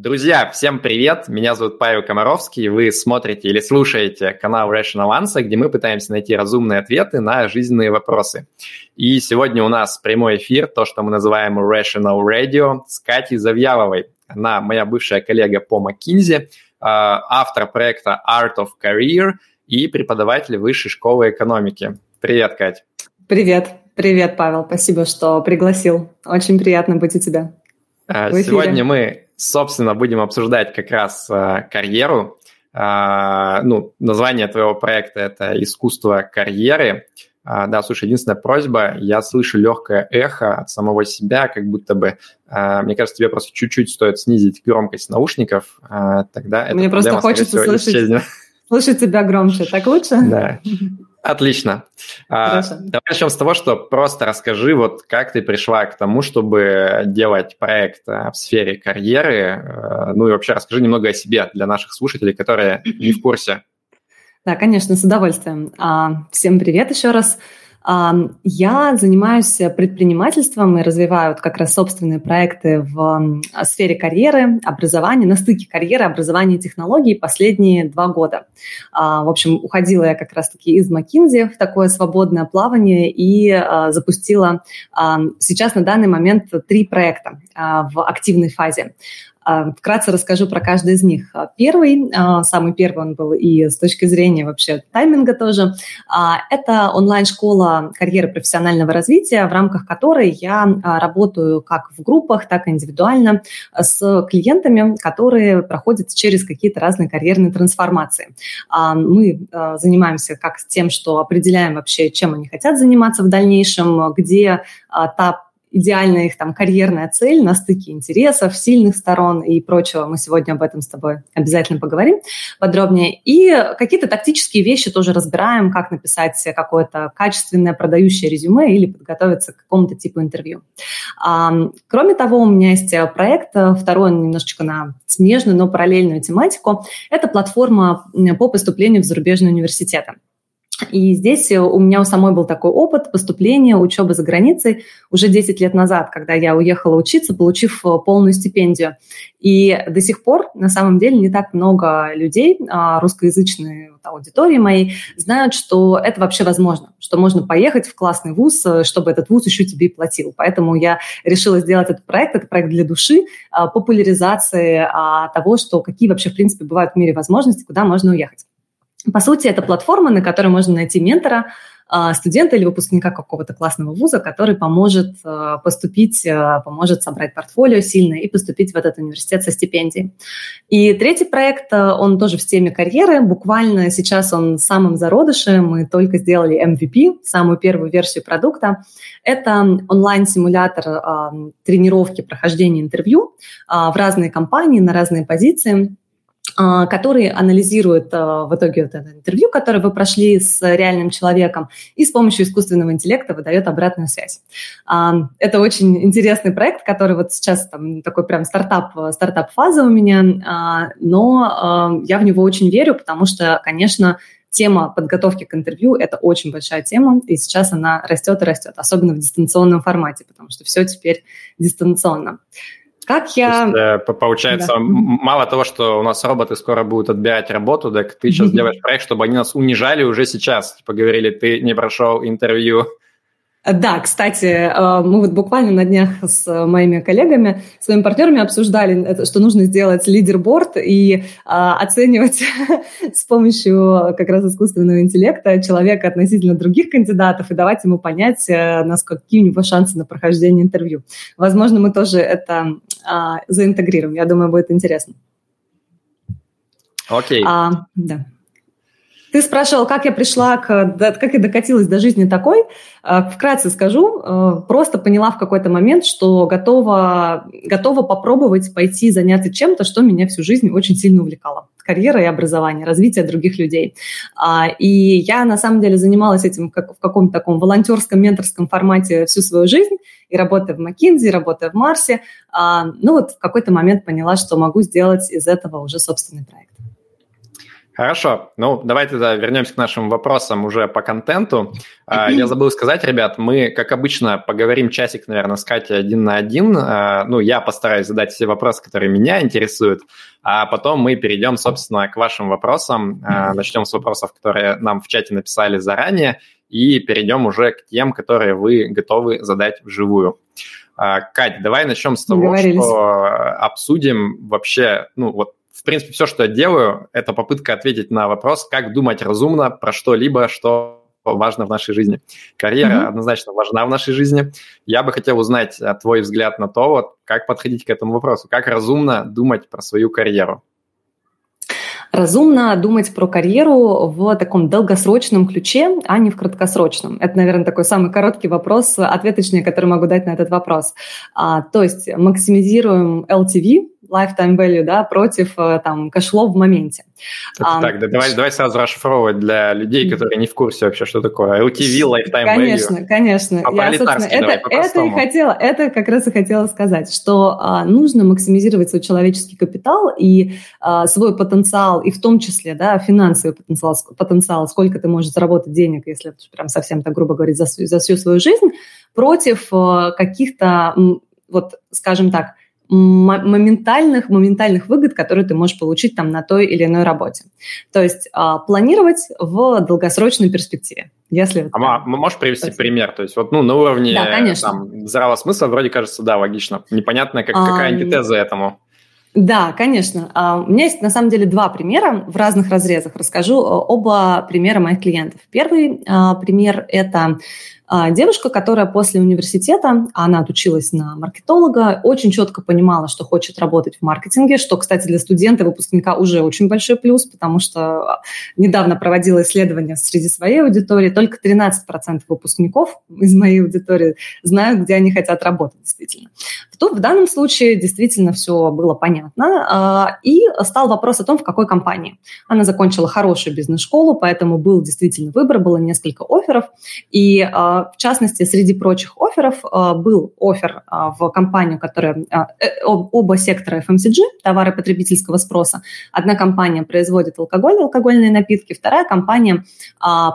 Друзья, всем привет! Меня зовут Павел Комаровский. Вы смотрите или слушаете канал Rational Answer, где мы пытаемся найти разумные ответы на жизненные вопросы. И сегодня у нас прямой эфир, то, что мы называем Rational Radio, с Катей Завьяловой. Она моя бывшая коллега по McKinsey, а, автор проекта Art of Career и преподаватель Высшей школы экономики. Привет, Кать! Привет! Привет, Павел. Спасибо, что пригласил. Очень приятно быть у тебя. А, сегодня мы собственно, будем обсуждать как раз э, карьеру. Э, ну, название твоего проекта – это «Искусство карьеры». Э, да, слушай, единственная просьба, я слышу легкое эхо от самого себя, как будто бы, э, мне кажется, тебе просто чуть-чуть стоит снизить громкость наушников, э, тогда Мне просто хочется слышать, слышать тебя громче. Так лучше? Да. Отлично. А, давай начнем с того, что просто расскажи, вот как ты пришла к тому, чтобы делать проект э, в сфере карьеры, э, ну и вообще расскажи немного о себе для наших слушателей, которые не в курсе. Да, конечно, с удовольствием. А, всем привет еще раз. Я занимаюсь предпринимательством и развиваю как раз собственные проекты в сфере карьеры, образования, на стыке карьеры, образования и технологий последние два года. А, в общем, уходила я как раз-таки из McKinsey в такое свободное плавание и а, запустила сейчас на данный момент три проекта а, в активной фазе. А, вкратце расскажу про каждый из них. А, первый, а, самый первый он был и с точки зрения вообще тайминга тоже, это онлайн-школа карьеры профессионального развития, в рамках которой я работаю как в группах, так и индивидуально с клиентами, которые проходят через какие-то разные карьерные трансформации. Мы занимаемся как тем, что определяем вообще, чем они хотят заниматься в дальнейшем, где та идеальная их там карьерная цель на стыке интересов, сильных сторон и прочего. Мы сегодня об этом с тобой обязательно поговорим подробнее. И какие-то тактические вещи тоже разбираем, как написать какое-то качественное продающее резюме или подготовиться к какому-то типу интервью. А, кроме того, у меня есть проект, второй немножечко на смежную, но параллельную тематику. Это платформа по поступлению в зарубежные университеты. И здесь э, у меня у самой был такой опыт поступления, учебы за границей уже 10 лет назад, когда я уехала учиться, получив э, полную стипендию. И до сих пор, на самом деле, не так много людей, а, русскоязычной аудитории моей, знают, что это вообще возможно, что можно поехать в классный вуз, э, чтобы этот вуз еще тебе и платил. Поэтому я решила сделать этот проект, это проект для души, а, популяризации а, того, что какие вообще, в принципе, бывают в мире возможности, куда можно уехать. По сути, это платформа, на которой можно найти ментора, а, студента или выпускника какого-то классного вуза, который поможет а, поступить, а, поможет собрать портфолио сильно и поступить в этот университет со стипендией. И третий проект, он тоже в теме карьеры. Буквально сейчас он в самом зародыше. Мы только сделали MVP, самую первую версию продукта. Это онлайн-симулятор тренировки прохождения интервью в разные компании, на разные позиции. А, который анализирует а, в итоге вот это интервью, которое вы прошли с реальным человеком, и с помощью искусственного интеллекта выдает обратную связь. А, это очень интересный проект, который вот сейчас там такой прям стартап, стартап-фаза у меня, но я в него очень верю, потому что, конечно, тема подготовки к интервью – это очень большая тема, и сейчас она растет и растет, особенно в дистанционном формате, потому что все теперь дистанционно. Как я... есть, э, получается, да. мало того, что у нас роботы скоро будут отбирать работу, так ты сейчас делаешь проект, чтобы они нас унижали уже сейчас. Типа говорили, ты не прошел интервью да, кстати, э, мы вот буквально на днях с моими коллегами, своими партнерами обсуждали, что нужно сделать лидерборд и э, оценивать с помощью как раз искусственного интеллекта человека относительно других кандидатов и давать ему понять, э, насколько какие у него шансы на прохождение интервью. Возможно, мы тоже это заинтегрируем. Я думаю, будет интересно. Окей. Okay. А, да. Ты спрашивал, как я пришла к, как я докатилась до жизни такой. А, вкратце скажу, а, просто поняла в какой-то момент, что готова, готова попробовать пойти заняться чем-то, что меня всю жизнь очень сильно увлекало. Карьера и образование, развитие других людей. А, и я на самом деле занималась этим как в каком-то таком волонтерском, менторском формате всю свою жизнь, и работая в McKinsey, работая в Марсе. Ну вот в какой-то момент поняла, что могу сделать из этого уже собственный проект. Хорошо. Ну, давайте тогда вернемся к нашим вопросам уже по контенту. А, я забыл сказать, ребят, мы, как обычно, поговорим часик, наверное, с Катей один на один. А, ну, я постараюсь задать все вопросы, которые меня интересуют, а потом мы перейдем, собственно, к вашим вопросам. А, начнем с вопросов, которые нам в чате написали заранее, и перейдем уже к тем, которые вы готовы задать вживую. Кать, давай начнем с того, что обсудим вообще, ну, вот в принципе, все, что я делаю, это попытка ответить на вопрос, как думать разумно про что-либо, что важно в нашей жизни. Карьера mm-hmm. однозначно важна в нашей жизни. Я бы хотел узнать э, твой взгляд на то, вот, как подходить к этому вопросу, как разумно думать про свою карьеру. Разумно думать про карьеру в таком долгосрочном ключе, а не в краткосрочном. Это, наверное, такой самый короткий вопрос, ответочный, который могу дать на этот вопрос. А, то есть максимизируем LTV, lifetime value, да, против э, там кэшло в моменте. Так, а, так да, давай, давай сразу расшифровывать для людей, которые не в курсе вообще, что такое LTV, lifetime конечно, value. Конечно, конечно. Я, собственно, это, это, и хотела, это как раз и хотела сказать, что а, нужно максимизировать свой человеческий капитал и а, свой потенциал, и в том числе, да, финансовый потенциал, потенциал, сколько ты можешь заработать денег, если прям совсем так грубо говорить, за, за всю свою жизнь, против а, каких-то, вот, скажем так, моментальных, моментальных выгод, которые ты можешь получить там на той или иной работе. То есть а, планировать в долгосрочной перспективе. Если а можешь привести есть... пример? То есть вот ну, на уровне да, конечно. там, здравого смысла вроде кажется, да, логично. Непонятно, как, а, какая антитеза этому. Да, конечно. А, у меня есть на самом деле два примера в разных разрезах. Расскажу оба примера моих клиентов. Первый пример – это а, девушка, которая после университета, она отучилась на маркетолога, очень четко понимала, что хочет работать в маркетинге, что, кстати, для студента, выпускника уже очень большой плюс, потому что недавно проводила исследование среди своей аудитории, только 13% выпускников из моей аудитории знают, где они хотят работать действительно. То в данном случае действительно все было понятно, а, и стал вопрос о том, в какой компании. Она закончила хорошую бизнес-школу, поэтому был действительно выбор, было несколько офферов, и а, в частности, среди прочих офферов э, был офер э, в компанию, которая э, оба сектора FMCG, товары потребительского спроса. Одна компания производит алкоголь, алкогольные напитки, вторая компания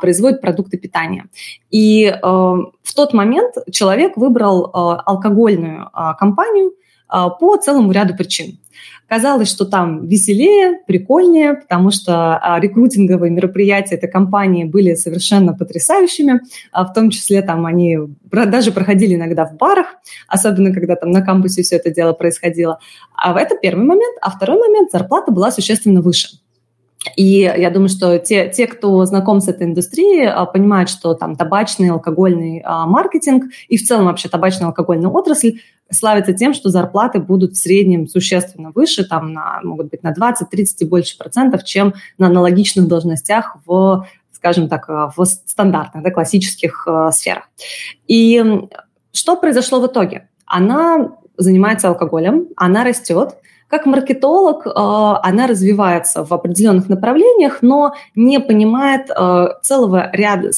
производит продукты питания. И в тот момент человек выбрал алкогольную компанию по целому ряду причин. Казалось, что там веселее, прикольнее, потому что а, рекрутинговые мероприятия этой компании были совершенно потрясающими, а в том числе там они даже проходили иногда в барах, особенно когда там на кампусе все это дело происходило. А это первый момент. А второй момент – зарплата была существенно выше. И я думаю, что те, те, кто знаком с этой индустрией, а, понимают, что там табачный, алкогольный а, маркетинг и в целом вообще табачная алкогольная отрасль славится тем, что зарплаты будут в среднем существенно выше, там на, могут быть на 20, 30 и больше процентов, чем на аналогичных должностях в, скажем так, в стандартных, да, классических э, сферах. И что произошло в итоге? Она занимается алкоголем, она растет, как маркетолог э, она развивается в определенных направлениях, но не понимает э, целого ряда,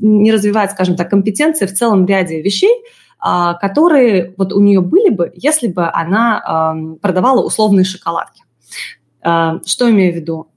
не развивает, скажем так, компетенции в целом ряде вещей, э, которые вот у нее были бы, если бы она продавала условные шоколадки. Что имею в виду?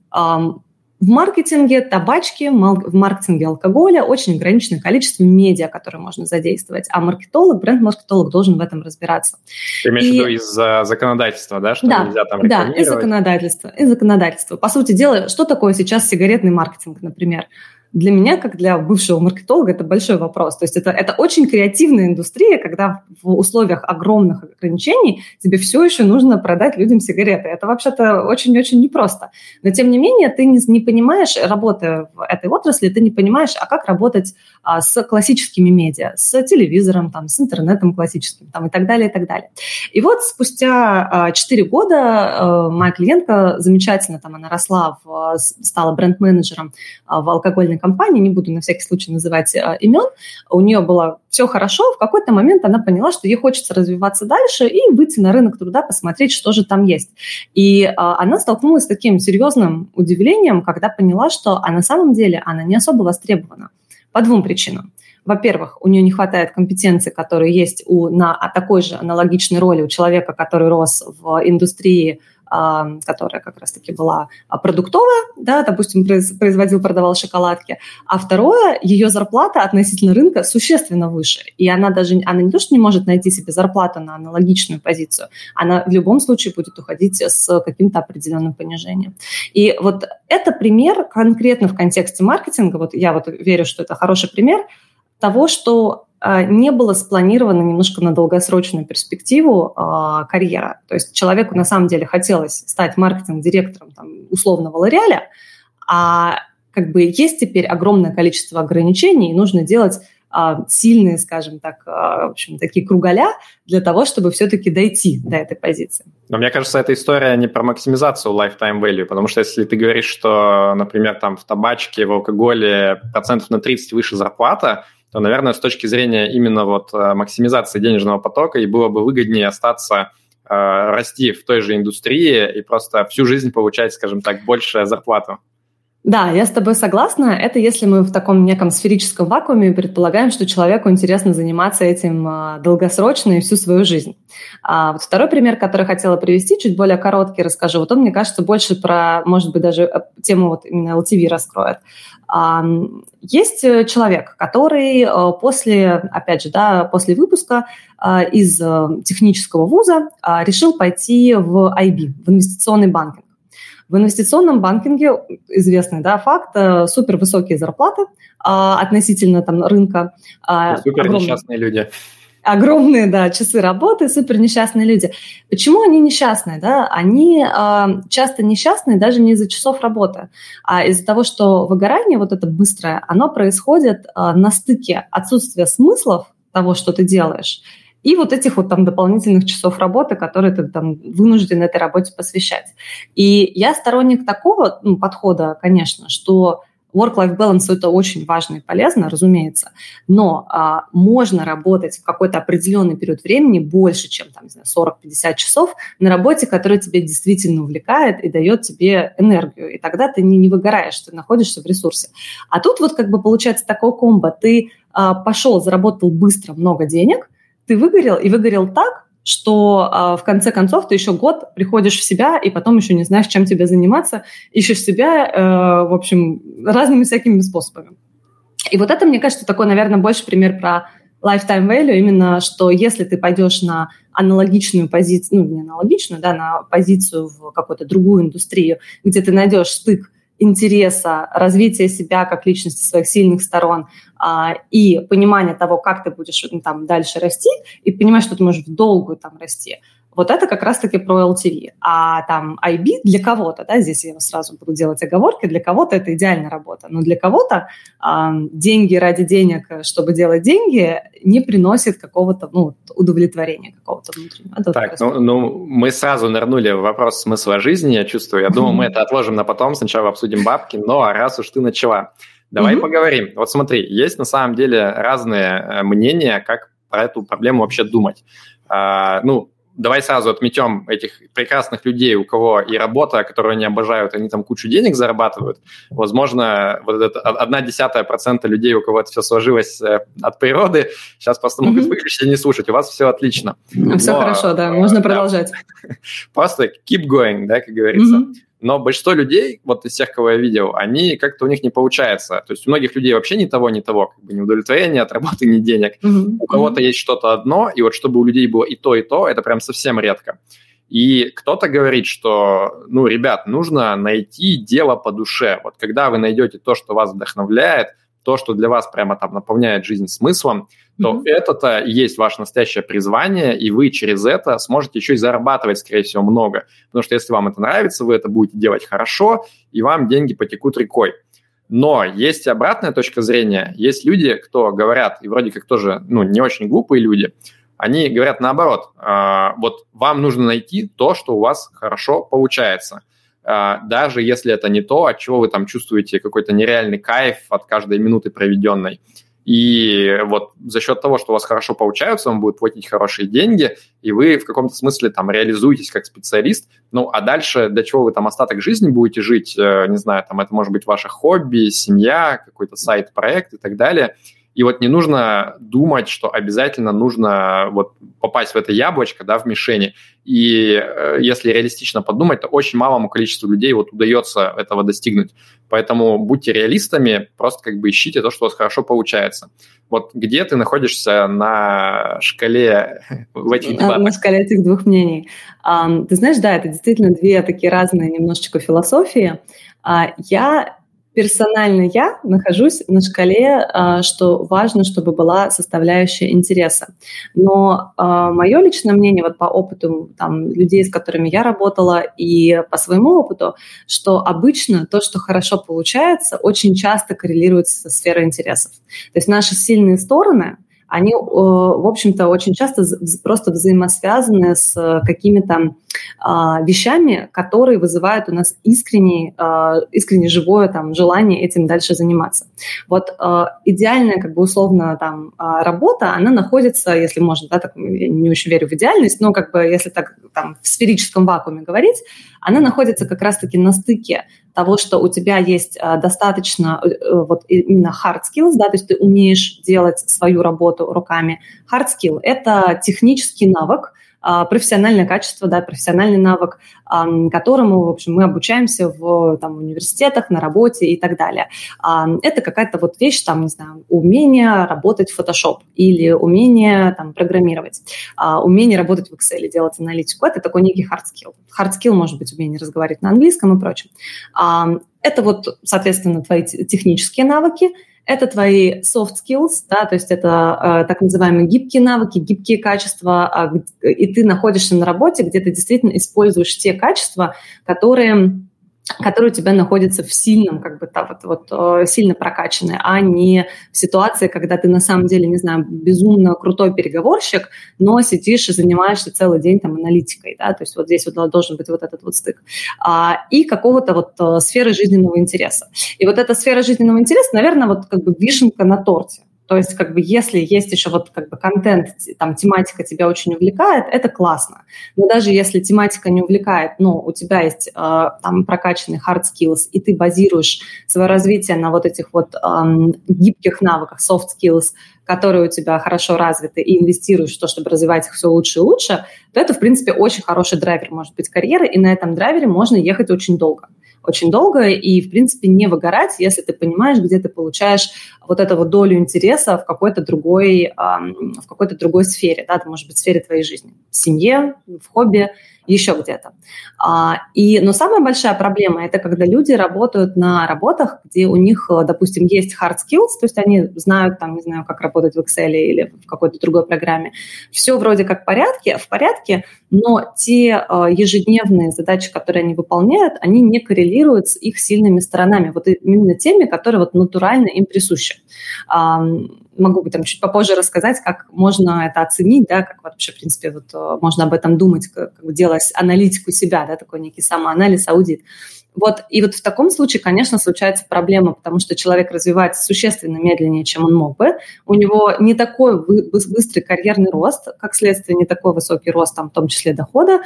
В маркетинге табачки, в маркетинге алкоголя очень ограниченное количество медиа, которые можно задействовать, а маркетолог, бренд-маркетолог должен в этом разбираться. Ты имеешь в виду из-за законодательства, да, что да, нельзя там Да, из законодательства, из законодательства. По сути дела, что такое сейчас сигаретный маркетинг, например? Для меня, как для бывшего маркетолога, это большой вопрос. То есть это, это очень креативная индустрия, когда в условиях огромных ограничений тебе все еще нужно продать людям сигареты. Это вообще-то очень-очень непросто. Но тем не менее ты не, не понимаешь, работая в этой отрасли, ты не понимаешь, а как работать а, с классическими медиа, с телевизором, там, с интернетом классическим там, и так далее, и так далее. И вот спустя а, 4 года а, моя клиентка замечательно, там, она росла, в, стала бренд-менеджером а, в алкогольной компании, не буду на всякий случай называть э, имен, у нее было все хорошо, в какой-то момент она поняла, что ей хочется развиваться дальше и выйти на рынок труда, посмотреть, что же там есть. И э, она столкнулась с таким серьезным удивлением, когда поняла, что а на самом деле она не особо востребована по двум причинам. Во-первых, у нее не хватает компетенции, которые есть у, на такой же аналогичной роли у человека, который рос в индустрии которая как раз-таки была продуктовая, да, допустим, производил, продавал шоколадки, а второе, ее зарплата относительно рынка существенно выше, и она даже, она не то, что не может найти себе зарплату на аналогичную позицию, она в любом случае будет уходить с каким-то определенным понижением. И вот это пример конкретно в контексте маркетинга, вот я вот верю, что это хороший пример того, что а, не было спланировано немножко на долгосрочную перспективу э, карьера. То есть человеку на самом деле хотелось стать маркетинг-директором там, условного Лореаля, а как бы есть теперь огромное количество ограничений, и нужно делать а, сильные, скажем так, а, в общем, такие кругаля для того, чтобы все-таки дойти до этой позиции. Но мне кажется, эта история не про максимизацию lifetime value, потому что если ты говоришь, что, например, там в табачке, в алкоголе процентов на 30 выше зарплата, то, наверное, с точки зрения именно вот э, максимизации денежного потока и было бы выгоднее остаться э, расти в той же индустрии и просто всю жизнь получать, скажем так, большую зарплату. Да, я с тобой согласна. Это если мы в таком неком сферическом вакууме предполагаем, что человеку интересно заниматься этим а, долгосрочно и всю свою жизнь. А вот второй пример, который хотела привести, чуть более короткий расскажу. Вот он, мне кажется, больше про, может быть, даже э, тему вот именно LTV раскроет. А, есть э, человек, который э, после, опять же, да, после выпуска из технического вуза решил пойти в IB, в инвестиционный банкинг. В инвестиционном банкинге известный да, факт, э, супер высокие зарплаты относительно там, рынка. Супер несчастные люди. Огромные, да, часы работы, супер несчастные люди. Почему они несчастные? Да? Они а, часто несчастные даже не из-за часов работы, а из-за того, что выгорание вот это быстрое, оно происходит а, на стыке отсутствия смыслов того, что ты делаешь, и вот этих вот там дополнительных часов работы, которые ты там вынужден этой работе посвящать. И я сторонник такого ну, подхода, конечно, что Work-life balance это очень важно и полезно, разумеется, но а, можно работать в какой-то определенный период времени больше, чем там, не знаю, 40-50 часов на работе, которая тебя действительно увлекает и дает тебе энергию. И тогда ты не, не выгораешь, ты находишься в ресурсе. А тут вот как бы получается такой комбо. Ты а, пошел, заработал быстро много денег – ты выгорел, и выгорел так, что а, в конце концов ты еще год приходишь в себя, и потом еще не знаешь, чем тебе заниматься, ищешь себя, э, в общем, разными всякими способами. И вот это, мне кажется, такой, наверное, больше пример про lifetime value, именно что если ты пойдешь на аналогичную позицию, ну, не аналогичную, да, на позицию в какую-то другую индустрию, где ты найдешь стык интереса, развития себя как личности, своих сильных сторон а, и понимание того, как ты будешь ну, там дальше расти, и понимать, что ты можешь в долгую там расти, вот это как раз-таки про LTV. А там IB для кого-то, да, здесь я сразу буду делать оговорки, для кого-то это идеальная работа, но для кого-то э, деньги ради денег, чтобы делать деньги, не приносит какого-то ну, удовлетворения какого-то внутреннего. Это так, ну, ну, мы сразу нырнули в вопрос смысла жизни, я чувствую. Я думаю, мы это отложим на потом, сначала обсудим бабки, но раз уж ты начала, давай mm-hmm. поговорим. Вот смотри, есть на самом деле разные э, мнения, как про эту проблему вообще думать. А, ну, давай сразу отметем этих прекрасных людей, у кого и работа, которую они обожают, они там кучу денег зарабатывают. Возможно, вот это одна десятая процента людей, у кого это все сложилось э, от природы, сейчас просто могут mm-hmm. выключить и не слушать. У вас все отлично. Все Но, хорошо, да, можно продолжать. Просто keep going, да, как говорится. Mm-hmm. Но большинство людей, вот из тех, кого я видел, они как-то у них не получается. То есть у многих людей вообще ни того, ни того, как бы ни удовлетворения от работы, ни денег. Mm-hmm. У кого-то есть что-то одно, и вот чтобы у людей было и то, и то, это прям совсем редко. И кто-то говорит, что, ну, ребят, нужно найти дело по душе. Вот когда вы найдете то, что вас вдохновляет, то, что для вас прямо там наполняет жизнь смыслом, то mm-hmm. это и есть ваше настоящее призвание, и вы через это сможете еще и зарабатывать, скорее всего, много. Потому что если вам это нравится, вы это будете делать хорошо, и вам деньги потекут рекой. Но есть обратная точка зрения. Есть люди, кто говорят, и вроде как тоже ну, не очень глупые люди, они говорят наоборот, э, вот вам нужно найти то, что у вас хорошо получается. А, даже если это не то, от чего вы там чувствуете какой-то нереальный кайф от каждой минуты проведенной. И вот за счет того, что у вас хорошо получается, вам будут платить хорошие деньги, и вы в каком-то смысле там реализуетесь как специалист. Ну, а дальше для чего вы там остаток жизни будете жить, э, не знаю, там это может быть ваше хобби, семья, какой-то сайт-проект и так далее. И вот не нужно думать, что обязательно нужно вот попасть в это яблочко, да, в мишени. И э, если реалистично подумать, то очень малому количеству людей вот удается этого достигнуть. Поэтому будьте реалистами, просто как бы ищите то, что у вас хорошо получается. Вот где ты находишься на шкале в этих дебатах? На шкале этих двух мнений. Ты знаешь, да, это действительно две такие разные немножечко философии. А, я персонально я нахожусь на шкале, а, что важно, чтобы была составляющая интереса. Но а, мое личное мнение вот по опыту там, людей, с которыми я работала, и по своему опыту, что обычно то, что хорошо получается, очень часто коррелирует со сферой интересов. То есть наши сильные стороны – они, в общем-то, очень часто просто взаимосвязаны с э, какими-то а, вещами, которые вызывают у нас искренне, а, искренне живое там, желание этим дальше заниматься. Вот а, идеальная, как бы условно, там, работа, она находится, если можно, да, так, я не очень верю в идеальность, но как бы если так там, в сферическом вакууме говорить, она находится как раз-таки на стыке того, что у тебя есть а, достаточно э, э, вот именно hard skills, да, то есть ты умеешь делать свою работу руками. Hard skill – это технический навык, профессиональное качество, да, профессиональный навык, которому, в общем, мы обучаемся в там, университетах, на работе и так далее. Это какая-то вот вещь, там, не знаю, умение работать в Photoshop или умение там, программировать, а, умение работать в Excel, делать аналитику. Это такой некий hard skill. Hard skill может быть умение разговаривать на английском и прочем. Это вот, соответственно, твои технические навыки – это твои soft skills, да, то есть это э, так называемые гибкие навыки, гибкие качества, э, и ты находишься на работе, где ты действительно используешь те качества, которые которые у тебя находятся в сильном, как бы, да, вот, вот, э, сильно прокачанные, а не в ситуации, когда ты на самом деле, не знаю, безумно крутой переговорщик, но сидишь и занимаешься целый день там аналитикой, да, то есть вот здесь вот должен быть вот этот вот стык. А, и какого-то вот э, сферы жизненного интереса. И вот эта сфера жизненного интереса, наверное, вот как бы вишенка на торте. То есть, как бы, если есть еще вот как бы контент, там, тематика тебя очень увлекает, это классно. Но даже если тематика не увлекает, но у тебя есть э, там прокачанный hard skills, и ты базируешь свое развитие на вот этих вот э, гибких навыках, soft skills, которые у тебя хорошо развиты, и инвестируешь в то, чтобы развивать их все лучше и лучше, то это, в принципе, очень хороший драйвер может быть карьеры, и на этом драйвере можно ехать очень долго очень долго и, в принципе, не выгорать, если ты понимаешь, где ты получаешь вот эту вот долю интереса в какой-то другой, в какой-то другой сфере, да, это может быть в сфере твоей жизни, в семье, в хобби, еще где-то. А, и, но самая большая проблема – это когда люди работают на работах, где у них, допустим, есть hard skills, то есть они знают, там, не знаю, как работать в Excel или в какой-то другой программе. Все вроде как в порядке, в порядке, но те а, ежедневные задачи, которые они выполняют, они не коррелируют с их сильными сторонами, вот именно теми, которые вот натурально им присущи могу там чуть попозже рассказать, как можно это оценить, да, как вообще, в принципе, вот э, можно об этом думать, как, как делать аналитику себя, да, такой некий самоанализ, аудит. Вот, и вот в таком случае, конечно, случается проблема, потому что человек развивается существенно медленнее, чем он мог бы. У него не такой быстрый карьерный рост, как следствие, не такой высокий рост, там, в том числе дохода,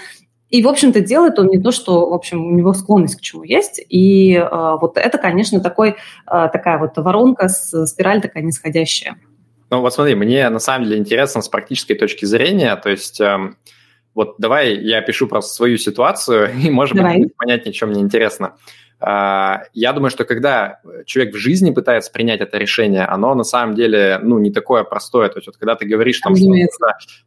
и, в общем-то, делает он не то, что, в общем, у него склонность к чему есть. И э, вот это, конечно, такой, э, такая вот воронка, с, спираль такая нисходящая. Ну вот смотри, мне на самом деле интересно с практической точки зрения, то есть э, вот давай я пишу просто свою ситуацию, и, может давай. быть, понятнее, чем мне интересно. А, я думаю, что когда человек в жизни пытается принять это решение, оно на самом деле, ну, не такое простое. То есть вот когда ты говоришь, там, что нужно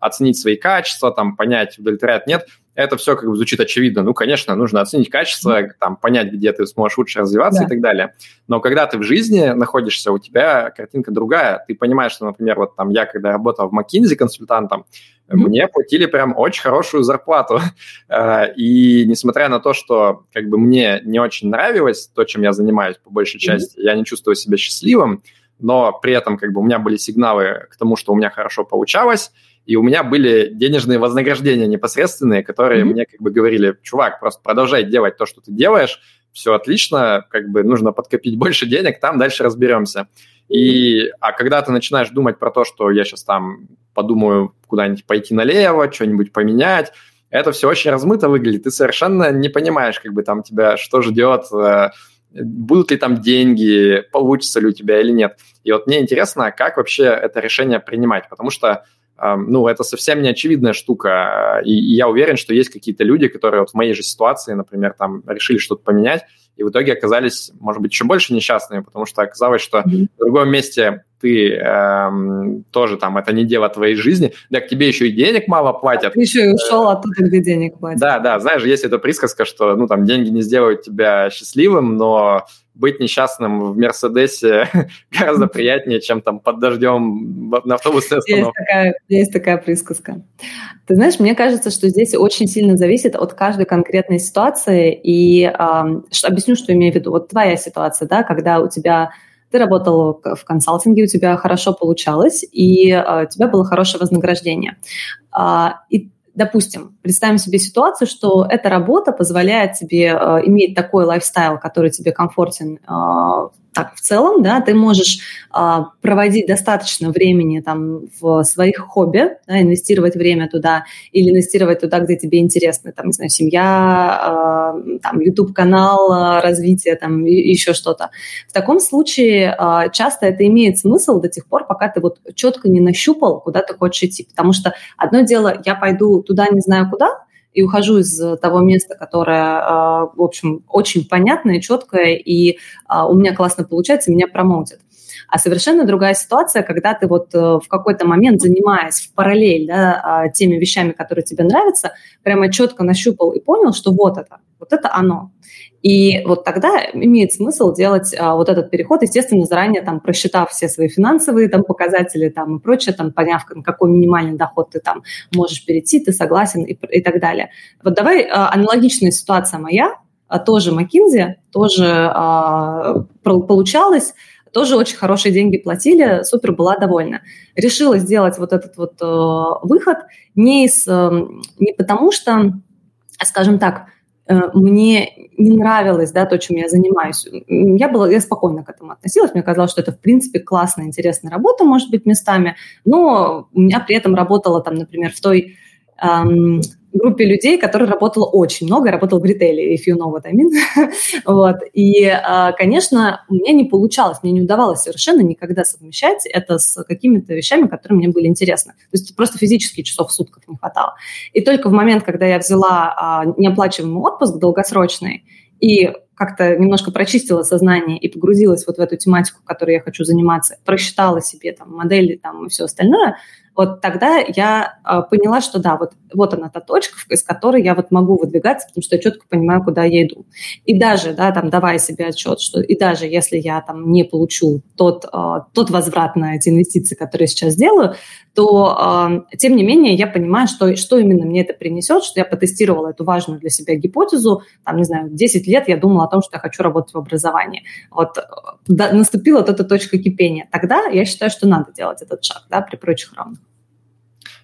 оценить свои качества, там, понять, удовлетворяет, нет, это все как бы звучит очевидно. Ну, конечно, нужно оценить качество, там, понять, где ты сможешь лучше развиваться да. и так далее. Но когда ты в жизни находишься, у тебя картинка другая. Ты понимаешь, что, например, вот там я, когда работал в McKinsey консультантом, Mm-hmm. Мне платили прям очень хорошую зарплату. Э, и несмотря на то, что как бы мне не очень нравилось то, чем я занимаюсь по большей части, mm-hmm. я не чувствую себя счастливым, но при этом как бы у меня были сигналы к тому, что у меня хорошо получалось, и у меня были денежные вознаграждения непосредственные, которые mm-hmm. мне как бы говорили, чувак, просто продолжай делать то, что ты делаешь, все отлично, как бы нужно подкопить больше денег, там дальше разберемся. И, а когда ты начинаешь думать про то, что я сейчас там подумаю куда-нибудь пойти налево, что-нибудь поменять, это все очень размыто выглядит. Ты совершенно не понимаешь, как бы там тебя что ждет, э, будут ли там деньги, получится ли у тебя или нет. И вот мне интересно, как вообще это решение принимать, потому что ну, это совсем не очевидная штука, и, и я уверен, что есть какие-то люди, которые вот в моей же ситуации, например, там решили что-то поменять, и в итоге оказались, может быть, еще больше несчастными, потому что оказалось, что mm-hmm. в другом месте ты эм, тоже там, это не дело твоей жизни, да к тебе еще и денег мало платят. ты еще и ушел оттуда, где денег платят. Да, да, знаешь, есть эта присказка, что, ну, там, деньги не сделают тебя счастливым, но быть несчастным в Мерседесе гораздо приятнее, чем там под дождем на автобусной остановке. Есть такая, есть такая присказка. Ты знаешь, мне кажется, что здесь очень сильно зависит от каждой конкретной ситуации. И э, объясню, что имею в виду. Вот твоя ситуация, да, когда у тебя ты работал в консалтинге, у тебя хорошо получалось, и э, у тебя было хорошее вознаграждение. Э, и допустим, представим себе ситуацию, что эта работа позволяет тебе э, иметь такой лайфстайл, который тебе комфортен э, так в целом, да, ты можешь а, проводить достаточно времени там в своих хобби, да, инвестировать время туда или инвестировать туда, где тебе интересно, там, не знаю, семья, а, там, YouTube-канал, а, развитие, там, и, еще что-то. В таком случае а, часто это имеет смысл до тех пор, пока ты вот четко не нащупал, куда ты хочешь идти, потому что одно дело, я пойду туда, не знаю куда, и ухожу из того места, которое, а, в общем, очень понятное, четкое, и а, у меня классно получается, меня промоутят. А совершенно другая ситуация, когда ты вот э, в какой-то момент, занимаясь в параллель да, а, теми вещами, которые тебе нравятся, прямо четко нащупал и понял, что вот это, вот это оно. И вот тогда имеет смысл делать а, вот этот переход, естественно, заранее там просчитав все свои финансовые там показатели там и прочее, там поняв, на какой минимальный доход ты там можешь перейти, ты согласен и, и так далее. Вот давай а, аналогичная ситуация моя, а, тоже McKinsey, тоже а, получалось, тоже очень хорошие деньги платили, супер была довольна. Решила сделать вот этот вот э, выход не, из, э, не потому что, скажем так, мне не нравилось, да, то, чем я занимаюсь. Я, была, я спокойно к этому относилась, мне казалось, что это, в принципе, классная, интересная работа, может быть, местами, но у меня при этом работала там, например, в той эм, группе людей, которые работала очень много, работала в ритейле, if you know what I mean. вот. И, а, конечно, у меня не получалось, мне не удавалось совершенно никогда совмещать это с какими-то вещами, которые мне были интересны. То есть просто физически часов в сутках не хватало. И только в момент, когда я взяла а, неоплачиваемый отпуск долгосрочный, и как-то немножко прочистила сознание и погрузилась вот в эту тематику, которой я хочу заниматься, просчитала себе там модели там и все остальное, вот тогда я э, поняла, что да, вот, вот она та точка, из которой я вот могу выдвигаться, потому что я четко понимаю, куда я иду. И даже, да, там, давая себе отчет, что и даже если я там не получу тот, э, тот возврат на эти инвестиции, которые сейчас делаю, то, э, тем не менее, я понимаю, что, что именно мне это принесет, что я потестировала эту важную для себя гипотезу, там, не знаю, 10 лет я думала о том, что я хочу работать в образовании. Вот да, наступила вот эта точка кипения. Тогда я считаю, что надо делать этот шаг, да, при прочих равных.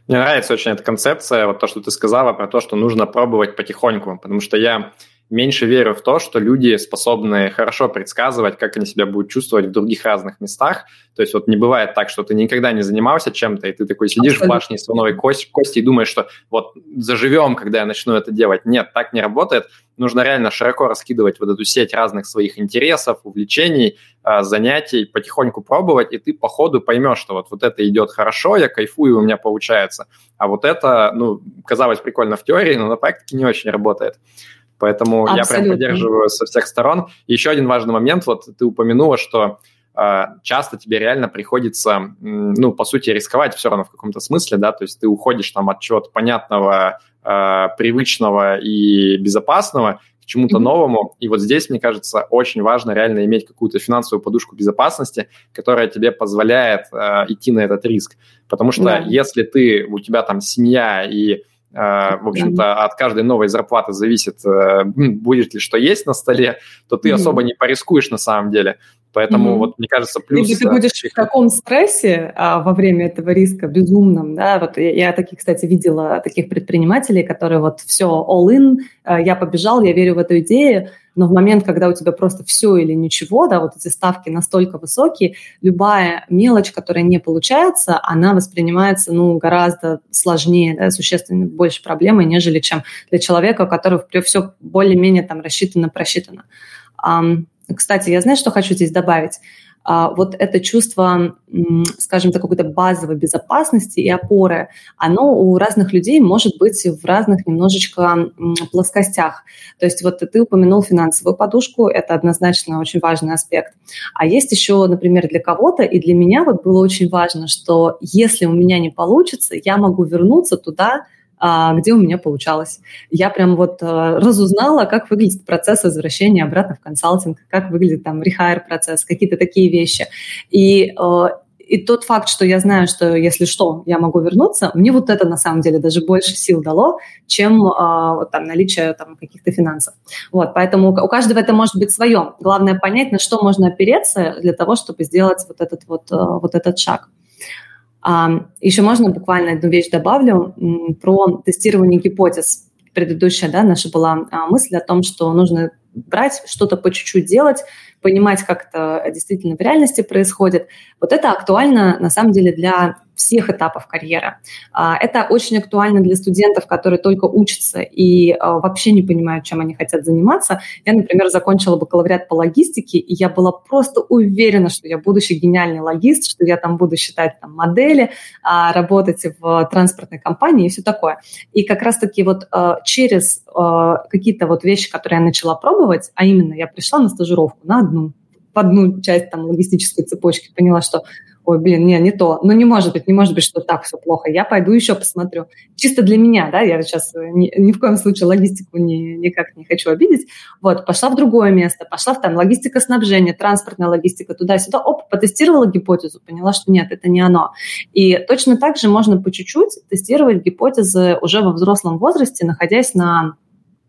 Мне нравится очень эта концепция, вот то, что ты сказала про то, что нужно пробовать потихоньку, потому что я меньше верю в то, что люди способны хорошо предсказывать, как они себя будут чувствовать в других разных местах. То есть вот не бывает так, что ты никогда не занимался чем-то, и ты такой сидишь Абсолютно. в башне слоновой кости, кости и думаешь, что вот заживем, когда я начну это делать. Нет, так не работает. Нужно реально широко раскидывать вот эту сеть разных своих интересов, увлечений, а, занятий, потихоньку пробовать, и ты по ходу поймешь, что вот, вот это идет хорошо, я кайфую, у меня получается. А вот это, ну, казалось прикольно в теории, но на практике не очень работает. Поэтому Абсолютно. я прям поддерживаю со всех сторон. Еще один важный момент, вот ты упомянула, что э, часто тебе реально приходится, ну, по сути, рисковать все равно в каком-то смысле, да, то есть ты уходишь там от чего-то понятного, э, привычного и безопасного к чему-то mm-hmm. новому. И вот здесь, мне кажется, очень важно реально иметь какую-то финансовую подушку безопасности, которая тебе позволяет э, идти на этот риск. Потому что yeah. если ты, у тебя там семья и в общем-то, от каждой новой зарплаты зависит, э, будет ли что есть на столе, то ты особо не порискуешь на самом деле. Поэтому mm-hmm. вот мне кажется плюс... Если ты будешь в таком стрессе а, во время этого риска безумном, да, вот я, я таких, кстати, видела таких предпринимателей, которые вот все all in, а, я побежал, я верю в эту идею, но в момент, когда у тебя просто все или ничего, да, вот эти ставки настолько высокие, любая мелочь, которая не получается, она воспринимается, ну, гораздо сложнее, да, существенно больше проблемы, нежели чем для человека, у которого все более-менее там рассчитано, просчитано. Кстати, я знаю, что хочу здесь добавить. А, вот это чувство, скажем так, какой-то базовой безопасности и опоры, оно у разных людей может быть в разных немножечко плоскостях. То есть вот ты упомянул финансовую подушку, это однозначно очень важный аспект. А есть еще, например, для кого-то, и для меня вот было очень важно, что если у меня не получится, я могу вернуться туда, где у меня получалось. Я прям вот э, разузнала, как выглядит процесс возвращения обратно в консалтинг, как выглядит там рехайр процесс, какие-то такие вещи. И э, и тот факт, что я знаю, что если что, я могу вернуться, мне вот это на самом деле даже больше сил дало, чем э, вот, там, наличие там, каких-то финансов. Вот, поэтому у каждого это может быть свое. Главное понять, на что можно опереться для того, чтобы сделать вот этот вот, э, вот этот шаг. Еще можно буквально одну вещь добавлю про тестирование гипотез. Предыдущая да, наша была а, мысль о том, что нужно брать, что-то по чуть-чуть делать, понимать, как это действительно в реальности происходит. Вот это актуально на самом деле для всех этапов карьеры. А, это очень актуально для студентов, которые только учатся и а, вообще не понимают, чем они хотят заниматься. Я, например, закончила бакалавриат по логистике, и я была просто уверена, что я будущий гениальный логист, что я там буду считать там, модели, а, работать в транспортной компании и все такое. И как раз-таки вот через какие-то вот вещи, которые я начала пробовать, а именно я пришла на стажировку на одну, в одну часть там логистической цепочки, поняла, что ой, блин, не, не то. Ну, не может быть, не может быть, что так все плохо. Я пойду еще посмотрю. Чисто для меня, да, я сейчас э, ни, ни в коем случае логистику ни, никак не хочу обидеть. Вот, пошла в другое место, пошла в там логистика снабжения, транспортная логистика, туда-сюда, оп, потестировала гипотезу, поняла, что нет, это не оно. И точно так же можно по чуть-чуть тестировать гипотезы уже во взрослом возрасте, находясь на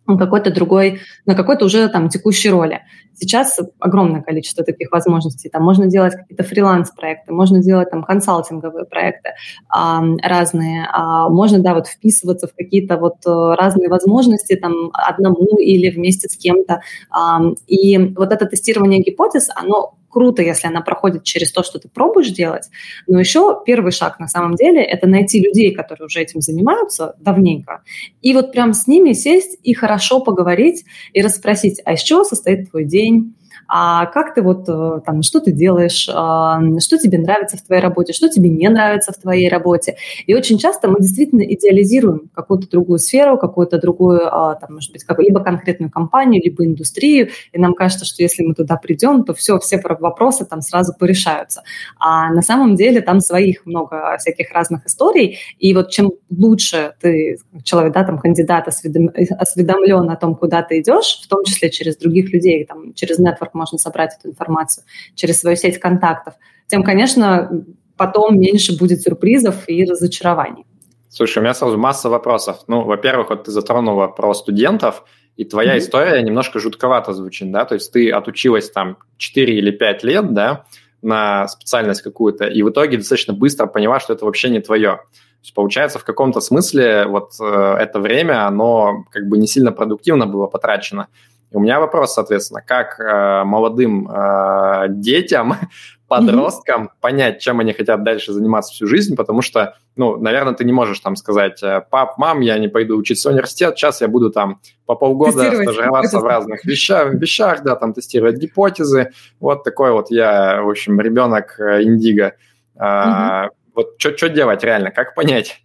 какой-то другой, на какой-то уже там текущей роли. Сейчас огромное количество таких возможностей. Там можно делать какие-то фриланс-проекты, можно делать там консалтинговые проекты а, разные, а, можно, да, вот вписываться в какие-то вот э, разные возможности там одному или вместе с кем-то. А, и вот это тестирование гипотез, оно круто, если она проходит через то, что ты пробуешь делать. Но еще первый шаг на самом деле – это найти людей, которые уже этим занимаются давненько, и вот прям с ними сесть и хорошо поговорить и расспросить, а из чего состоит твой день, а как ты вот э, там, что ты делаешь, а, что тебе нравится в твоей работе, что тебе не нравится в твоей работе. И очень часто мы действительно идеализируем какую-то другую сферу, какую-то другую, а, там, может быть, либо конкретную компанию, либо индустрию, и нам кажется, что если мы туда придем, то все, все вопросы там сразу порешаются. А на самом деле там своих много всяких разных историй, и вот чем лучше ты, человек, да, там, кандидат осведомлен о том, куда ты идешь, в том числе через других людей, там, через network можно собрать эту информацию через свою сеть контактов, тем, конечно, потом меньше будет сюрпризов и разочарований. Слушай, у меня сразу масса вопросов. Ну, во-первых, вот ты затронула про студентов, и твоя mm-hmm. история немножко жутковато звучит, да, то есть ты отучилась там 4 или 5 лет, да, на специальность какую-то, и в итоге достаточно быстро поняла, что это вообще не твое. То есть, получается, в каком-то смысле вот э, это время, оно как бы не сильно продуктивно было потрачено. И у меня вопрос, соответственно, как э, молодым э, детям, подросткам mm-hmm. понять, чем они хотят дальше заниматься всю жизнь, потому что, ну, наверное, ты не можешь там сказать, э, пап, мам, я не пойду учиться в университет, сейчас я буду там по полгода стажироваться в разных вещах, вещах, да, там тестировать гипотезы. Вот такой вот я, в общем, ребенок э, индиго. Mm-hmm. Вот что делать реально, как понять?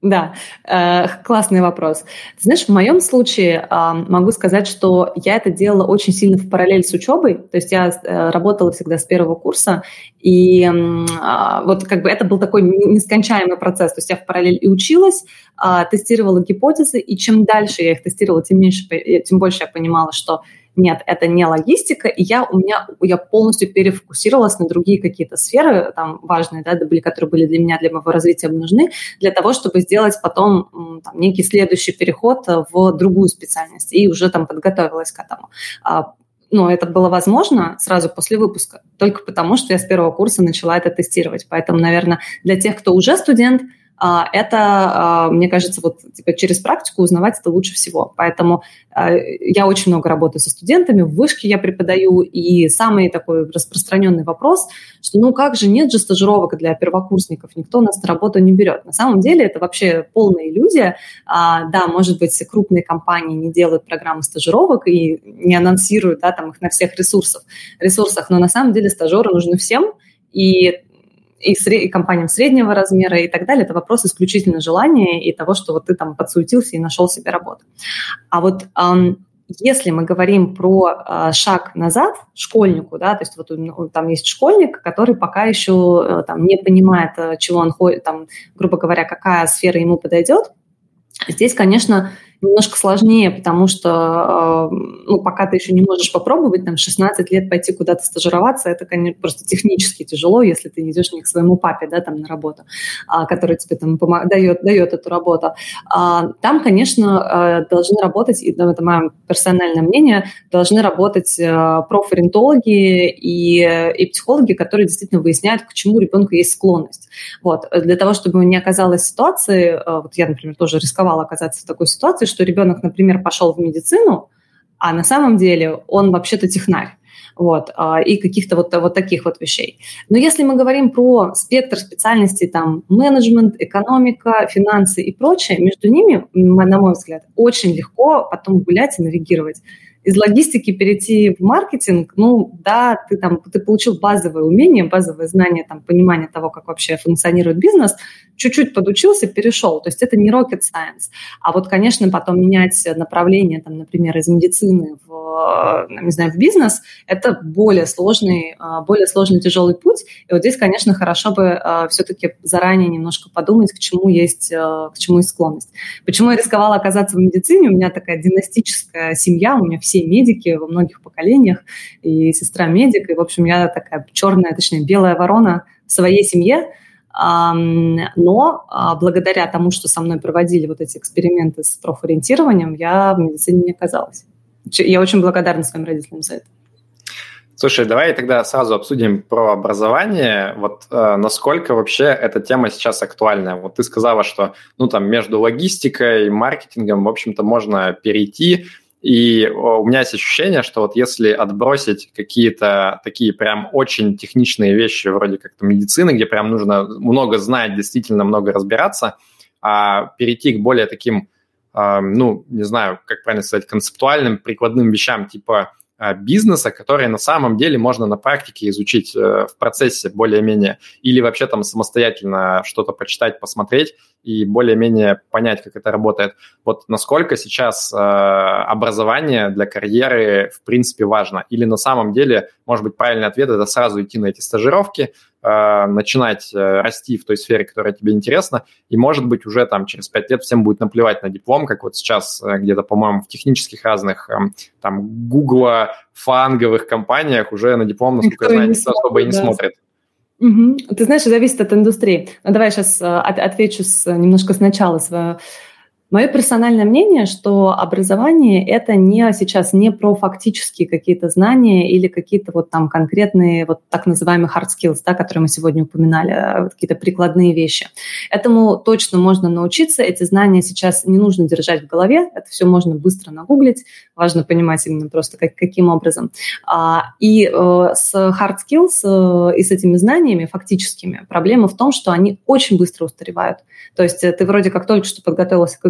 Да, э, классный вопрос. Ты знаешь, в моем случае э, могу сказать, что я это делала очень сильно в параллель с учебой. То есть я э, работала всегда с первого курса, и э, вот как бы это был такой нескончаемый процесс. То есть я в параллель и училась, э, тестировала гипотезы, и чем дальше я их тестировала, тем меньше, тем больше я понимала, что нет, это не логистика, и я, у меня, я полностью перефокусировалась на другие какие-то сферы, там, важные, да, были, которые были для меня, для моего развития нужны, для того, чтобы сделать потом там, некий следующий переход в другую специальность, и уже там подготовилась к этому а, но это было возможно сразу после выпуска, только потому что я с первого курса начала это тестировать. Поэтому, наверное, для тех, кто уже студент, это, а, мне кажется, вот типа, через практику узнавать это лучше всего. Поэтому а, я очень много работаю со студентами, в вышке я преподаю, и самый такой распространенный вопрос, что ну как же, нет же стажировок для первокурсников, никто нас на работу не берет. На самом деле это вообще полная иллюзия. Да, может быть, крупные компании не делают программы стажировок и не анонсируют да, там их на всех ресурсах, ресурсах, но на самом деле стажеры нужны всем, и и, сред... и компаниям среднего размера и так далее. Это вопрос исключительно желания и того, что вот ты там подсуетился и нашел себе работу. А вот эм, если мы говорим про э, шаг назад школьнику, да, то есть вот там есть школьник, который пока еще э, там не понимает, э, чего он ходит, там, грубо говоря, какая сфера ему подойдет, здесь, конечно, немножко сложнее, потому что, э, ну, пока ты еще не можешь попробовать, там, 16 лет пойти куда-то стажироваться, это, конечно, просто технически тяжело, если ты не идешь не к своему папе, да, там, на работу, а, который тебе там дает, дает эту работу. А, там, конечно, э, должны работать, и это мое персональное мнение, должны работать э, профориентологи и, и психологи, которые действительно выясняют, к чему ребенку есть склонность. Вот. Для того, чтобы не оказалось ситуации, вот я, например, тоже рисковала оказаться в такой ситуации, что ребенок, например, пошел в медицину, а на самом деле он вообще-то технарь. Вот, а, и каких-то вот, вот таких вот вещей. Но если мы говорим про спектр специальностей, там, менеджмент, экономика, финансы и прочее, между ними, на мой взгляд, очень легко потом гулять и навигировать из логистики перейти в маркетинг, ну да, ты там ты получил базовые умения, базовые знания, там понимание того, как вообще функционирует бизнес, чуть-чуть подучился, перешел. То есть это не rocket science. А вот, конечно, потом менять направление, там, например, из медицины в, не знаю, в бизнес, это более сложный, а, более сложный тяжелый путь. И вот здесь, конечно, хорошо бы а, все-таки заранее немножко подумать, к чему есть, к чему есть склонность. Почему я рисковала оказаться в медицине? У меня такая династическая семья, у меня все медики во многих поколениях, и сестра медик, и, в общем, я такая черная, точнее, белая ворона в своей семье, но а, благодаря тому, что со мной проводили вот эти эксперименты с профориентированием, я в медицине не оказалась. Я очень благодарна своим родителям за это. Слушай, давай тогда сразу обсудим про образование. Вот э, насколько вообще эта тема сейчас актуальна? Вот ты сказала, что ну там между логистикой и маркетингом, в общем-то, можно перейти. И у меня есть ощущение, что вот если отбросить какие-то такие прям очень техничные вещи, вроде как медицины, где прям нужно много знать, действительно много разбираться, а перейти к более таким, ну, не знаю, как правильно сказать, концептуальным, прикладным вещам, типа а, бизнеса, которые на самом деле можно на практике изучить э, в процессе более-менее, или вообще там самостоятельно что-то почитать, посмотреть и более-менее понять, как это работает. Вот насколько сейчас э, образование для карьеры в принципе важно? Или на самом деле, может быть, правильный ответ – это сразу идти на эти стажировки, э, начинать э, расти в той сфере, которая тебе интересна, и, может быть, уже там через пять лет всем будет наплевать на диплом, как вот сейчас э, где-то, по-моему, в технических разных э, там Гугла, фанговых компаниях уже на диплом, насколько никто я знаю, никто особо и не да. смотрит. Угу. Ты знаешь, зависит от индустрии. Ну, давай сейчас э, отвечу с, немножко сначала свое Мое персональное мнение, что образование – это не сейчас не про фактические какие-то знания или какие-то вот там конкретные вот так называемые hard skills, да, которые мы сегодня упоминали, а, какие-то прикладные вещи. Этому точно можно научиться. Эти знания сейчас не нужно держать в голове, это все можно быстро нагуглить. Важно понимать именно просто как, каким образом. А, и э, с hard skills э, и с этими знаниями фактическими проблема в том, что они очень быстро устаревают. То есть э, ты вроде как только что подготовился к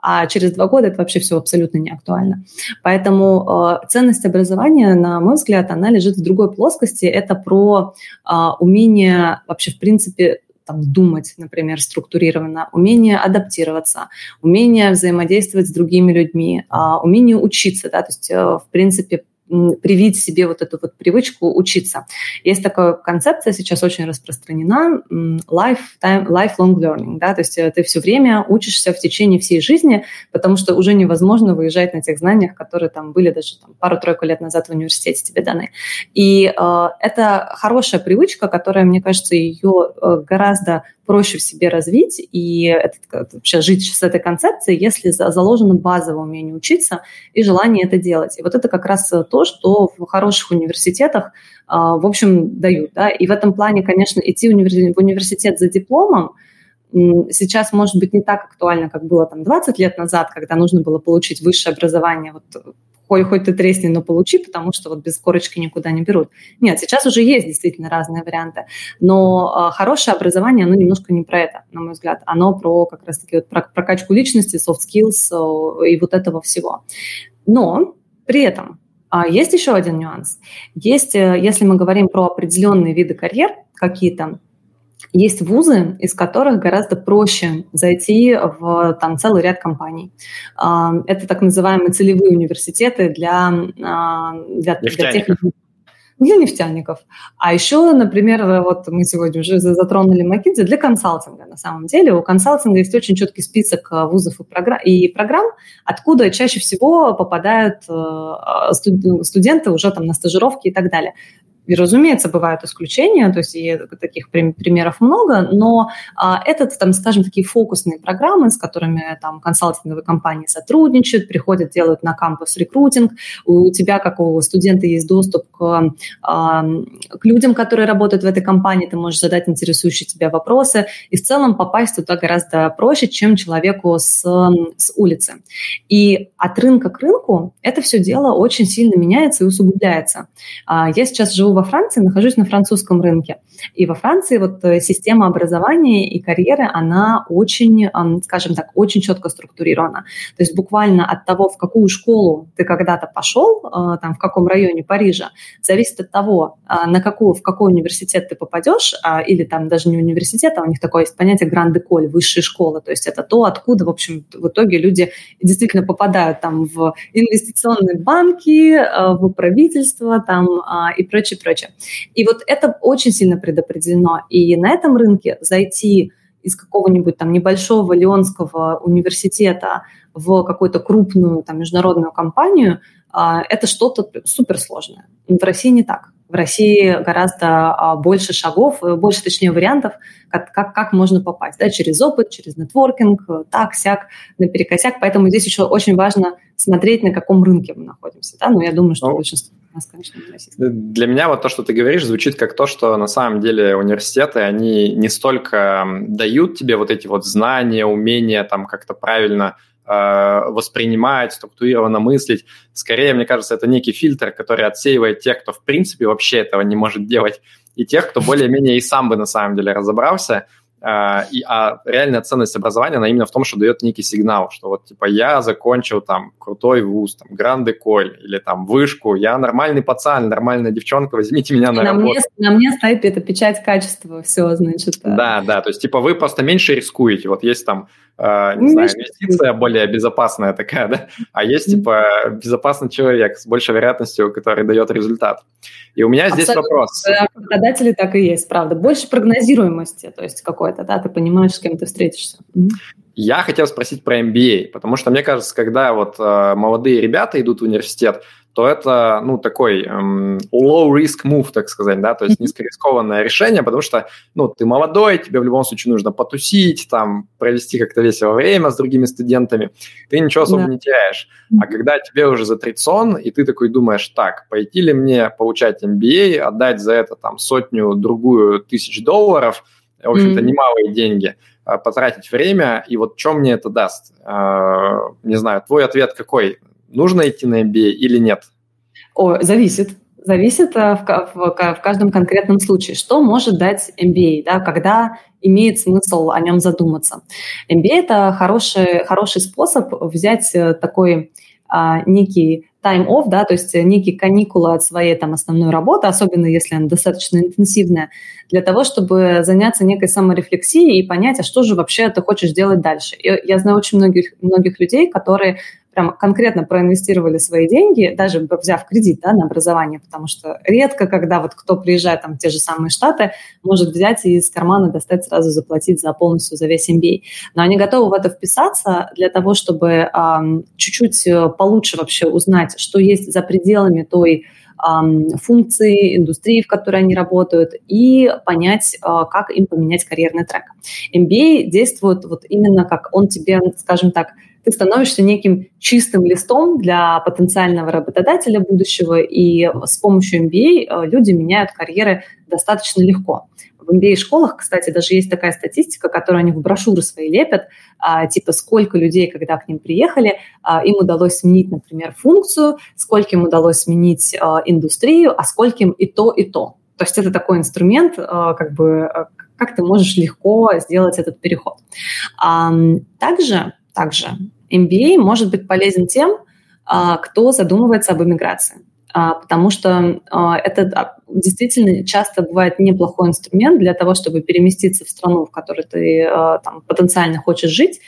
а через два года это вообще все абсолютно не актуально. Поэтому э, ценность образования, на мой взгляд, она лежит в другой плоскости. Это про э, умение вообще, в принципе, там, думать, например, структурированно, умение адаптироваться, умение взаимодействовать с другими людьми, э, умение учиться, да, то есть, э, в принципе, привить себе вот эту вот привычку учиться. Есть такая концепция, сейчас очень распространена, lifetime, lifelong learning, да, то есть э, ты все время учишься в течение всей жизни, потому что уже невозможно выезжать на тех знаниях, которые там были даже там, пару-тройку лет назад в университете тебе даны. И э, это хорошая привычка, которая, мне кажется, ее э, гораздо проще в себе развить и это, вообще жить с этой концепцией, если заложено базовое умение учиться и желание это делать. И вот это как раз то, что в хороших университетах, а, в общем, дают. Да? И в этом плане, конечно, идти в университет за дипломом, сейчас, может быть, не так актуально, как было там 20 лет назад, когда нужно было получить высшее образование вот хоть, хоть ты тресни, но получи, потому что вот без корочки никуда не берут. Нет, сейчас уже есть действительно разные варианты, но э, хорошее образование, оно немножко не про это, на мой взгляд. Оно про как раз-таки вот про прокачку личности, soft skills э, и вот этого всего. Но при этом а есть еще один нюанс. Есть, э, если мы говорим про определенные виды карьер какие-то, есть вузы, из которых гораздо проще зайти в там, целый ряд компаний. А, это так называемые целевые университеты для, а, для, для тех для нефтяников. А еще, например, вот мы сегодня уже затронули McKinsey для консалтинга. На самом деле у консалтинга есть очень четкий список а, вузов и программ, и программ откуда чаще всего попадают студенты уже там на стажировки и так далее. И, разумеется, бывают исключения, то есть и таких примеров много, но а, это, там, скажем, такие фокусные программы, с которыми там консалтинговые компании сотрудничают, приходят, делают на кампус рекрутинг. У тебя, как у студента, есть доступ к, а, к людям, которые работают в этой компании, ты можешь задать интересующие тебя вопросы, и в целом попасть туда гораздо проще, чем человеку с, с улицы. И от рынка к рынку это все дело очень сильно меняется и усугубляется. А, я сейчас живу во Франции, нахожусь на французском рынке. И во Франции вот э, система образования и карьеры, она очень, скажем так, очень четко структурирована. То есть буквально от того, в какую школу ты когда-то пошел, э, там, в каком районе Парижа, зависит от того, э, на какую, в какой университет ты попадешь, а, или там даже не университет, а у них такое есть понятие гранд-эколь, высшие школы. То есть это то, откуда, в общем, в итоге люди действительно попадают там в инвестиционные банки, в правительство там а, и прочее, прочее. И вот это очень сильно предопределено. И на этом рынке зайти из какого-нибудь там небольшого Леонского университета в какую-то крупную там, международную компанию, а, это что-то суперсложное. В России не так. В России гораздо а, больше шагов, э, больше, точнее, вариантов, как, как, как можно попасть. Да, через опыт, через нетворкинг, э, так, сяк, наперекосяк. Поэтому здесь еще очень важно смотреть, на каком рынке мы находимся. Да? Но я думаю, что ну, большинство нас, конечно, Для меня вот то, что ты говоришь, звучит как то, что на самом деле университеты, они не столько дают тебе вот эти вот знания, умения там как-то правильно Э, воспринимать, структурированно мыслить. Скорее, мне кажется, это некий фильтр, который отсеивает тех, кто в принципе вообще этого не может делать, и тех, кто более-менее и сам бы на самом деле разобрался, и, а реальная ценность образования, она именно в том, что дает некий сигнал, что вот, типа, я закончил там крутой вуз, там, Гранде Коль или там вышку, я нормальный пацан, нормальная девчонка, возьмите меня на, на работу. Мне, на мне стоит эта печать качества, все, значит. Да, да, то есть, типа, вы просто меньше рискуете. Вот есть там Uh, не знаю, инвестиция более безопасная такая, да, а есть, типа, безопасный человек с большей вероятностью, который дает результат. И у меня Абсолютно. здесь вопрос. Работодатели так и есть, правда. Больше прогнозируемости, то есть какой-то, да, ты понимаешь, с кем ты встретишься. Я хотел спросить про MBA, потому что мне кажется, когда вот э, молодые ребята идут в университет, то это, ну, такой эм, low-risk move, так сказать, да, то есть низкорискованное решение, потому что, ну, ты молодой, тебе в любом случае нужно потусить, там, провести как-то весело время с другими студентами, ты ничего особо да. не теряешь. А когда тебе уже за 30 и ты такой думаешь, так, пойти ли мне получать MBA, отдать за это, там, сотню-другую тысяч долларов, в общем-то, mm-hmm. немалые деньги, а, потратить время, и вот что мне это даст? А, не знаю, твой ответ какой? Нужно идти на MBA или нет? О, зависит. Зависит э, в, в, в каждом конкретном случае, что может дать MBA, да, когда имеет смысл о нем задуматься. MBA – это хороший, хороший способ взять э, такой а, некий time off, да, то есть некие каникулы от своей там основной работы, особенно если она достаточно интенсивная, для того, чтобы заняться некой саморефлексией и понять, а что же вообще ты хочешь делать дальше. И я знаю очень многих, многих людей, которые прям конкретно проинвестировали свои деньги, даже взяв кредит да, на образование, потому что редко, когда вот кто приезжает там в те же самые Штаты, может взять и из кармана достать сразу заплатить за полностью за весь MBA. Но они готовы в это вписаться для того, чтобы э, чуть-чуть получше вообще узнать, что есть за пределами той функции индустрии, в которой они работают, и понять, а, как им поменять карьерный трек. MBA действует вот именно как он тебе, скажем так, ты становишься неким чистым листом для потенциального работодателя будущего, и с помощью MBA э, люди меняют карьеры достаточно легко. в MBA-школах, кстати, даже есть такая статистика, которую они в брошюры свои лепят, а, типа сколько людей, когда к ним приехали, а, им удалось сменить, например, функцию, сколько им удалось сменить а, индустрию, а сколько им и то, и то. То есть это такой инструмент, а, как бы, как ты можешь легко сделать этот переход. Также, также MBA может быть полезен тем, а, кто задумывается об иммиграции. А, потому что а, это действительно часто бывает неплохой инструмент для того, чтобы переместиться в страну, в которой ты там, потенциально хочешь жить.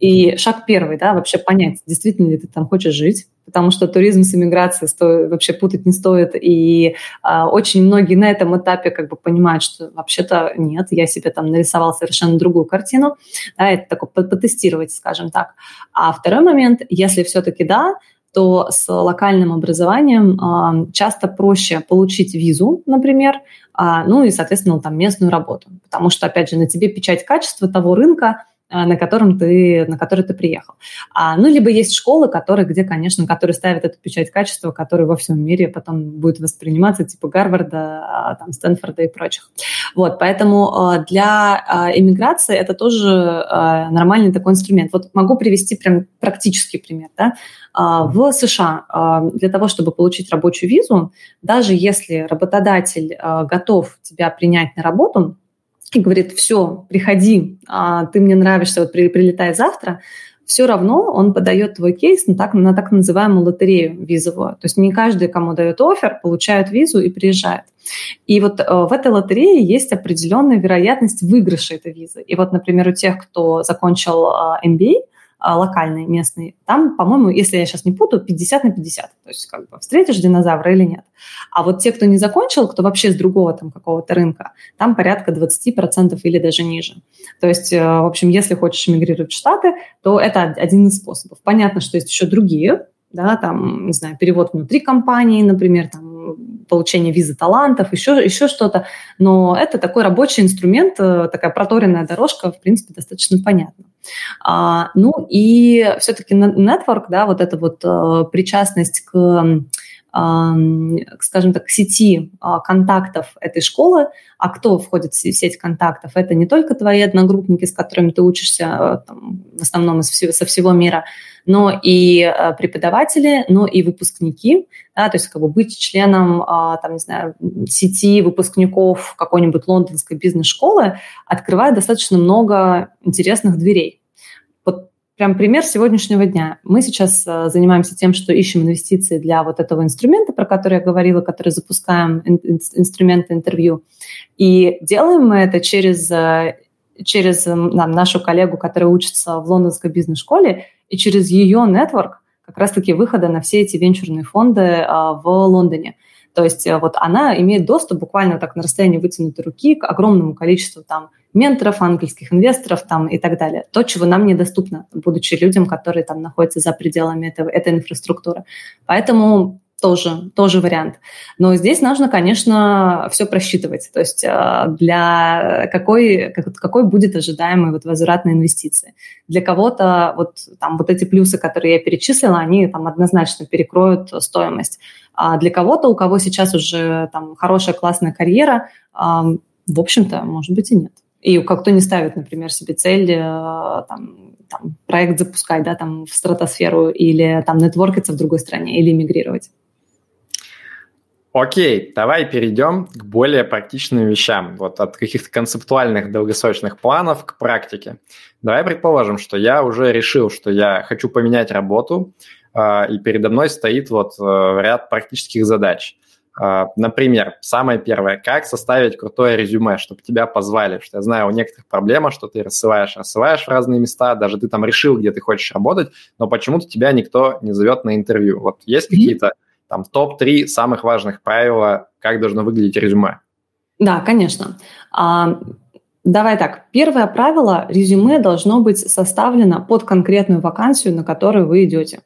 И шаг первый, да, вообще понять, действительно ли ты там хочешь жить, потому что туризм с иммиграцией стоит, вообще путать не стоит, и э, очень многие на этом этапе как бы понимают, что вообще-то нет, я себе там нарисовал совершенно другую картину, да, это такое потестировать, скажем так. А второй момент, если все-таки да, то с локальным образованием э, часто проще получить визу, например, э, ну и, соответственно, там местную работу, потому что, опять же, на тебе печать качества того рынка, на котором ты, на который ты приехал. А, ну, либо есть школы, которые, где, конечно, которые ставят эту печать качества, которая во всем мире потом будет восприниматься, типа Гарварда, а, там, Стэнфорда и прочих. Вот, поэтому а, для иммиграции это тоже нормальный такой инструмент. Вот могу привести прям практический пример. Да? В США для того, чтобы получить рабочую визу, даже если работодатель готов тебя принять на работу, и говорит, все, приходи, а, ты мне нравишься, вот при, прилетай завтра, все равно он подает твой кейс на так, на так называемую лотерею визовую. То есть не каждый, кому дает офер, получает визу и приезжает. И вот э, в этой лотерее есть определенная вероятность выигрыша этой визы. И вот, например, у тех, кто закончил MBA, а, локальный, местный, там, по-моему, если я сейчас не путаю, 50 на 50. То есть как бы встретишь динозавра или нет. А вот те, кто не закончил, кто вообще с другого там какого-то рынка, там порядка 20% или даже ниже. То есть, э, в общем, если хочешь эмигрировать в Штаты, то это один из способов. Понятно, что есть еще другие, да, там, не знаю, перевод внутри компании, например, там, получение визы талантов, еще, еще что-то. Но это такой рабочий инструмент, э, такая проторенная дорожка, в принципе, достаточно понятна. А, ну и все-таки network, да, вот эта вот а, причастность к скажем так, сети а, контактов этой школы, а кто входит в сеть контактов? Это не только твои одногруппники, с которыми ты учишься а, там, в основном из всего, со всего мира, но и а, преподаватели, но и выпускники, да, то есть как бы быть членом, там, не знаю, сети выпускников какой-нибудь лондонской бизнес-школы открывает достаточно много интересных дверей. Прям пример сегодняшнего дня. Мы сейчас э, занимаемся тем, что ищем инвестиции для вот этого инструмента, про который я говорила, который запускаем, инструмент интервью. И делаем мы это через, э, через э, нашу коллегу, которая учится в лондонской бизнес-школе, и через ее нетворк как раз-таки выхода на все эти венчурные фонды в Лондоне. То есть вот она имеет доступ буквально так на расстоянии вытянутой руки к огромному количеству там менторов, ангельских инвесторов там, и так далее. То, чего нам недоступно, будучи людям, которые там находятся за пределами этого, этой инфраструктуры. Поэтому тоже, тоже вариант. Но здесь нужно, конечно, все просчитывать. То есть э, для какой, какой будет ожидаемый вот возврат на инвестиции. Для кого-то вот, там, вот эти плюсы, которые я перечислила, они там однозначно перекроют стоимость. А для кого-то, у кого сейчас уже там хорошая классная карьера, в общем-то, может быть и нет. И как кто не ставит, например, себе цель э, там, там, проект запускать да, там, в стратосферу или там нетворкиться в другой стране или мигрировать. Окей, давай перейдем к более практичным вещам. Вот от каких-то концептуальных долгосрочных планов к практике. Давай предположим, что я уже решил, что я хочу поменять работу, э, и передо мной стоит вот э, ряд практических задач. А, например, самое первое, как составить крутое резюме, чтобы тебя позвали, потому что я знаю, у некоторых проблема, что ты рассылаешь, рассылаешь в разные места, даже ты там решил, где ты хочешь работать, но почему-то тебя никто не зовет на интервью. Вот есть mm-hmm. какие-то там топ-3 самых важных правила, как должно выглядеть резюме? Да, конечно. А, Давай так. Первое правило – резюме должно быть составлено под конкретную вакансию, на которую вы идете.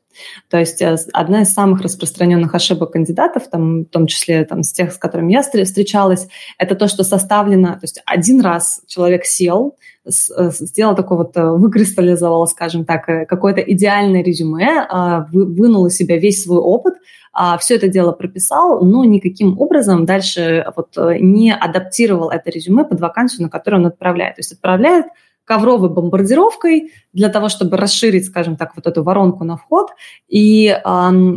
То есть э, одна из самых распространенных ошибок кандидатов, там, в том числе там, с тех, с которыми я встречалась, это то, что составлено, то есть один раз человек сел, э, сделал такой вот, э, выкристаллизовал, скажем так, какое-то идеальное резюме, вынул из себя весь свой опыт, а, все это дело прописал, но никаким образом дальше вот не адаптировал это резюме под вакансию, на которую он отправляет. То есть отправляет ковровой бомбардировкой для того, чтобы расширить, скажем так, вот эту воронку на вход. И э,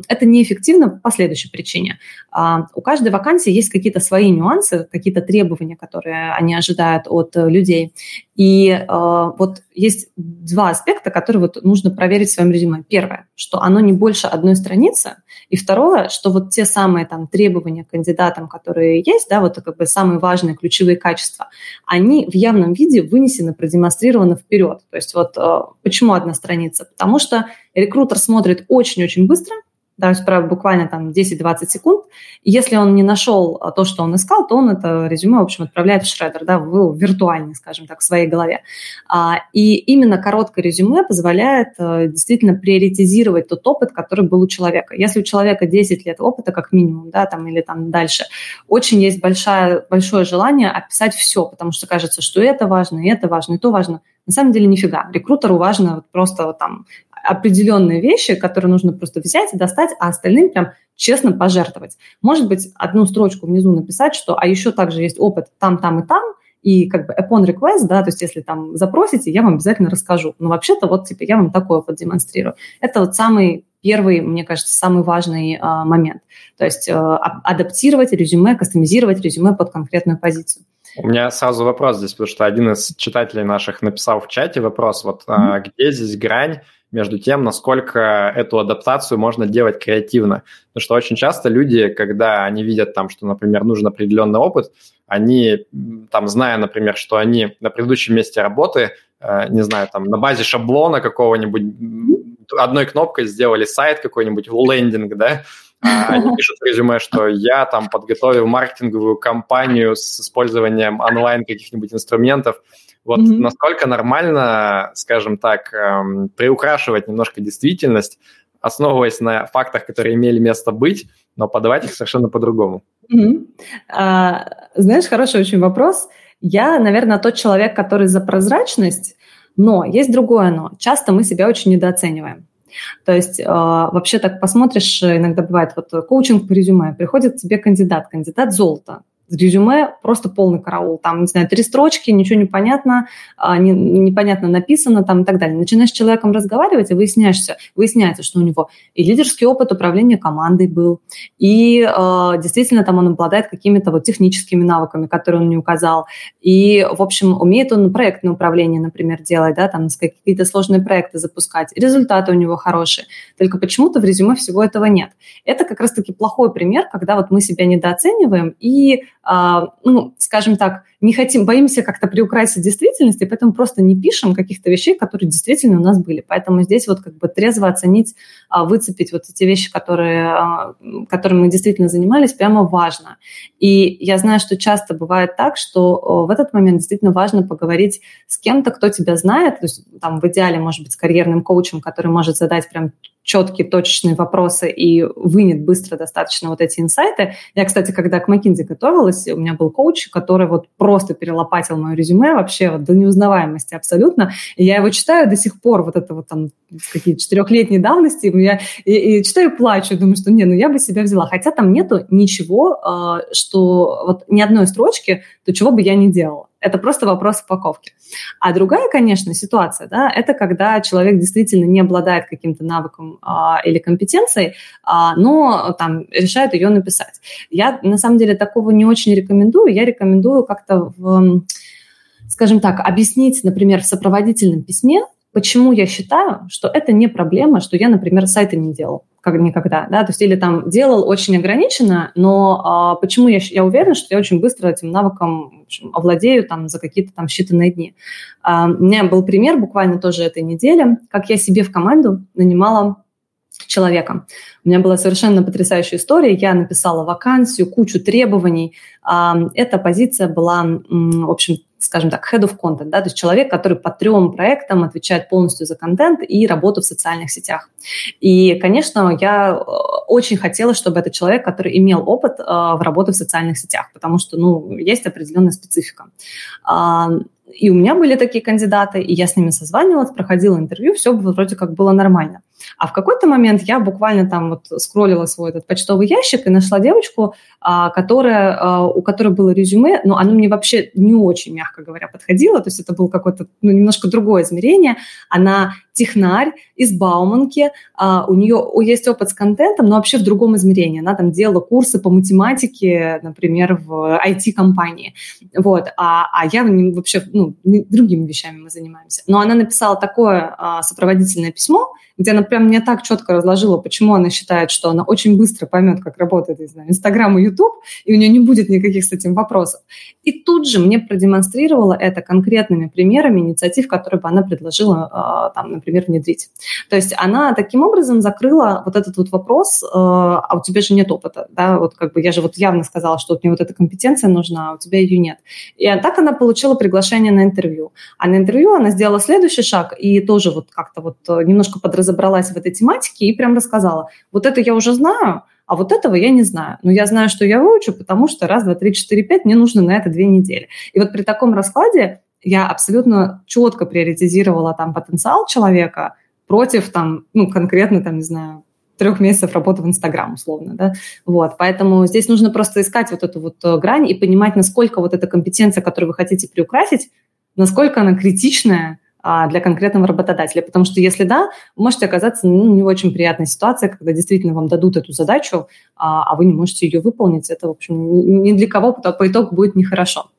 это неэффективно по следующей причине. Э, у каждой вакансии есть какие-то свои нюансы, какие-то требования, которые они ожидают от э, людей. И э, вот есть два аспекта, которые вот нужно проверить в своем резюме. Первое, что оно не больше одной страницы. И второе, что вот те самые там требования к кандидатам, которые есть, да, вот как бы самые важные ключевые качества, они в явном виде вынесены, продемонстрированы вперед. То есть вот э, почему одна страница? Потому что рекрутер смотрит очень-очень быстро, то буквально там 10-20 секунд. Если он не нашел а, то, что он искал, то он это резюме, в общем, отправляет в шредер, да, в виртуальный, скажем так, в своей голове. А, и именно короткое резюме позволяет э, действительно приоритизировать тот опыт, который был у человека. Если у человека 10 лет опыта, как минимум, да, там, или там дальше, очень есть большое, большое желание описать все, потому что кажется, что это важно, и это важно, и то важно. На самом деле нифига. Рекрутеру важно вот просто вот там определенные вещи, которые нужно просто взять и достать, а остальным прям честно пожертвовать. Может быть, одну строчку внизу написать, что а еще также есть опыт там, там и там, и как бы upon request, да, то есть если там запросите, я вам обязательно расскажу. Но вообще-то вот типа я вам такой опыт демонстрирую. Это вот самый первый, мне кажется, самый важный э, момент. То есть э, адаптировать резюме, кастомизировать резюме под конкретную позицию. У меня сразу вопрос здесь, потому что один из читателей наших написал в чате вопрос, вот mm-hmm. где здесь грань между тем, насколько эту адаптацию можно делать креативно. Потому что очень часто люди, когда они видят там, что, например, нужен определенный опыт, они, там, зная, например, что они на предыдущем месте работы, э, не знаю, там, на базе шаблона какого-нибудь, одной кнопкой сделали сайт какой-нибудь, лендинг, да, а они пишут в резюме, что я там подготовил маркетинговую кампанию с использованием онлайн каких-нибудь инструментов. Вот mm-hmm. насколько нормально, скажем так, эм, приукрашивать немножко действительность, основываясь на фактах, которые имели место быть, но подавать их совершенно по-другому. Mm-hmm. А, знаешь, хороший очень вопрос. Я, наверное, тот человек, который за прозрачность, но есть другое но. Часто мы себя очень недооцениваем. То есть э, вообще так посмотришь, иногда бывает вот коучинг по резюме, приходит тебе кандидат, кандидат золото, резюме просто полный караул. Там, не знаю, три строчки, ничего не понятно, а, не, непонятно написано там и так далее. Начинаешь с человеком разговаривать, и выясняешься, выясняется, что у него и лидерский опыт управления командой был, и э, действительно там он обладает какими-то вот техническими навыками, которые он не указал. И, в общем, умеет он проектное управление, например, делать, да, там какие-то сложные проекты запускать. результаты у него хорошие. Только почему-то в резюме всего этого нет. Это как раз-таки плохой пример, когда вот мы себя недооцениваем и ну, скажем так, не хотим, боимся как-то приукрасить действительность, и поэтому просто не пишем каких-то вещей, которые действительно у нас были. Поэтому здесь вот как бы трезво оценить, а, выцепить вот эти вещи, которые, а, которыми мы действительно занимались, прямо важно. И я знаю, что часто бывает так, что в этот момент действительно важно поговорить с кем-то, кто тебя знает, то есть там в идеале, может быть, с карьерным коучем, который может задать прям четкие, точечные вопросы и вынет быстро достаточно вот эти инсайты. Я, кстати, когда к McKinsey готовилась, у меня был коуч, который вот просто перелопатил мое резюме вообще вот до неузнаваемости абсолютно. И я его читаю до сих пор, вот это вот там какие четырехлетней давности, я и, и читаю плачу, думаю, что не, ну я бы себя взяла. Хотя там нету ничего, а, что вот ни одной строчки, то чего бы я не делала. Это просто вопрос упаковки. А другая, конечно, ситуация, да, это когда человек действительно не обладает каким-то навыком а, или компетенцией, а, но там решает ее написать. Я на самом деле такого не очень рекомендую. Я рекомендую как-то в скажем так, объяснить, например, в сопроводительном письме, почему я считаю, что это не проблема, что я, например, сайты не делал как никогда, да, то есть или там делал очень ограниченно, но а, почему я, я уверена, что я очень быстро этим навыком общем, овладею там за какие-то там считанные дни. А, у меня был пример буквально тоже этой недели, как я себе в команду нанимала человека. У меня была совершенно потрясающая история. Я написала вакансию, кучу требований. Эта позиция была, в общем, скажем так, head of content, да, то есть человек, который по трем проектам отвечает полностью за контент и работу в социальных сетях. И, конечно, я э, очень хотела, чтобы это человек, который имел опыт э, в работе в социальных сетях, потому что, ну, есть определенная специфика. И у меня были такие кандидаты, и я с ними созванивалась, проходила интервью, все вроде как было нормально. А в какой-то момент я буквально там вот скроллила свой этот почтовый ящик и нашла девочку, а, которая, а, у которой было резюме, но оно мне вообще не очень, мягко говоря, подходило, то есть это было какое-то ну, немножко другое измерение. Она технарь из Бауманки, а, у нее есть опыт с контентом, но вообще в другом измерении. Она там делала курсы по математике, например, в IT-компании. Вот. А, а я вообще, ну, другими вещами мы занимаемся. Но она написала такое сопроводительное письмо, где она прям мне так четко разложила, почему она считает, что она очень быстро поймет, как работает, не знаю, Инстаграм и Ютуб, и у нее не будет никаких с этим вопросов. И тут же мне продемонстрировала это конкретными примерами инициатив, которые бы она предложила, а, там, например, внедрить. То есть она таким образом закрыла вот этот вот вопрос, а, а у тебя же нет опыта, да, вот как бы я же вот явно сказала, что вот мне вот эта компетенция нужна, а у тебя ее нет. И так она получила приглашение на интервью. А на интервью она сделала следующий шаг и тоже вот как-то вот немножко подразумевала разобралась в этой тематике и прям рассказала, вот это я уже знаю, а вот этого я не знаю. Но я знаю, что я выучу, потому что раз, два, три, четыре, пять мне нужно на это две недели. И вот при таком раскладе я абсолютно четко приоритизировала там потенциал человека против там, ну, конкретно там, не знаю, трех месяцев работы в Инстаграм, условно, да, вот, поэтому здесь нужно просто искать вот эту вот э, грань и понимать, насколько вот эта компетенция, которую вы хотите приукрасить, насколько она критичная, а, для конкретного работодателя. Потому что если да, можете оказаться ну, не в очень приятной ситуации, когда действительно вам дадут эту задачу, а, а вы не можете ее выполнить. Это, в общем, ни для кого по итогу будет нехорошо.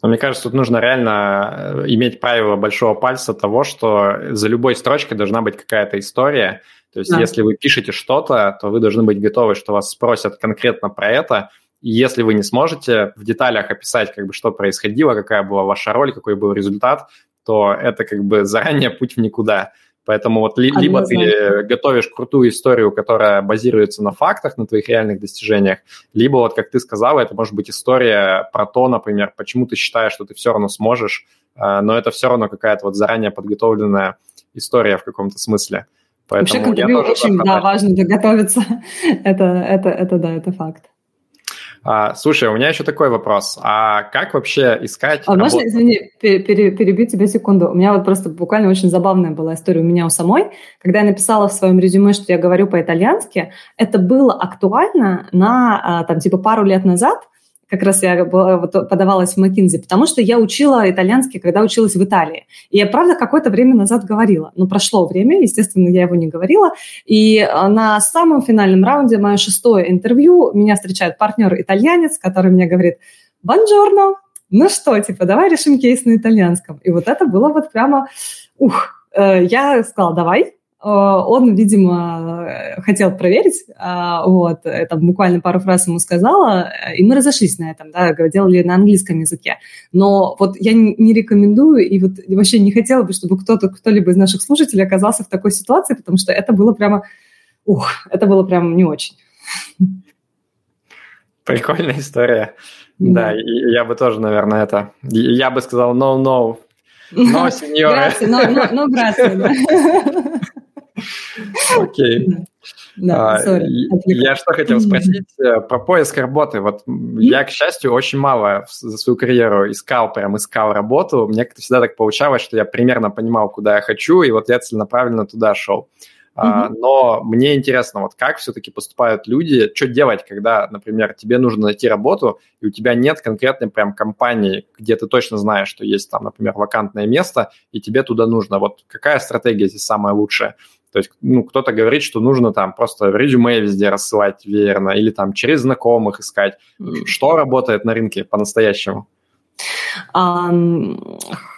Но мне кажется, тут нужно реально э, иметь правило большого пальца того, что за любой строчкой должна быть какая-то история. То есть да. если вы пишете что-то, то вы должны быть готовы, что вас спросят конкретно про это. И если вы не сможете в деталях описать, как бы, что происходило, какая была ваша роль, какой был результат, то это как бы заранее путь в никуда. Поэтому вот ли, либо ты готовишь крутую историю, которая базируется на фактах, на твоих реальных достижениях, либо вот, как ты сказала, это может быть история про то, например, почему ты считаешь, что ты все равно сможешь, а, но это все равно какая-то вот заранее подготовленная история в каком-то смысле. Поэтому Вообще к интервью очень да, важно подготовиться. это, это, это да, это факт. А, слушай, у меня еще такой вопрос. А как вообще искать... А можно, извини, пере, перебить тебя секунду? У меня вот просто буквально очень забавная была история у меня у самой. Когда я написала в своем резюме, что я говорю по-итальянски, это было актуально на, а, там, типа, пару лет назад, как раз я подавалась в Макинзи, потому что я учила итальянский, когда училась в Италии. И я, правда, какое-то время назад говорила. Но прошло время, естественно, я его не говорила. И э, на самом финальном раунде, мое шестое интервью, меня встречает партнер-итальянец, который мне говорит «Бонжорно!» Ну что, типа, давай решим кейс на итальянском. И вот это было вот прямо... Ух, э, я сказала, давай, он, видимо, хотел проверить, а, вот, там буквально пару фраз ему сказала, и мы разошлись на этом, да, делали на английском языке. Но вот я не рекомендую и вот вообще не хотела бы, чтобы кто-то, кто-либо из наших слушателей оказался в такой ситуации, потому что это было прямо, ух, это было прямо не очень. Прикольная история. Да, да я бы тоже, наверное, это... Я бы сказал no-no, no, сеньора. No, no, no, grazie. Окей. Да, а, sorry, я что хотел спросить э, про поиск работы. Вот я, к счастью, очень мало за свою карьеру искал, прям искал работу. Мне как-то всегда так получалось, что я примерно понимал, куда я хочу, и вот я целенаправленно туда шел. Uh-huh. Но мне интересно, вот как все-таки поступают люди, что делать, когда, например, тебе нужно найти работу, и у тебя нет конкретной прям компании, где ты точно знаешь, что есть там, например, вакантное место, и тебе туда нужно. Вот какая стратегия здесь самая лучшая? То есть, ну, кто-то говорит, что нужно там просто резюме везде рассылать верно, или там через знакомых искать. Что работает на рынке по-настоящему?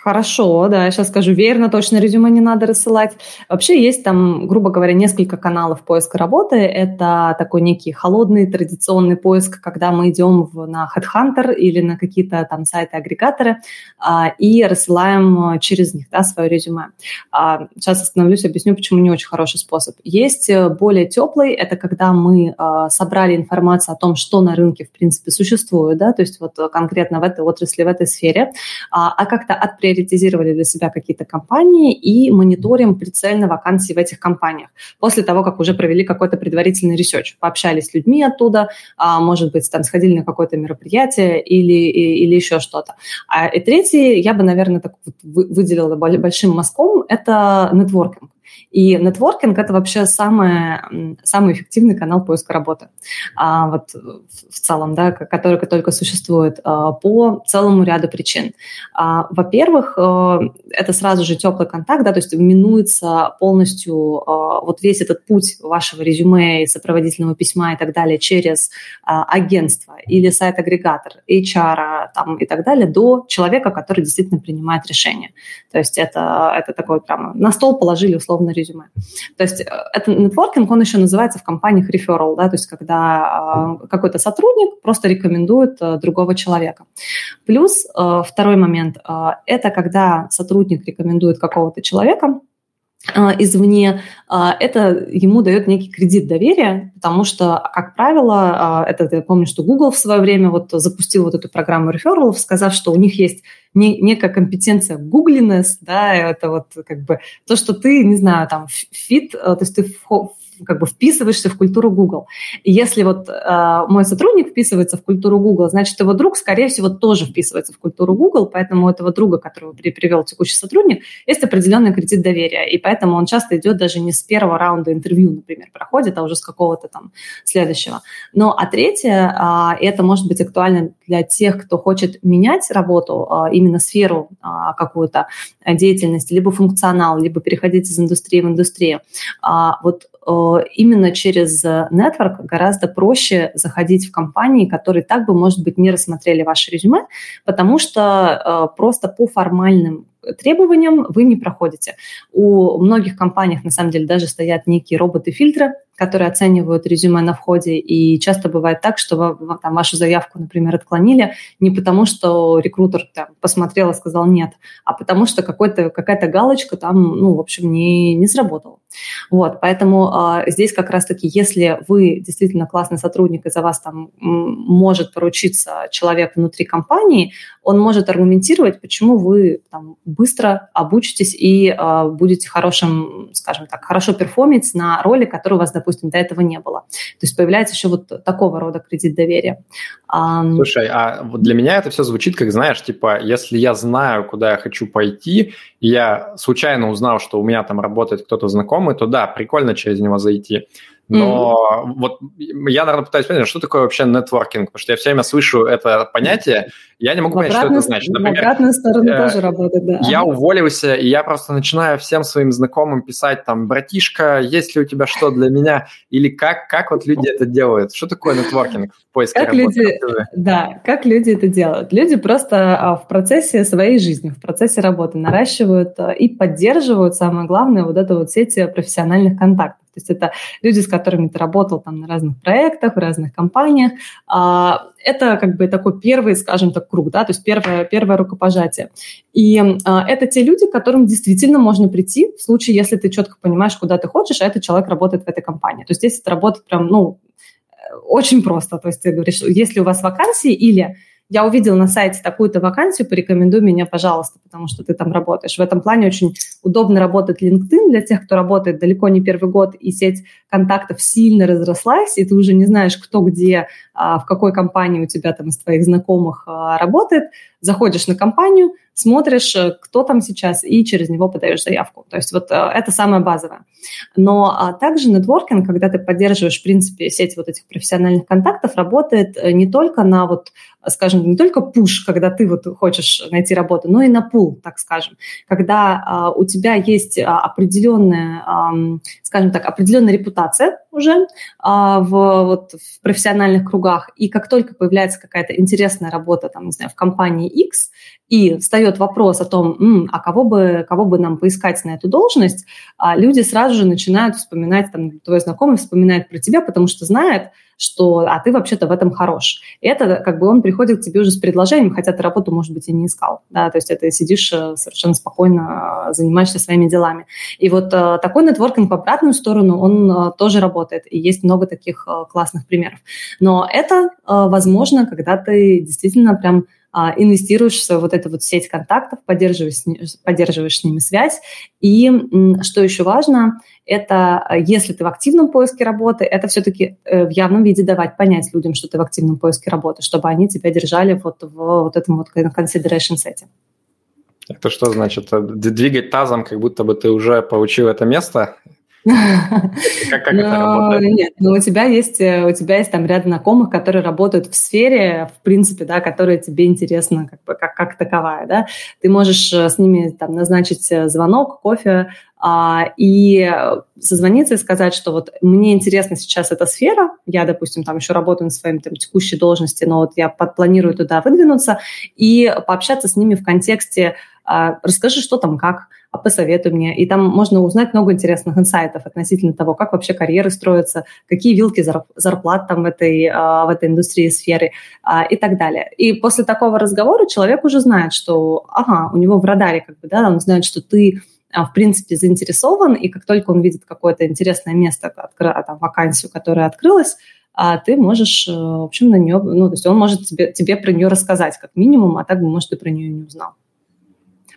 Хорошо, да, я сейчас скажу верно, точно резюме не надо рассылать. Вообще есть там, грубо говоря, несколько каналов поиска работы. Это такой некий холодный традиционный поиск, когда мы идем в, на Headhunter или на какие-то там сайты-агрегаторы а, и рассылаем через них да, свое резюме. А, сейчас остановлюсь, объясню, почему не очень хороший способ. Есть э, более теплый, это когда мы а, собрали информацию о том, что на рынке в принципе существует, да, то есть вот конкретно в этой отрасли, в этой сфере, а, а как-то отпри приоритизировали для себя какие-то компании и мониторим прицельно вакансии в этих компаниях. После того, как уже провели какой-то предварительный research, пообщались с людьми оттуда, а, может быть, там сходили на какое-то мероприятие или, или еще что-то. А, и третий, я бы, наверное, так выделила большим мазком, это нетворкинг. И нетворкинг – это вообще самый, самый эффективный канал поиска работы. А, вот в целом, да, который только существует а, по целому ряду причин. А, во-первых, а, это сразу же теплый контакт, да, то есть минуется полностью а, вот весь этот путь вашего резюме и сопроводительного письма и так далее через а, агентство или сайт-агрегатор, HR там, и так далее до человека, который действительно принимает решение. То есть это, это такой прямо на стол положили условно резюме. То есть э, это нетворкинг, он еще называется в компаниях referral, да, то есть когда э, какой-то сотрудник просто рекомендует э, другого человека. Плюс второй момент – это когда сотрудник рекомендует какого-то человека, извне, это ему дает некий кредит доверия, потому что, как правило, это я помню, что Google в свое время вот запустил вот эту программу рефералов, сказав, что у них есть не, некая компетенция гуглинес, да, это вот как бы то, что ты, не знаю, там, фит, то есть ты как бы вписываешься в культуру Google. И если вот э, мой сотрудник вписывается в культуру Google, значит, его друг, скорее всего, тоже вписывается в культуру Google, поэтому у этого друга, которого при, привел текущий сотрудник, есть определенный кредит доверия, и поэтому он часто идет даже не с первого раунда интервью, например, проходит, а уже с какого-то там следующего. Ну, а третье, э, это может быть актуально для тех, кто хочет менять работу, э, именно сферу э, какую-то деятельности, либо функционал, либо переходить из индустрии в индустрию. Э, вот Э, именно через network гораздо проще заходить в компании, которые так бы, может быть, не рассмотрели ваше резюме, потому что э, просто по формальным требованиям вы не проходите. У многих компаниях, на самом деле, даже стоят некие роботы-фильтры, которые оценивают резюме на входе, и часто бывает так, что там, вашу заявку, например, отклонили не потому, что рекрутер там, посмотрел и сказал нет, а потому что какая-то галочка там, ну, в общем, не, не сработала. Вот, поэтому э, здесь как раз-таки, если вы действительно классный сотрудник, и за вас там может поручиться человек внутри компании, он может аргументировать, почему вы там быстро обучитесь и э, будете хорошим, скажем так, хорошо перформить на роли, которые у вас, допустим, до этого не было. То есть появляется еще вот такого рода кредит доверия. Слушай, а вот для меня это все звучит как, знаешь, типа, если я знаю, куда я хочу пойти, и я случайно узнал, что у меня там работает кто-то знакомый, то да, прикольно через него зайти. Но mm-hmm. вот я, наверное, пытаюсь понять, что такое вообще нетворкинг, потому что я все время слышу это понятие, я не могу понять, что это значит. Например, в обратную сторону э, тоже работает, да. Я уволился, и я просто начинаю всем своим знакомым писать там, братишка, есть ли у тебя что для меня? Или как, как вот люди это делают? Что такое нетворкинг в поиске как работы? Люди, да, как люди это делают? Люди просто а, в процессе своей жизни, в процессе работы наращивают а, и поддерживают, самое главное, вот эту вот сеть профессиональных контактов. То есть это люди, с которыми ты работал там на разных проектах, в разных компаниях. А, это как бы такой первый, скажем так, круг, да, то есть первое, первое рукопожатие. И это те люди, к которым действительно можно прийти в случае, если ты четко понимаешь, куда ты хочешь, а этот человек работает в этой компании. То есть здесь это работает прям, ну, очень просто. То есть ты говоришь, если у вас вакансии или я увидел на сайте такую-то вакансию, порекомендуй меня, пожалуйста, потому что ты там работаешь. В этом плане очень удобно работать LinkedIn для тех, кто работает далеко не первый год, и сеть контактов сильно разрослась, и ты уже не знаешь, кто где, а, в какой компании у тебя там из твоих знакомых а, работает. Заходишь на компанию, смотришь, э, кто там сейчас, и через него подаешь заявку. То есть вот э, это самое базовое. Но а, также нетворкинг, когда ты поддерживаешь, в принципе, сеть вот этих профессиональных контактов, работает э, не только на вот, скажем, не только пуш, когда ты вот хочешь найти работу, но и на пул, так скажем. Когда а, у тебя есть а, определенная, скажем так, определенная репутация уже а, в, вот, в профессиональных кругах, и как только появляется какая-то интересная работа, там, не знаю, в компании X, и встает вопрос о том, М, а кого бы, кого бы нам поискать на эту должность, люди сразу же начинают вспоминать, там, твой знакомый вспоминает про тебя, потому что знает, что а ты вообще-то в этом хорош. И это как бы он приходит к тебе уже с предложением, хотя ты работу, может быть, и не искал. Да? То есть это сидишь э, совершенно спокойно, э, занимаешься своими делами. И вот э, такой нетворкинг в обратную сторону, он тоже работает. И есть много таких классных примеров. Но это возможно, когда ты действительно прям инвестируешь в свою вот эту вот сеть контактов, поддерживаешь поддерживаешь с ними связь. И что еще важно, это а, если ты в активном поиске работы, это все-таки э, в явном виде давать понять людям, что ты в активном поиске работы, чтобы они тебя держали вот в вот этом вот consideration сете. Это что значит? Двигать тазом, как будто бы ты уже получил это место? Как, как но, это работает? Нет, но у тебя есть э, у тебя есть там ряд знакомых, которые работают в сфере, в принципе, да, которая тебе интересна как бы как, как таковая, да. Ты можешь э, с ними там назначить э, звонок, кофе а, и созвониться и сказать, что вот мне интересна сейчас эта сфера, я, допустим, там еще работаю на своей там, текущей должности, но вот я планирую туда выдвинуться и пообщаться с ними в контексте расскажи, что там, как, а посоветуй мне. И там можно узнать много интересных инсайтов относительно того, как вообще карьеры строятся, какие вилки зарплат там в этой, а, в этой индустрии, сфере и так далее. И после такого разговора человек уже знает, что, ага, у него в радаре, как бы, да, он знает, что ты в принципе, заинтересован, и как только он видит какое-то интересное место, там, вакансию, которая открылась, ты можешь, э, в общем, на нее, ну, то есть он может тебе, тебе про нее рассказать как минимум, а так бы, может, ты про нее не узнал.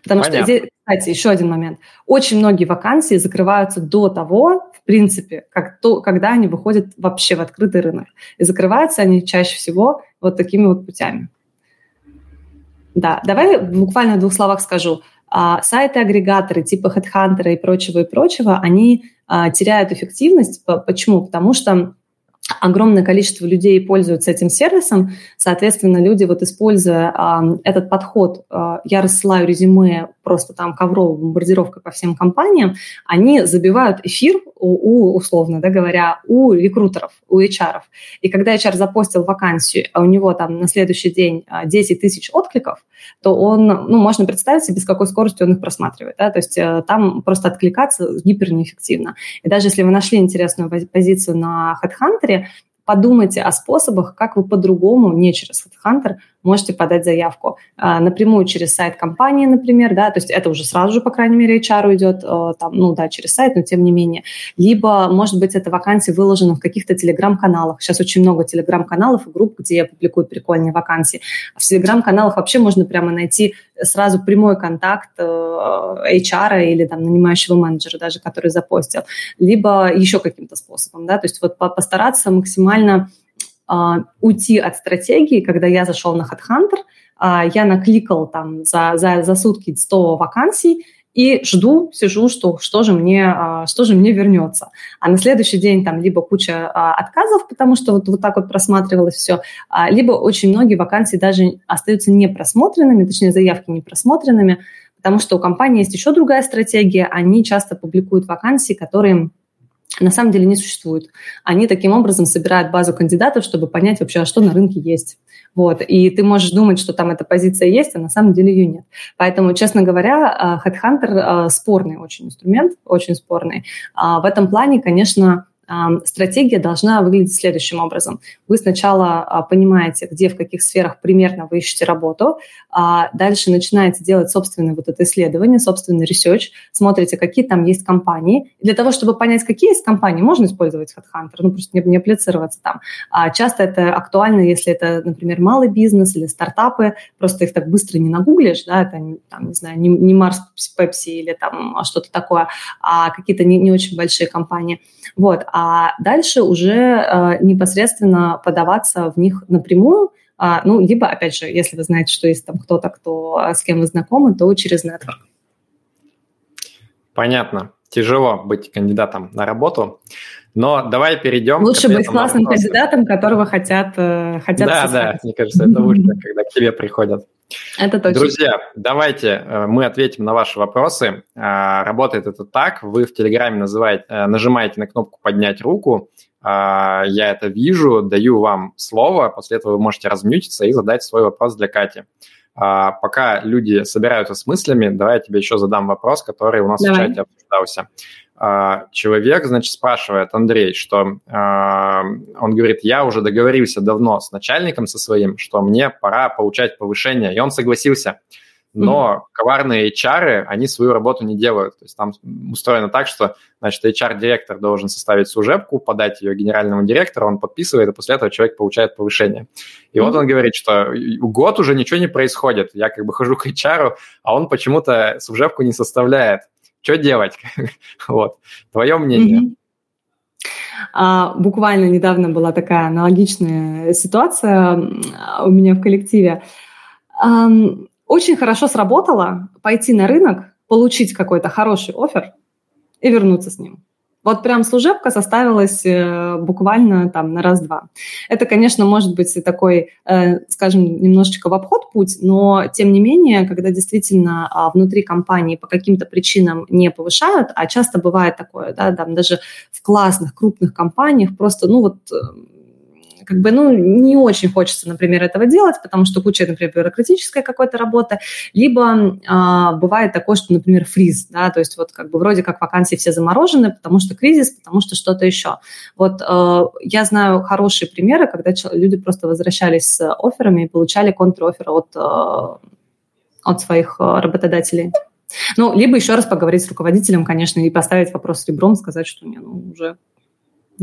Потому Понятно. что здесь, кстати, еще один момент. Очень многие вакансии закрываются до того, в принципе, как то, когда они выходят вообще в открытый рынок. И закрываются они чаще всего вот такими вот путями. Да, давай буквально в двух словах скажу. А, сайты-агрегаторы типа HeadHunter и прочего и прочего, они а, теряют эффективность. Почему? Потому что огромное количество людей пользуются этим сервисом, соответственно, люди, вот используя э, этот подход, э, я рассылаю резюме просто там ковровой бомбардировкой по всем компаниям, они забивают эфир у, у условно да, говоря, у рекрутеров, у HR. И когда HR запостил вакансию, а у него там на следующий день 10 тысяч откликов, то он, ну, можно представить себе, с какой скоростью он их просматривает. Да? То есть э, там просто откликаться гипер неэффективно. И даже если вы нашли интересную позицию на HeadHunter, подумайте о способах, как вы по-другому, не через HeadHunter, можете подать заявку а, напрямую через сайт компании, например, да, то есть это уже сразу же, по крайней мере, HR идет, а, там, ну да, через сайт, но тем не менее. Либо, может быть, эта вакансия выложена в каких-то телеграм-каналах. Сейчас очень много телеграм-каналов и групп, где публикуют прикольные вакансии. А в телеграм-каналах вообще можно прямо найти сразу прямой контакт э, HR или там нанимающего менеджера даже, который запостил, либо еще каким-то способом, да, то есть вот постараться максимально уйти от стратегии, когда я зашел на HeadHunter, а, я накликал там за, за, за сутки 100 вакансий, и жду, сижу, что, что, же мне, а, что же мне вернется. А на следующий день там либо куча отказов, потому что вот, вот так вот просматривалось все, либо очень многие вакансии даже остаются не просмотренными, точнее заявки не просмотренными, потому что у компании есть еще другая стратегия, они часто публикуют вакансии, которые на самом деле не существует. Они таким образом собирают базу кандидатов, чтобы понять вообще, а что на рынке есть. Вот. И ты можешь думать, что там эта позиция есть, а на самом деле ее нет. Поэтому, честно говоря, э, Headhunter э, спорный очень инструмент, очень спорный. А в этом плане, конечно, стратегия должна выглядеть следующим образом. Вы сначала а, понимаете, где, в каких сферах примерно вы ищете работу, а дальше начинаете делать собственное вот это исследование, собственный research, смотрите, какие там есть компании. И для того, чтобы понять, какие есть компании, можно использовать HeadHunter, ну просто не, не апплицироваться там. А часто это актуально, если это, например, малый бизнес или стартапы, просто их так быстро не нагуглишь, да, это, там, не знаю, не, не Марс Пепси или там что-то такое, а какие-то не, не очень большие компании. Вот. А дальше уже э, непосредственно подаваться в них напрямую, а, ну, либо, опять же, если вы знаете, что есть там кто-то, кто, с кем вы знакомы, то через нетворк. Понятно. Тяжело быть кандидатом на работу. Но давай перейдем... Лучше быть классным кандидатом, которого хотят, э, хотят Да, да, мне кажется, это лучше, когда к тебе приходят. Это точно. Друзья, давайте э, мы ответим на ваши вопросы. А, работает это так. Вы в Телеграме называете, э, нажимаете на кнопку «Поднять руку», а, я это вижу, даю вам слово, после этого вы можете размьютиться и задать свой вопрос для Кати. А, пока люди собираются с мыслями, давай я тебе еще задам вопрос, который у нас давай. в чате обсуждался. А, человек, значит, спрашивает, Андрей, что а, он говорит, я уже договорился давно с начальником со своим, что мне пора получать повышение, и он согласился. Но mm-hmm. коварные HR, они свою работу не делают. То есть там устроено так, что, значит, HR-директор должен составить служебку, подать ее генеральному директору, он подписывает, и после этого человек получает повышение. И mm-hmm. вот он говорит, что год уже ничего не происходит. Я как бы хожу к HR, а он почему-то служебку не составляет. Что делать? вот. Твое мнение. А, буквально недавно была такая аналогичная ситуация у меня в коллективе. очень хорошо сработало пойти на рынок, получить какой-то хороший офер и вернуться с ним. Вот прям служебка составилась э, буквально там на раз-два. Это, конечно, может быть такой, э, скажем, немножечко в обход путь, но тем не менее, когда действительно э, внутри компании по каким-то причинам не повышают, а часто бывает такое, да, там даже в классных, крупных компаниях просто, ну вот э, как бы, ну, не очень хочется, например, этого делать, потому что куча, например, бюрократическая какая-то работа, либо а, бывает такое, что, например, фриз, да, то есть вот как бы вроде как вакансии все заморожены, потому что кризис, потому что что-то еще. Вот а, я знаю хорошие примеры, когда люди просто возвращались с офферами и получали контр-оффер от, а, от своих а, работодателей. Ну, либо еще раз поговорить с руководителем, конечно, и поставить вопрос ребром, сказать, что не, ну, уже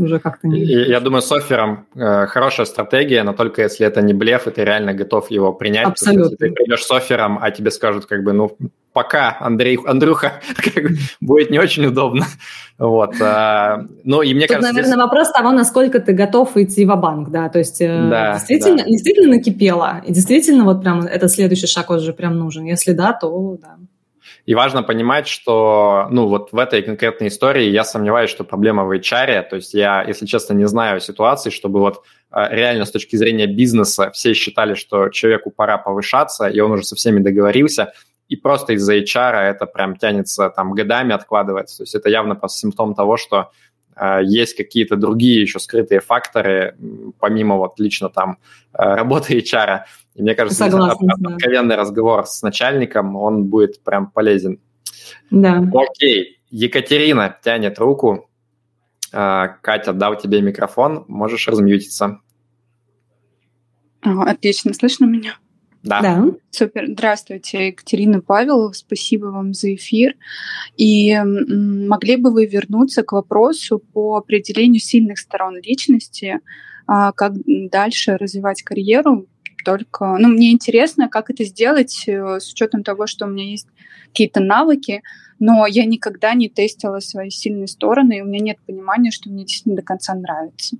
уже как-то не... Я думаю, с оффером э, хорошая стратегия, но только если это не блеф, и ты реально готов его принять. Абсолютно. Есть, если ты придешь с оффером, а тебе скажут, как бы, ну, пока, Андрей, Андрюха, как бы, будет не очень удобно. Вот. А, ну, и мне Тут, кажется, наверное, здесь... вопрос того, насколько ты готов идти в банк да, то есть э, да, действительно, да. действительно накипело, и действительно вот прям этот следующий шаг уже прям нужен. Если да, то да. И важно понимать, что, ну, вот в этой конкретной истории я сомневаюсь, что проблема в HR. То есть я, если честно, не знаю ситуации, чтобы вот а, реально с точки зрения бизнеса все считали, что человеку пора повышаться, и он уже со всеми договорился, и просто из-за HR это прям тянется там годами откладывается. То есть это явно просто симптом того, что э, есть какие-то другие еще скрытые факторы, помимо вот лично там э, работы HR. И мне кажется, Согласна, да. откровенный разговор с начальником, он будет прям полезен. Да. Окей. Екатерина тянет руку. А, Катя, дал тебе микрофон, можешь размьютиться. Отлично, слышно меня? Да. да. Супер. Здравствуйте, Екатерина Павел. Спасибо вам за эфир. И могли бы вы вернуться к вопросу по определению сильных сторон личности, а, как дальше развивать карьеру только, ну, мне интересно, как это сделать э, с учетом того, что у меня есть какие-то навыки, но я никогда не тестила свои сильные стороны, и у меня нет понимания, что мне действительно до конца нравится.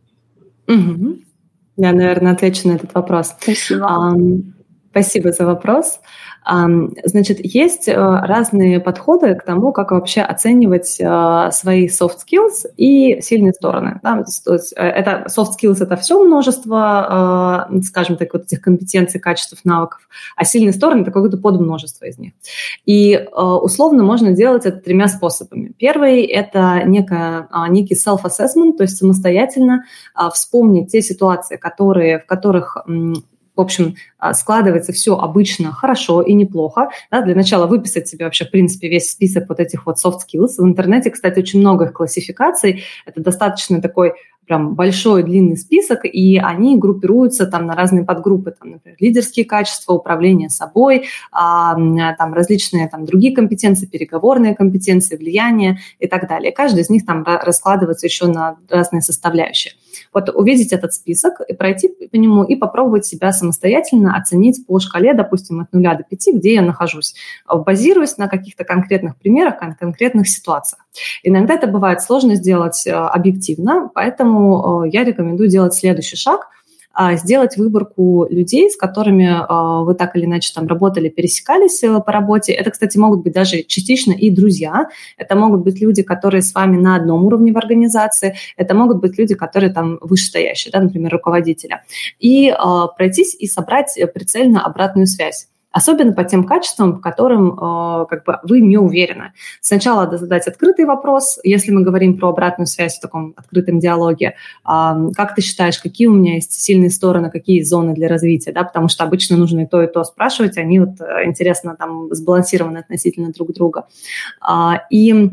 Угу. Я, наверное, отвечу на этот вопрос. Спасибо. А, спасибо за вопрос. Значит, есть э, разные подходы к тому, как вообще оценивать э, свои soft skills и сильные стороны. Да? То есть э, это soft skills – это все множество, скажем так, вот этих компетенций, качеств, навыков, а сильные стороны – это какое-то подмножество из них. И условно можно делать это тремя способами. Первый – это некое, некий self-assessment, то есть самостоятельно вспомнить те ситуации, которые, в которых в общем, а, складывается все обычно хорошо и неплохо. Да, для начала выписать себе вообще, в принципе, весь список вот этих вот soft skills. В интернете, кстати, очень много их классификаций. Это достаточно такой прям большой длинный список, и они группируются там на разные подгруппы, там, например, лидерские качества, управление собой, а, там различные там другие компетенции, переговорные компетенции, влияние и так далее. Каждый из них там раскладывается еще на разные составляющие. Вот увидеть этот список и пройти по нему и попробовать себя самостоятельно оценить по шкале, допустим, от 0 до 5, где я нахожусь, базируясь на каких-то конкретных примерах, конкретных ситуациях. Иногда это бывает сложно сделать э, объективно, поэтому э, я рекомендую делать следующий шаг – а, сделать выборку людей, с которыми а, вы так или иначе там работали, пересекались э, по работе. Это, кстати, могут быть даже частично и друзья. Это могут быть люди, которые с вами на одном уровне в организации. Это могут быть люди, которые там вышестоящие, да, например, руководителя. И пройтись и собрать прицельно обратную связь особенно по тем качествам, по которым э, как бы вы не уверены. Сначала надо задать открытый вопрос, если мы говорим про обратную связь в таком открытом диалоге. Э, как ты считаешь, какие у меня есть сильные стороны, какие зоны для развития, да, потому что обычно нужно и то, и то спрашивать, они вот э, интересно там сбалансированы относительно друг друга. Э, и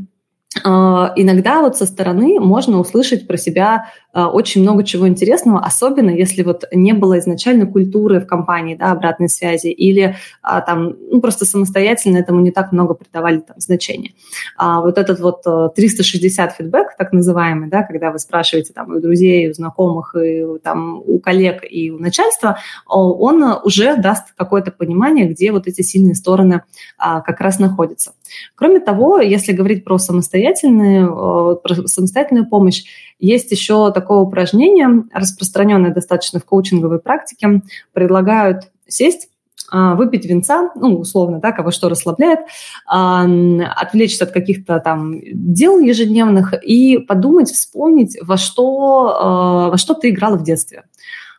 а, иногда вот со стороны можно услышать про себя а, очень много чего интересного, особенно если вот не было изначально культуры в компании, да, обратной связи, или а, там ну, просто самостоятельно этому не так много придавали там значения. Вот этот вот 360 фидбэк, так называемый, да, когда вы спрашиваете там у друзей, у знакомых, и там у коллег и у начальства, он уже даст какое-то понимание, где вот эти сильные стороны как раз находятся. Кроме того, если говорить про самостоятельную, про самостоятельную помощь, есть еще такое упражнение, распространенное достаточно в коучинговой практике. Предлагают сесть а, выпить винца, ну, условно, да, кого что расслабляет, а, отвлечься от каких-то там дел ежедневных и подумать, вспомнить, во что, а, во что ты играла в детстве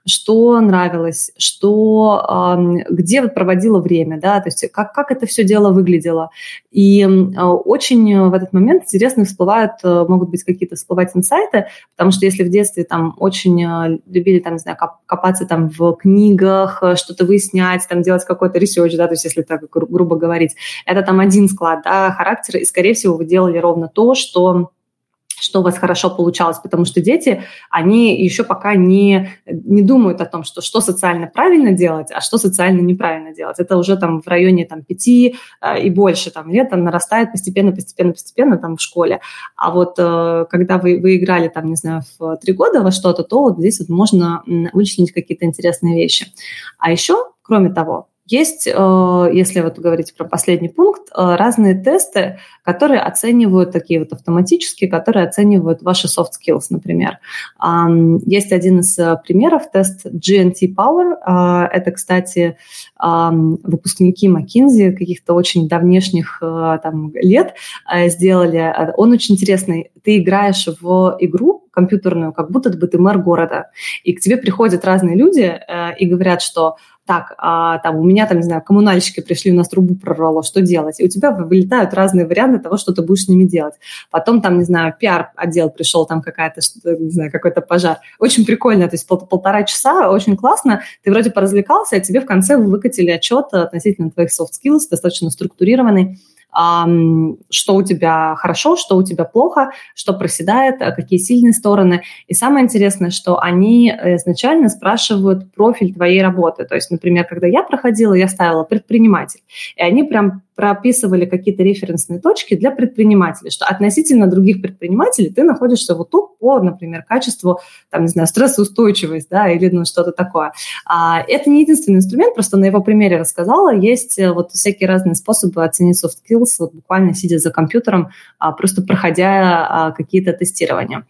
что нравилось, что, где проводила время, да, то есть как, как это все дело выглядело. И очень в этот момент интересно всплывают, э, могут быть какие-то всплывать инсайты, потому что если в детстве там очень э, любили, там, не знаю, копаться там в книгах, э, что-то выяснять, там делать какой-то research, да, то есть если так гру- грубо говорить, это там один склад, да, характера, и, скорее всего, вы делали ровно то, что что у вас хорошо получалось, потому что дети, они еще пока не, не думают о том, что, что социально правильно делать, а что социально неправильно делать. Это уже там в районе там, пяти э, и больше там, лет там, нарастает постепенно, постепенно, постепенно там в школе. А вот э, когда вы, вы играли там, не знаю, в три года во что-то, то вот здесь вот можно вычленить какие-то интересные вещи. А еще, кроме того, есть, э, если вот говорить про последний пункт, э, разные тесты, которые оценивают такие вот автоматические, которые оценивают ваши soft skills, например. Есть один из э, примеров, тест GNT Power. Это, кстати, выпускники McKinsey каких-то очень давнешних там, лет сделали. Он очень интересный. Ты играешь в игру компьютерную, как будто бы ты мэр города. И к тебе приходят разные люди и говорят, что так, а, там, у меня там, не знаю, коммунальщики пришли, у нас трубу прорвало, что делать? И у тебя вылетают разные варианты того, что ты будешь с ними делать. Потом там, не знаю, пиар-отдел пришел, там какая-то, не знаю, какой-то пожар. Очень прикольно, то есть пол полтора часа, очень классно. Ты вроде поразвлекался, а тебе в конце выкатили отчет относительно твоих soft skills, достаточно структурированный что у тебя хорошо, что у тебя плохо, что проседает, а какие сильные стороны. И самое интересное, что они изначально спрашивают профиль твоей работы. То есть, например, когда я проходила, я ставила предприниматель. И они прям прописывали какие-то референсные точки для предпринимателей, что относительно других предпринимателей ты находишься вот тут по, например, качеству, там, не знаю, стрессоустойчивость, да, или ну, что-то такое. А, это не единственный инструмент, просто на его примере рассказала. Есть э, вот всякие разные способы оценить soft skills, вот буквально сидя за компьютером, а, просто проходя а, какие-то тестирования.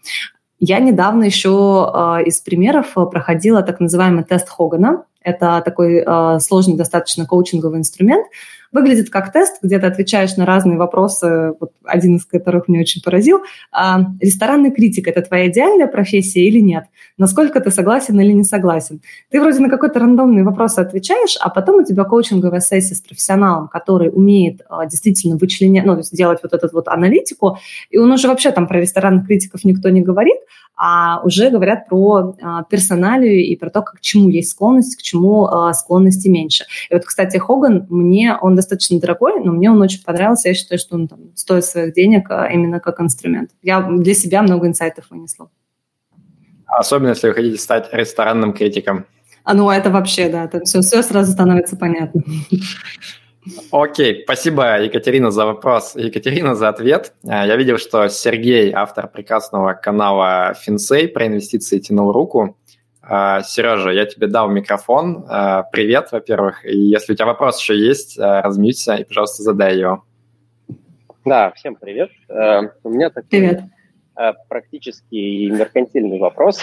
Я недавно еще э, из примеров проходила так называемый тест Хогана. Это такой э, сложный достаточно коучинговый инструмент, Выглядит как тест, где ты отвечаешь на разные вопросы, вот один из которых меня очень поразил. А, ресторанный критик – это твоя идеальная профессия или нет? Насколько ты согласен или не согласен? Ты вроде на какой-то рандомный вопрос отвечаешь, а потом у тебя коучинговая сессия с профессионалом, который умеет а, действительно вычленять, ну, то есть делать вот эту вот аналитику, и он уже вообще там про ресторанных критиков никто не говорит, а уже говорят про а, персоналию и про то, как, к чему есть склонность, к чему а, склонности меньше. И вот, кстати, Хоган, мне он достаточно дорогой, но мне он очень понравился. Я считаю, что он там, стоит своих денег а, именно как инструмент. Я для себя много инсайтов вынесла. Особенно, если вы хотите стать ресторанным критиком. А ну, это вообще, да, это все, все сразу становится понятно. Окей, спасибо, Екатерина, за вопрос. Екатерина, за ответ. А, я видел, что Сергей, автор прекрасного канала Финсей про инвестиции, тянул руку. А, Сережа, я тебе дал микрофон. А, привет, во-первых. И если у тебя вопрос еще есть, размьюься и, пожалуйста, задай его. Да, всем привет. У меня такой привет. практически меркантильный вопрос.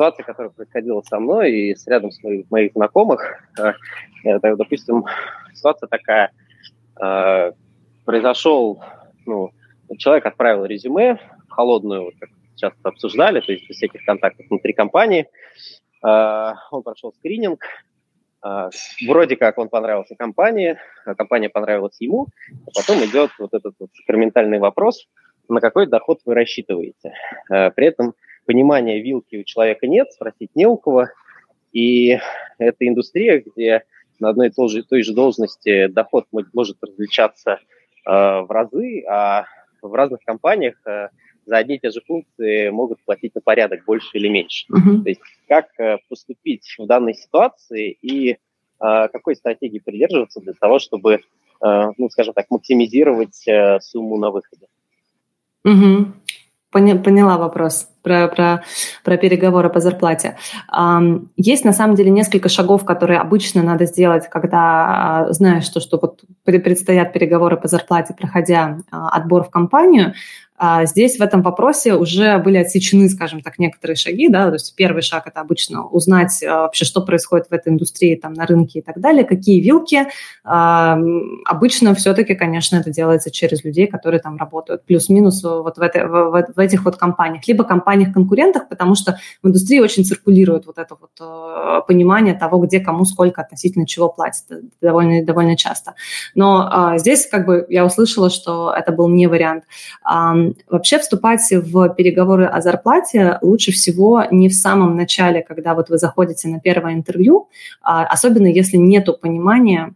Ситуация, которая происходила со мной и с рядом с моих, моих знакомых, это, допустим, ситуация такая. Э, произошел, ну, человек отправил резюме в холодную, вот как часто обсуждали, то есть без всяких контактов внутри компании. Э, он прошел скрининг. Э, вроде как он понравился компании, а компания понравилась ему. А потом идет вот этот вот сакраментальный вопрос, на какой доход вы рассчитываете. Э, при этом понимания вилки у человека нет, спросить не у кого. И это индустрия, где на одной и той же, той же должности доход может различаться э, в разы, а в разных компаниях э, за одни и те же функции могут платить на порядок больше или меньше. Uh-huh. То есть как э, поступить в данной ситуации и э, какой стратегии придерживаться для того, чтобы, э, ну, скажем так, максимизировать э, сумму на выходе. Поня- поняла вопрос. Про, про, про переговоры по зарплате. Есть на самом деле несколько шагов, которые обычно надо сделать, когда а, знаешь, что, что вот предстоят переговоры по зарплате, проходя а, отбор в компанию. А здесь в этом вопросе уже были отсечены, скажем так, некоторые шаги, да, то есть первый шаг это обычно узнать вообще, что происходит в этой индустрии, там, на рынке и так далее, какие вилки. Обычно все-таки, конечно, это делается через людей, которые там работают, плюс-минус вот в, этой, в, в этих вот компаниях, либо компаниях-конкурентах, потому что в индустрии очень циркулирует вот это вот э, понимание того, где кому сколько относительно чего платят довольно, довольно часто. Но здесь как бы я услышала, что это был не вариант. Вообще вступать в переговоры о зарплате лучше всего не в самом начале, когда вот вы заходите на первое интервью, а особенно если нет понимания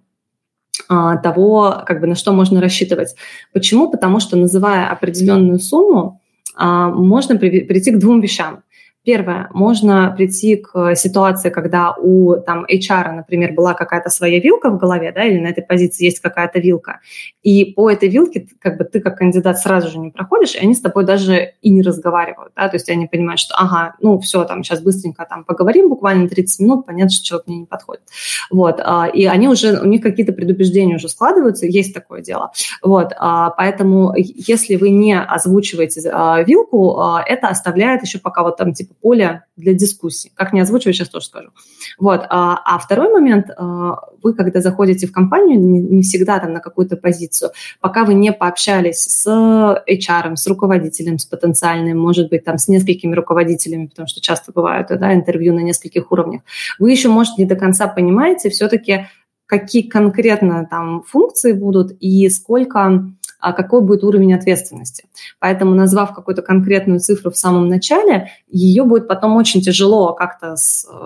а, того, как бы на что можно рассчитывать. Почему? Потому что называя определенную сумму, можно прийти к двум вещам. Первое, можно прийти к ситуации, когда у там, HR, например, была какая-то своя вилка в голове, да, или на этой позиции есть какая-то вилка, и по этой вилке как бы ты как кандидат сразу же не проходишь, и они с тобой даже и не разговаривают, да, то есть они понимают, что, ага, ну все, там сейчас быстренько там поговорим, буквально 30 минут, понятно, что человек мне не подходит, вот, а, и они уже, у них какие-то предубеждения уже складываются, есть такое дело, вот, а, поэтому если вы не озвучиваете а, вилку, это оставляет еще пока вот там типа поле для дискуссии. Как не озвучиваю, сейчас тоже скажу. Вот. А, а второй момент, а, вы, когда заходите в компанию, не, не всегда там на какую-то позицию, пока вы не пообщались с HR, с руководителем, с потенциальным, может быть, там с несколькими руководителями, потому что часто бывают да, интервью на нескольких уровнях, вы еще, может, не до конца понимаете все-таки, какие конкретно там функции будут и сколько а какой будет уровень ответственности. Поэтому, назвав какую-то конкретную цифру в самом начале, ее будет потом очень тяжело как-то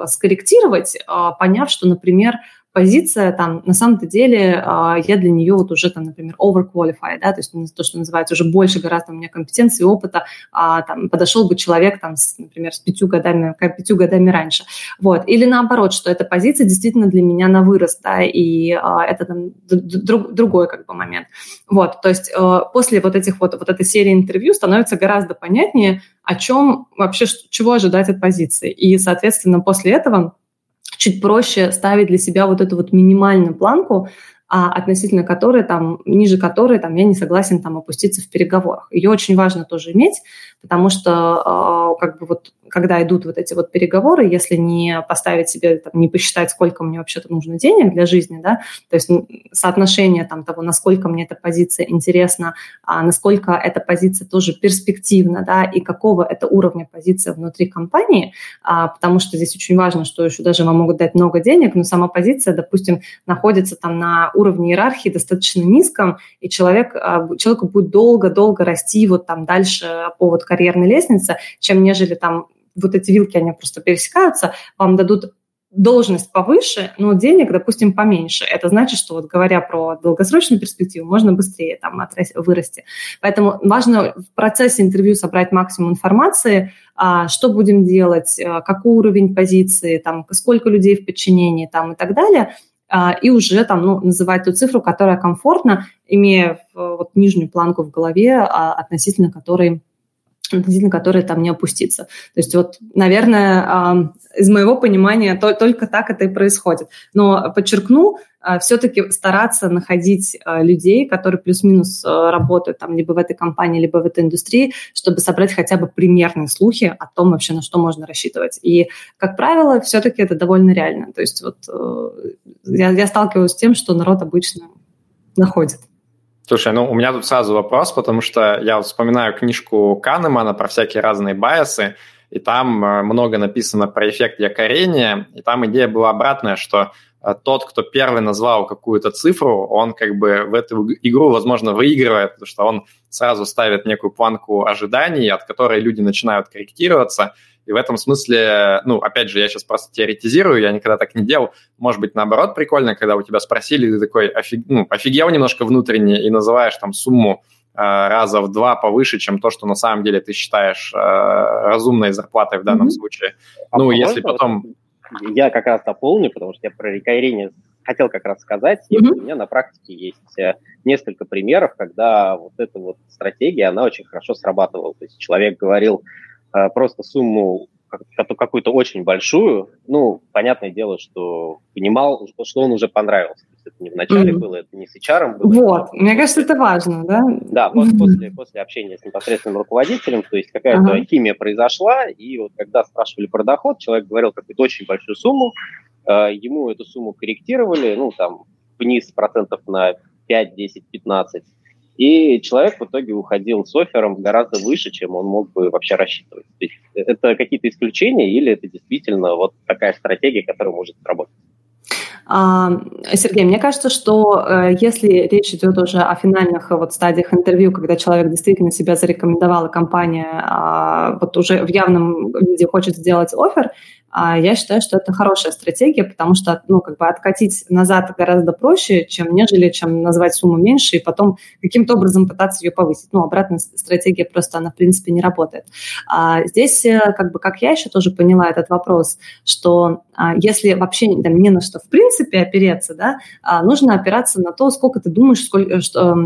скорректировать, а, поняв, что, например, позиция там на самом-то деле а, я для нее вот уже там, например, overqualified, да, то есть то, что называется уже больше гораздо у меня компетенции, опыта, а, там подошел бы человек там, с, например, с пятью годами, пятью годами раньше, вот, или наоборот, что эта позиция действительно для меня на вырост, да, и а, это там друг, другой как бы момент, вот, то есть после вот этих вот вот этой серии интервью становится гораздо понятнее, о чем вообще чего ожидать от позиции, и соответственно после этого чуть проще ставить для себя вот эту вот минимальную планку, а относительно которой, там, ниже которой там, я не согласен там, опуститься в переговорах. Ее очень важно тоже иметь, потому что э, как бы вот когда идут вот эти вот переговоры, если не поставить себе, там, не посчитать, сколько мне вообще-то нужно денег для жизни, да, то есть соотношение там того, насколько мне эта позиция интересна, а насколько эта позиция тоже перспективна, да, и какого это уровня позиция внутри компании, а, потому что здесь очень важно, что еще даже вам могут дать много денег, но сама позиция, допустим, находится там на уровне иерархии достаточно низком, и человек, а, человеку будет долго-долго расти вот там дальше по вот карьерной лестнице, чем нежели там вот эти вилки, они просто пересекаются, вам дадут должность повыше, но денег, допустим, поменьше. Это значит, что вот говоря про долгосрочную перспективу, можно быстрее там вырасти. Поэтому важно в процессе интервью собрать максимум информации, а, что будем делать, а, какой уровень позиции, там, сколько людей в подчинении там, и так далее, а, и уже там, ну, называть ту цифру, которая комфортна, имея вот нижнюю планку в голове, относительно которой относительно которой там не опуститься. То есть вот, наверное, из моего понимания только так это и происходит. Но подчеркну, а, все-таки стараться находить а, людей, которые плюс-минус а, работают там либо в этой компании, либо в этой индустрии, чтобы собрать хотя бы примерные слухи о том вообще, на что можно рассчитывать. И, как правило, все-таки это довольно реально. То есть вот э, я, я сталкиваюсь с тем, что народ обычно находит. Слушай, ну у меня тут сразу вопрос, потому что я вот вспоминаю книжку Канемана про всякие разные байосы, и там э, много написано про эффект якорения, и там идея была обратная, что э, тот, кто первый назвал какую-то цифру, он как бы в эту игру, возможно, выигрывает, потому что он сразу ставит некую планку ожиданий, от которой люди начинают корректироваться, и в этом смысле, ну, опять же, я сейчас просто теоретизирую, я никогда так не делал. Может быть, наоборот, прикольно, когда у тебя спросили, ты такой офиг... ну, офигел немножко внутренне и называешь там сумму э, раза в два повыше, чем то, что на самом деле ты считаешь э, разумной зарплатой в данном mm-hmm. случае. А ну, если потом... Я как раз дополню, потому что я про рекайрение хотел как раз сказать, и mm-hmm. у меня на практике есть э, несколько примеров, когда вот эта вот стратегия, она очень хорошо срабатывала. То есть человек говорил, просто сумму какую-то очень большую, ну, понятное дело, что понимал, что он уже понравился. То есть это не в начале mm-hmm. было, это не с HR было. Вот, мне кажется, это важно, да? Да, mm-hmm. после, после общения с непосредственным руководителем, то есть какая-то uh-huh. химия произошла, и вот когда спрашивали про доход, человек говорил какую-то очень большую сумму, э, ему эту сумму корректировали, ну, там, вниз процентов на 5, 10, 15, и человек в итоге уходил с оффером гораздо выше, чем он мог бы вообще рассчитывать. То есть это какие-то исключения или это действительно вот такая стратегия, которая может работать? А, Сергей, мне кажется, что э, если речь идет уже о финальных вот стадиях интервью, когда человек действительно себя зарекомендовал, и компания а, вот уже в явном виде хочет сделать офер, я считаю, что это хорошая стратегия, потому что, ну, как бы откатить назад гораздо проще, чем нежели, чем назвать сумму меньше и потом каким-то образом пытаться ее повысить. Ну, обратная стратегия просто, она, в принципе, не работает. А здесь, э, как бы, как я еще тоже поняла этот вопрос, что а, если вообще там, не на что в принципе опереться, да, а, нужно опираться на то, сколько ты думаешь, сколько, что,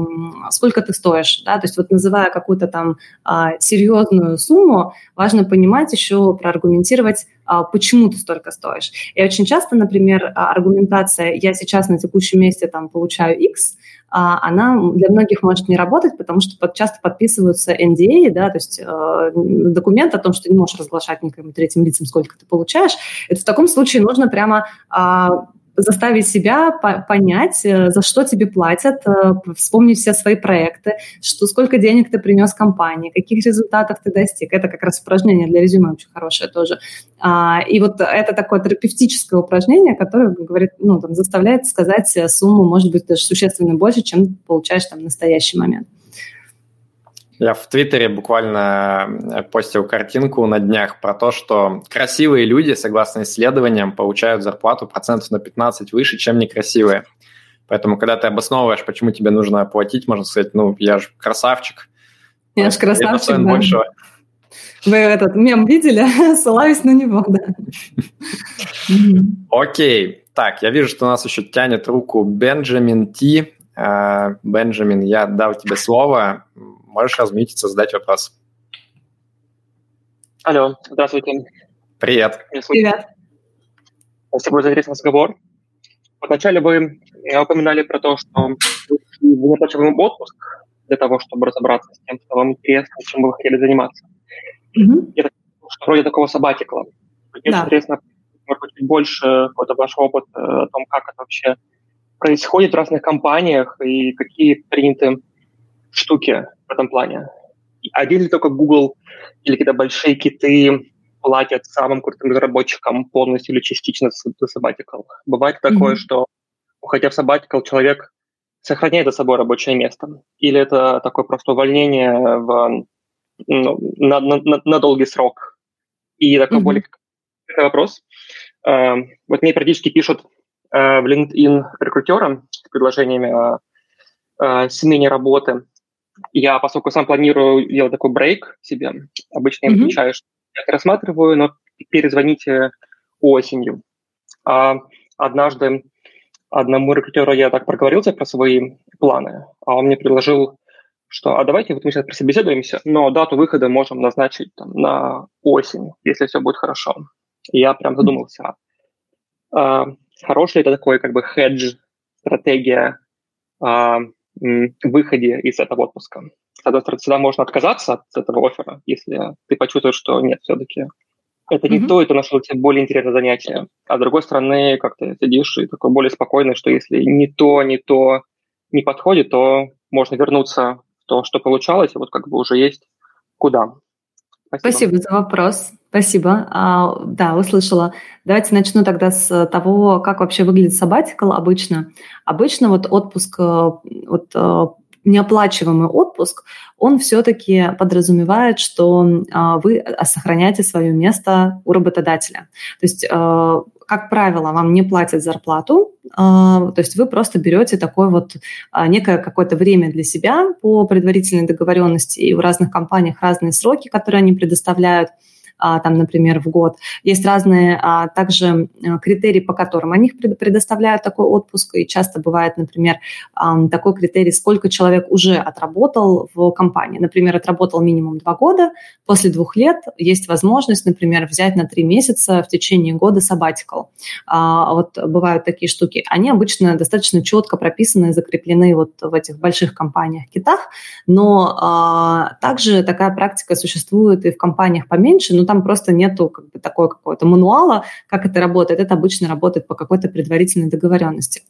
сколько ты стоишь, да, то есть вот называя какую-то там а, серьезную сумму, важно понимать еще, проаргументировать, а, почему ты столько стоишь. И очень часто, например, а, аргументация «я сейчас на текущем месте там получаю X», а, она для многих может не работать, потому что часто подписываются NDA, да, то есть э, документ о том, что ты не можешь разглашать никаким третьим лицам, сколько ты получаешь. Это в таком случае нужно прямо э, заставить себя понять, э, за что тебе платят, э, вспомнить все свои проекты, что сколько денег ты принес компании, каких результатов ты достиг. Это как раз упражнение для резюме очень хорошее тоже. А, и вот это такое терапевтическое упражнение, которое говорит, ну, там, заставляет сказать э, сумму, может быть, даже существенно больше, чем получаешь там в настоящий момент. Я в Твиттере буквально э, постил картинку на днях про то, что красивые люди, согласно исследованиям, получают зарплату процентов на 15 выше, чем некрасивые. Поэтому, когда ты обосновываешь, почему тебе нужно оплатить, можно сказать, ну, я же красавчик. Я же красавчик, да. большего. Вы этот мем видели? Ссылаюсь на него, да. Окей. Так, я вижу, что у нас еще тянет руку Бенджамин Ти. Э, Бенджамин, я дал тебе слово можешь разметиться, задать вопрос. Алло, здравствуйте. Привет. Привет. Спасибо за интересный разговор. Вначале вы э, упоминали про то, что вы неоплачиваемый отпуск для того, чтобы разобраться с тем, что вам интересно, чем вы хотели заниматься. Mm-hmm. Это что вроде такого сабатикла. Мне да. интересно, может быть, чуть больше какой-то ваш опыт э, о том, как это вообще происходит в разных компаниях и какие приняты штуки в этом плане. Один ли только Google или какие-то большие киты платят самым крутым разработчикам полностью или частично за sabbatical. Бывает mm-hmm. такое, что, уходя в sabbatical, человек сохраняет за собой рабочее место. Или это такое просто увольнение в, ну, на, на, на долгий срок. И такой mm-hmm. более вопрос. Uh, вот мне периодически пишут uh, в LinkedIn рекрутерам с предложениями о uh, смене работы я, поскольку сам планирую делать такой брейк себе, обычно я mm-hmm. отвечаю, что я это рассматриваю, но перезвоните осенью. А однажды одному рекрутеру я так проговорился про свои планы, а он мне предложил, что а давайте вот мы сейчас присобеседуемся, но дату выхода можем назначить там, на осень, если все будет хорошо. И я прям задумался, а, хороший ли это такой как бы хедж, стратегия а, выходе из этого отпуска. С одной стороны, всегда можно отказаться от этого оффера, если ты почувствуешь, что нет, все-таки это не mm-hmm. то, это нашел тебе более интересное занятие. А с другой стороны, как ты сидишь и такой более спокойный, что если не то, не то не подходит, то можно вернуться в то, что получалось, и вот как бы уже есть куда. Спасибо, Спасибо за вопрос. Спасибо. А, да, услышала. Давайте начну тогда с того, как вообще выглядит sabbatical обычно. Обычно вот отпуск, э, вот э, неоплачиваемый отпуск, он все-таки подразумевает, что а, вы сохраняете свое место у работодателя. То есть э, как правило, вам не платят зарплату, то есть вы просто берете такое вот некое какое-то время для себя по предварительной договоренности, и в разных компаниях разные сроки, которые они предоставляют – там, например, в год. Есть разные также критерии, по которым они предоставляют такой отпуск, и часто бывает, например, такой критерий, сколько человек уже отработал в компании. Например, отработал минимум два года, после двух лет есть возможность, например, взять на три месяца в течение года sabbatical. Вот бывают такие штуки. Они обычно достаточно четко прописаны и закреплены вот в этих больших компаниях-китах, но а, также такая практика существует и в компаниях поменьше, но там просто нету как бы такой какого-то мануала, как это работает. Это обычно работает по какой-то предварительной договоренности.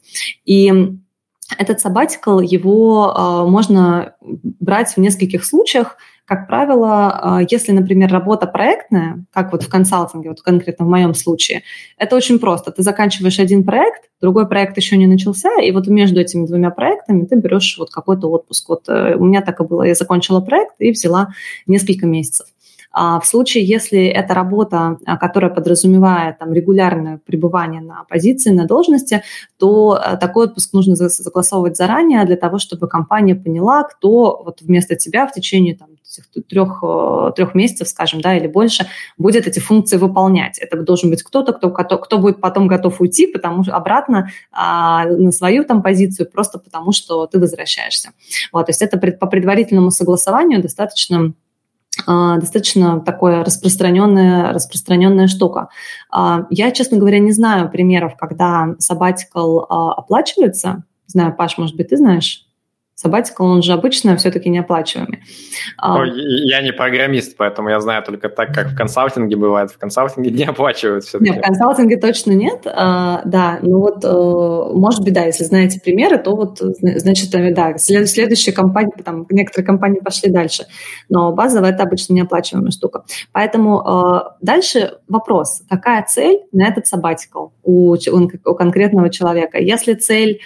И этот сабатикл, его э, можно брать в нескольких случаях. Как правило, э, если, например, работа проектная, как вот в консалтинге, вот конкретно в моем случае, это очень просто. Ты заканчиваешь один проект, другой проект еще не начался, и вот между этими двумя проектами ты берешь вот какой-то отпуск. Вот э, у меня так и было. Я закончила проект и взяла несколько месяцев. А в случае, если это работа, а, которая подразумевает там, регулярное пребывание на позиции, на должности, то а, такой отпуск нужно согласовывать заранее для того, чтобы компания поняла, кто вот вместо тебя в течение там, трех, трех месяцев, скажем, да, или больше, будет эти функции выполнять. Это должен быть кто-то, кто, кто, будет потом готов уйти, потому что обратно а, на свою там позицию, просто потому что ты возвращаешься. Вот, то есть это пред, по предварительному согласованию достаточно достаточно такое распространенная, распространенная штука. А, я, честно говоря, не знаю примеров, когда sabbatical а, оплачивается. Знаю, Паш, может быть, ты знаешь? Sabbatical, он же обычно все-таки неоплачиваемый. Ну, я не программист, поэтому я знаю только так, как в консалтинге бывает. В консалтинге не оплачивают все-таки. Нет, в консалтинге точно нет, а, да. Ну вот, э, может быть, да, если знаете примеры, то вот, значит, э, да, след, следующая компания, там, некоторые компании пошли дальше. Но базово это обычно неоплачиваемая штука. Поэтому э, дальше вопрос, какая цель на этот sabbatical у, у конкретного человека? Если цель а,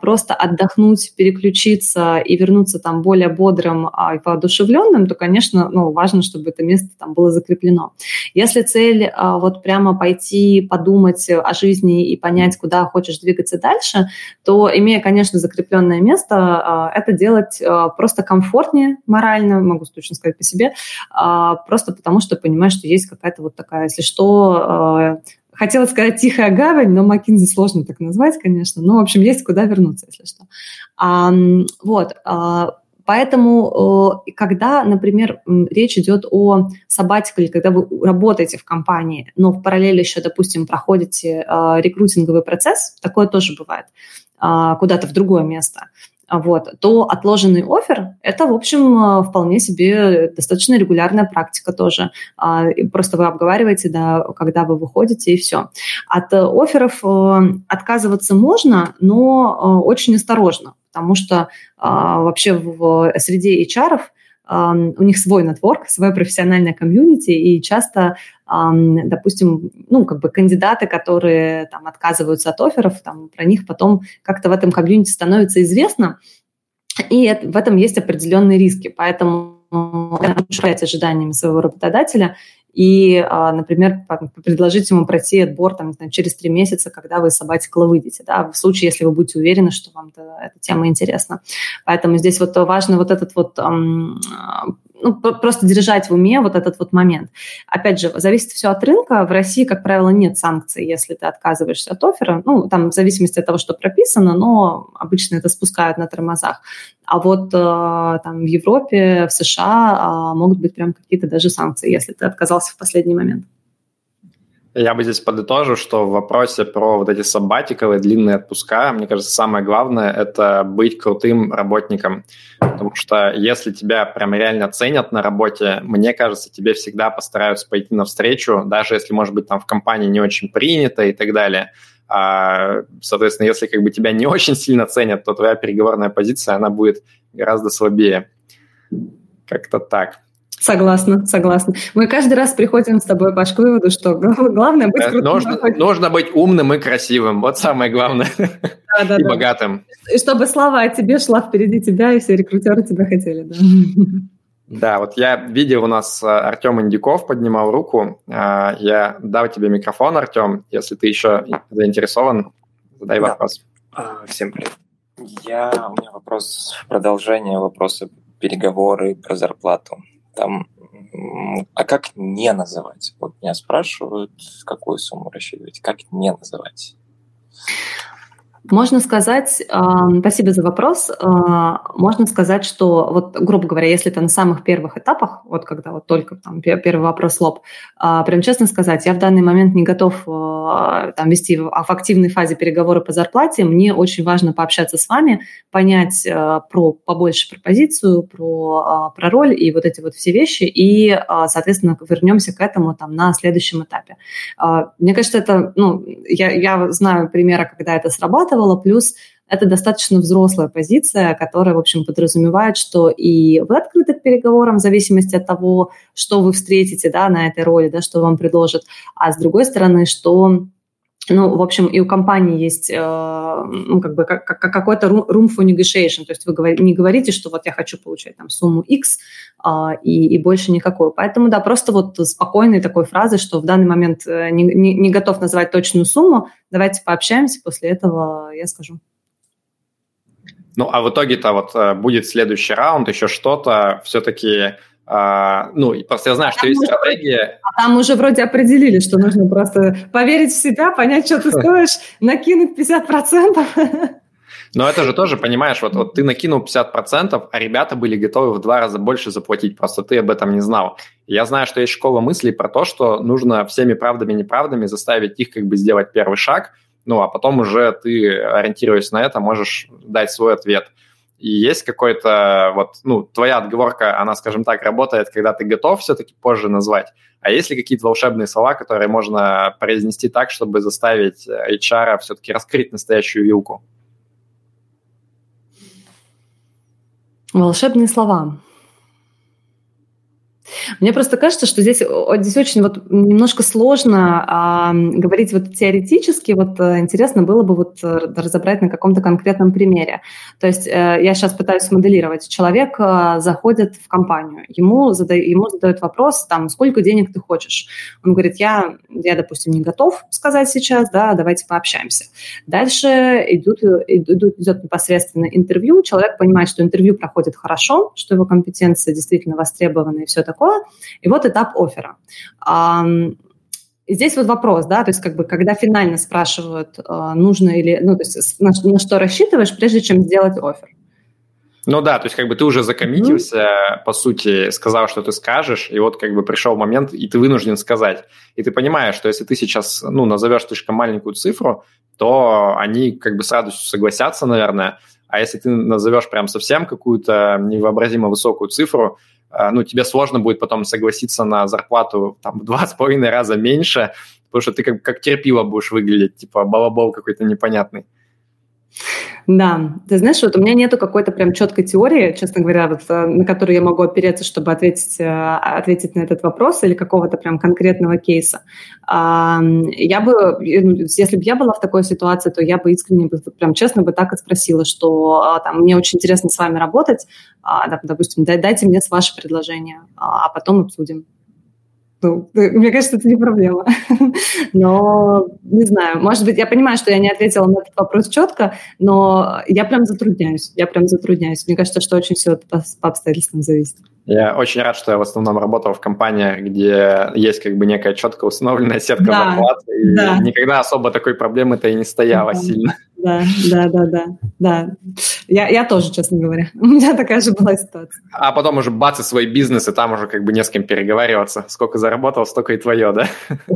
просто отдохнуть, переключиться и вернуться там более бодрым а, и воодушевленным, то, конечно, ну, важно, чтобы это место там было закреплено. Если цель а, вот прямо пойти подумать о жизни и понять, куда хочешь двигаться дальше, то, имея, конечно, закрепленное место, это делать просто комфортнее морально, могу точно сказать по себе, просто потому что понимаешь, что есть какая-то вот такая, если что, Хотела сказать тихая гавань, но Маккинзи сложно так назвать, конечно. Но, в общем, есть куда вернуться, если что. А, вот. А, Поэтому, э, когда, например, речь идет о сабатикле, когда вы работаете в компании, но в параллели еще, допустим, проходите э, рекрутинговый процесс, такое тоже бывает, а, куда-то в другое место – вот, то отложенный офер – это, в общем, э, вполне себе достаточно регулярная практика тоже. А, просто вы обговариваете, да, когда вы выходите, и все. От э, офферов э, отказываться можно, но очень осторожно, потому что а, вообще в среде HR у них свой нетворк, свое профессиональное комьюнити, и часто, допустим, ну, как бы кандидаты, которые там отказываются от офферов, там, про них потом как-то в этом комьюнити становится известно, и в этом есть определенные риски, поэтому ожиданиями своего работодателя и, а, например, предложить ему пройти отбор там, через три месяца, когда вы сабатикла выйдете, да, в случае, если вы будете уверены, что вам эта тема интересна. Поэтому здесь вот важно вот этот вот ну, просто держать в уме вот этот вот момент. Опять же, зависит все от рынка. В России, как правило, нет санкций, если ты отказываешься от оффера. Ну, там в зависимости от того, что прописано, но обычно это спускают на тормозах. А вот э, там в Европе, в США э, могут быть прям какие-то даже санкции, если ты отказался в последний момент. Я бы здесь подытожил, что в вопросе про вот эти саббатиковые длинные отпуска, мне кажется, самое главное – это быть крутым работником. Потому что если тебя прям реально ценят на работе, мне кажется, тебе всегда постараются пойти навстречу, даже если, может быть, там в компании не очень принято и так далее. А, соответственно, если как бы тебя не очень сильно ценят, то твоя переговорная позиция, она будет гораздо слабее. Как-то так. Согласна, согласна. Мы каждый раз приходим с тобой, Паш, к выводу, что главное быть крутым. Нужно, нужно быть умным и красивым. Вот самое главное. Да, да, и да. богатым. И чтобы слава о тебе шла впереди тебя, и все рекрутеры тебя хотели. Да. Да, вот я видел у нас э, Артем Индиков поднимал руку. Э, я дал тебе микрофон, Артем. Если ты еще заинтересован, задай да. вопрос. А, всем привет. Я, у меня вопрос, продолжение вопроса переговоры про зарплату. Там А как не называть? Вот меня спрашивают, какую сумму рассчитывать, как не называть? Можно сказать, спасибо за вопрос, а, можно сказать, что, вот, грубо говоря, если это на самых первых этапах, вот когда вот только там первый вопрос лоб, а, прям честно сказать, я в данный момент не готов а, там вести в активной фазе переговоры по зарплате, мне очень важно пообщаться с вами, понять про побольше про позицию, про, про роль и вот эти вот все вещи, и, соответственно, вернемся к этому там на следующем этапе. Мне кажется, это, ну, я, я знаю примеры, когда это срабатывает, срабатывало, плюс это достаточно взрослая позиция, которая, в общем, подразумевает, что и вы открыты к переговорам в зависимости от того, что вы встретите да, на этой роли, да, что вам предложат, а с другой стороны, что ну, в общем, и у компании есть э, ну, как бы как, как, какой-то room for negotiation, то есть вы не говорите, что вот я хочу получать там сумму X э, и, и больше никакой. Поэтому, да, просто вот спокойной такой фразы, что в данный момент э, не, не, не готов назвать точную сумму, давайте пообщаемся, после этого я скажу. Ну, а в итоге-то вот э, будет следующий раунд, еще что-то, все-таки а, ну, просто я знаю, а что есть стратегия. А там уже вроде определили, что нужно просто поверить в себя, понять, что ты стоишь, накинуть 50%. Но это же тоже, понимаешь, вот, вот ты накинул 50%, а ребята были готовы в два раза больше заплатить, просто ты об этом не знал. Я знаю, что есть школа мыслей про то, что нужно всеми правдами и неправдами заставить их как бы сделать первый шаг, ну, а потом уже ты, ориентируясь на это, можешь дать свой ответ – и есть какой-то, вот, ну, твоя отговорка, она, скажем так, работает, когда ты готов все-таки позже назвать. А есть ли какие-то волшебные слова, которые можно произнести так, чтобы заставить HR все-таки раскрыть настоящую вилку? Волшебные слова. Мне просто кажется, что здесь, здесь очень вот немножко сложно а, говорить вот теоретически. Вот э, интересно было бы вот э, разобрать на каком-то конкретном примере. То есть э, я сейчас пытаюсь моделировать. Человек заходит в компанию, ему, зада, ему задают вопрос, там, сколько денег ты хочешь? Он говорит, я, я, допустим, не готов сказать сейчас, да, давайте пообщаемся. Дальше идут, идут, идет непосредственно интервью. Человек понимает, что интервью проходит хорошо, что его компетенции действительно востребованы и все такое И вот этап оффера. Здесь вот вопрос, да, то есть как бы когда финально спрашивают, а, нужно или, ну, то есть на, на что рассчитываешь, прежде чем сделать офер. Ну да, то есть как бы ты уже закоммитился, mm-hmm. по сути, сказал, что ты скажешь, и вот как бы пришел момент, и ты вынужден сказать. И ты понимаешь, что если ты сейчас, ну, назовешь слишком маленькую цифру, то они как бы с радостью согласятся, наверное, а если ты назовешь прям совсем какую-то невообразимо высокую цифру, ну, тебе сложно будет потом согласиться на зарплату там в два с половиной раза меньше, потому что ты как, как терпила будешь выглядеть, типа балабол какой-то непонятный. Да, ты знаешь, вот у меня нету какой-то прям четкой теории, честно говоря, вот, э, на которую я могу опереться, чтобы ответить, э, ответить на этот вопрос или какого-то прям конкретного кейса. Я бы, э, ну, если бы я была в такой ситуации, то я бы искренне, прям честно бы так и спросила, что а, там, мне очень интересно с вами работать, а, допустим, дайте мне ваше предложение, а, а потом обсудим. Ну, мне кажется, это не проблема. Но не знаю, может быть, я понимаю, что я не ответила на этот вопрос четко, но я прям затрудняюсь. Я прям затрудняюсь. Мне кажется, что очень все это по, по обстоятельствам зависит. Я очень рад, что я в основном работал в компании, где есть как бы некая четко установленная сетка да, зарплат, и да. никогда особо такой проблемы-то и не стояло да, сильно. Да, да, да, да, да. Я, я тоже, честно говоря. У меня такая же была ситуация. А потом уже бац, и свой бизнес, и там уже как бы не с кем переговариваться. Сколько заработал, столько и твое, да?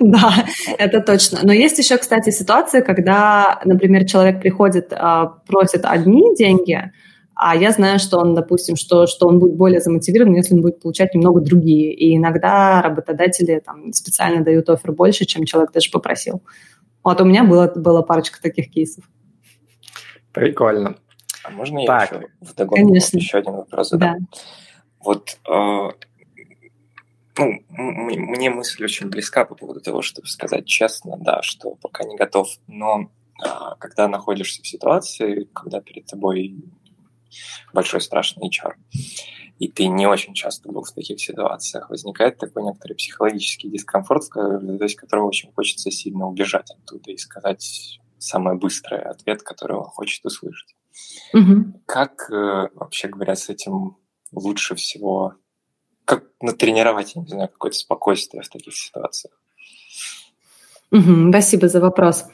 Да, это точно. Но есть еще, кстати, ситуация, когда, например, человек приходит, а, просит одни деньги, а я знаю, что он, допустим, что, что он будет более замотивирован, если он будет получать немного другие. И иногда работодатели там, специально дают офер больше, чем человек даже попросил. Вот у меня было, было парочка таких кейсов. Прикольно. А можно я так. еще вдогонку Конечно. еще один вопрос задам? Да. Вот э, ну, мне мысль очень близка по поводу того, чтобы сказать честно, да, что пока не готов, но э, когда находишься в ситуации, когда перед тобой большой страшный HR. И ты не очень часто был в таких ситуациях. Возникает такой некоторый психологический дискомфорт, из которого очень хочется сильно убежать оттуда и сказать самый быстрый ответ, который он хочет услышать. Угу. Как, э, вообще говоря, с этим лучше всего как натренировать, я не знаю, какое-то спокойствие в таких ситуациях? Угу, спасибо за вопрос.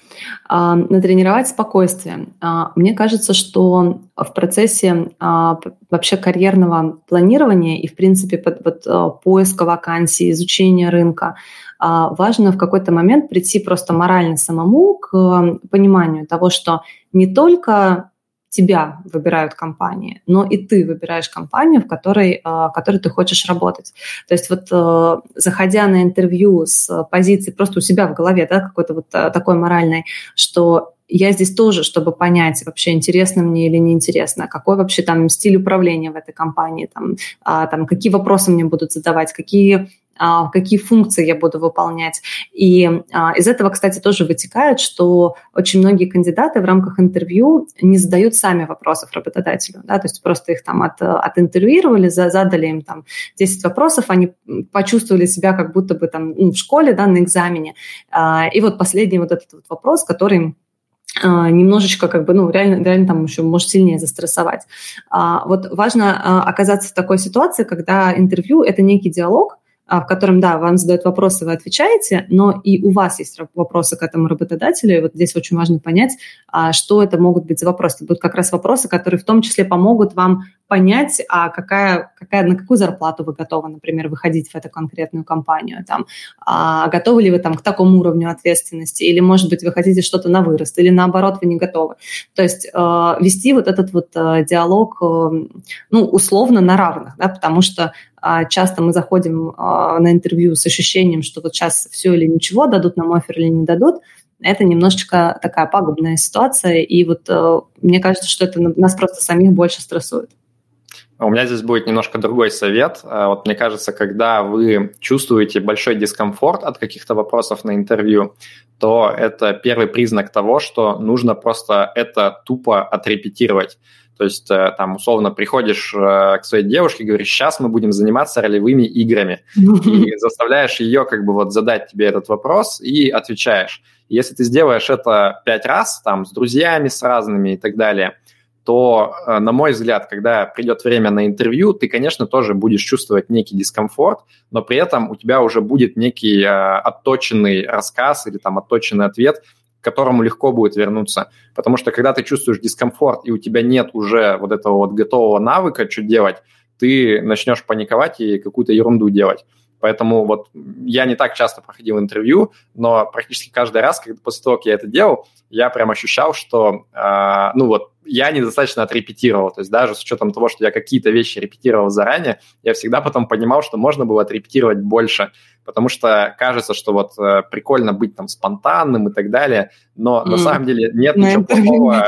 А, натренировать спокойствие. А, мне кажется, что в процессе а, вообще карьерного планирования и, в принципе, под, под а, поиска вакансий, изучения рынка а, важно в какой-то момент прийти просто морально самому к пониманию того, что не только тебя выбирают компании, но и ты выбираешь компанию, в которой, э, в которой ты хочешь работать. То есть вот э, заходя на интервью с позиции просто у себя в голове, да, какой-то вот э, такой моральной, что я здесь тоже, чтобы понять, вообще интересно мне или неинтересно, какой вообще там стиль управления в этой компании, там, а, там какие вопросы мне будут задавать, какие какие функции я буду выполнять. И а, из этого, кстати, тоже вытекает, что очень многие кандидаты в рамках интервью не задают сами вопросов работодателю. Да? То есть просто их там от, отинтервьюировали, задали им там 10 вопросов, они почувствовали себя как будто бы там ну, в школе, да, на экзамене. А, и вот последний вот этот вот вопрос, который немножечко как бы, ну, реально, реально там еще может сильнее застрессовать. Вот важно оказаться в такой ситуации, когда интервью – это некий диалог, а, в котором, да, вам задают вопросы, вы отвечаете, но и у вас есть вопросы к этому работодателю, и вот здесь очень важно понять, а, что это могут быть за вопросы. Это будут как раз вопросы, которые в том числе помогут вам понять, а какая, какая, на какую зарплату вы готовы, например, выходить в эту конкретную компанию, там, а готовы ли вы там к такому уровню ответственности, или, может быть, вы хотите что-то на вырост, или наоборот, вы не готовы. То есть э, вести вот этот вот э, диалог, э, ну, условно на равных, да, потому что э, часто мы заходим э, на интервью с ощущением, что вот сейчас все или ничего, дадут нам офер или не дадут, это немножечко такая пагубная ситуация, и вот э, мне кажется, что это нас просто самих больше стрессует. У меня здесь будет немножко другой совет. А, вот мне кажется, когда вы чувствуете большой дискомфорт от каких-то вопросов на интервью, то это первый признак того, что нужно просто это тупо отрепетировать. То есть э, там условно приходишь э, к своей девушке говоришь, сейчас мы будем заниматься ролевыми играми. И заставляешь ее как бы вот задать тебе этот вопрос и отвечаешь. Если ты сделаешь это пять раз, там, с друзьями, с разными и так далее, то, э, на мой взгляд, когда придет время на интервью, ты, конечно, тоже будешь чувствовать некий дискомфорт, но при этом у тебя уже будет некий э, отточенный рассказ или там отточенный ответ, к которому легко будет вернуться. Потому что когда ты чувствуешь дискомфорт, и у тебя нет уже вот этого вот готового навыка, что делать, ты начнешь паниковать и какую-то ерунду делать. Поэтому вот я не так часто проходил интервью, но практически каждый раз, когда, после того, как я это делал, я прям ощущал, что, э, ну вот, я недостаточно отрепетировал. То есть даже с учетом того, что я какие-то вещи репетировал заранее, я всегда потом понимал, что можно было отрепетировать больше, потому что кажется, что вот э, прикольно быть там спонтанным и так далее, но mm. на самом деле нет на ничего плохого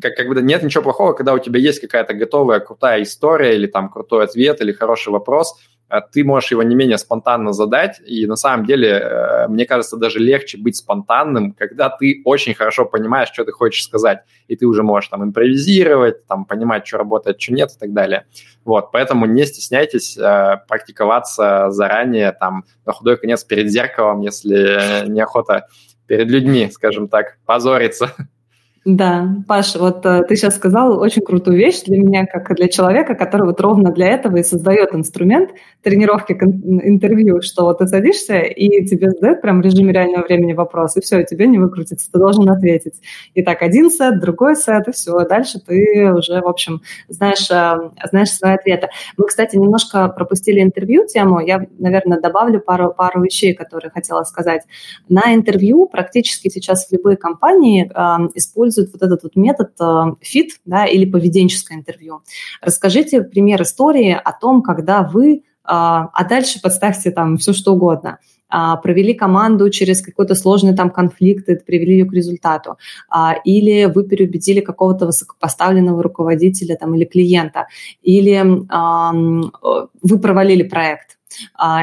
как, как бы нет ничего плохого, когда у тебя есть какая-то готовая крутая история или там крутой ответ или хороший вопрос, ты можешь его не менее спонтанно задать, и на самом деле, э, мне кажется, даже легче быть спонтанным, когда ты очень хорошо понимаешь, что ты хочешь сказать, и ты уже можешь там импровизировать, там понимать, что работает, что нет и так далее. Вот, поэтому не стесняйтесь э, практиковаться заранее, там, на худой конец перед зеркалом, если неохота перед людьми, скажем так, позориться. Да, Паш, вот э, ты сейчас сказал очень крутую вещь для меня, как и для человека, который вот ровно для этого и создает инструмент тренировки интервью, что вот ты садишься, и тебе задают прям в режиме реального времени вопрос, и все, тебе не выкрутится, ты должен ответить. И так, один сет, другой сет, и все, дальше ты уже, в общем, знаешь, э, знаешь свои ответы. Мы, кстати, немножко пропустили интервью тему, я, наверное, добавлю пару, пару вещей, которые хотела сказать. На интервью практически сейчас любые компании э, используют используют вот этот вот метод фит э, да, или поведенческое интервью. Расскажите пример истории о том, когда вы, а, а дальше подставьте там все что угодно, а, провели команду через какой-то сложный там конфликт и привели ее к результату, или вы переубедили какого-то высокопоставленного руководителя там, или клиента, или вы провалили проект,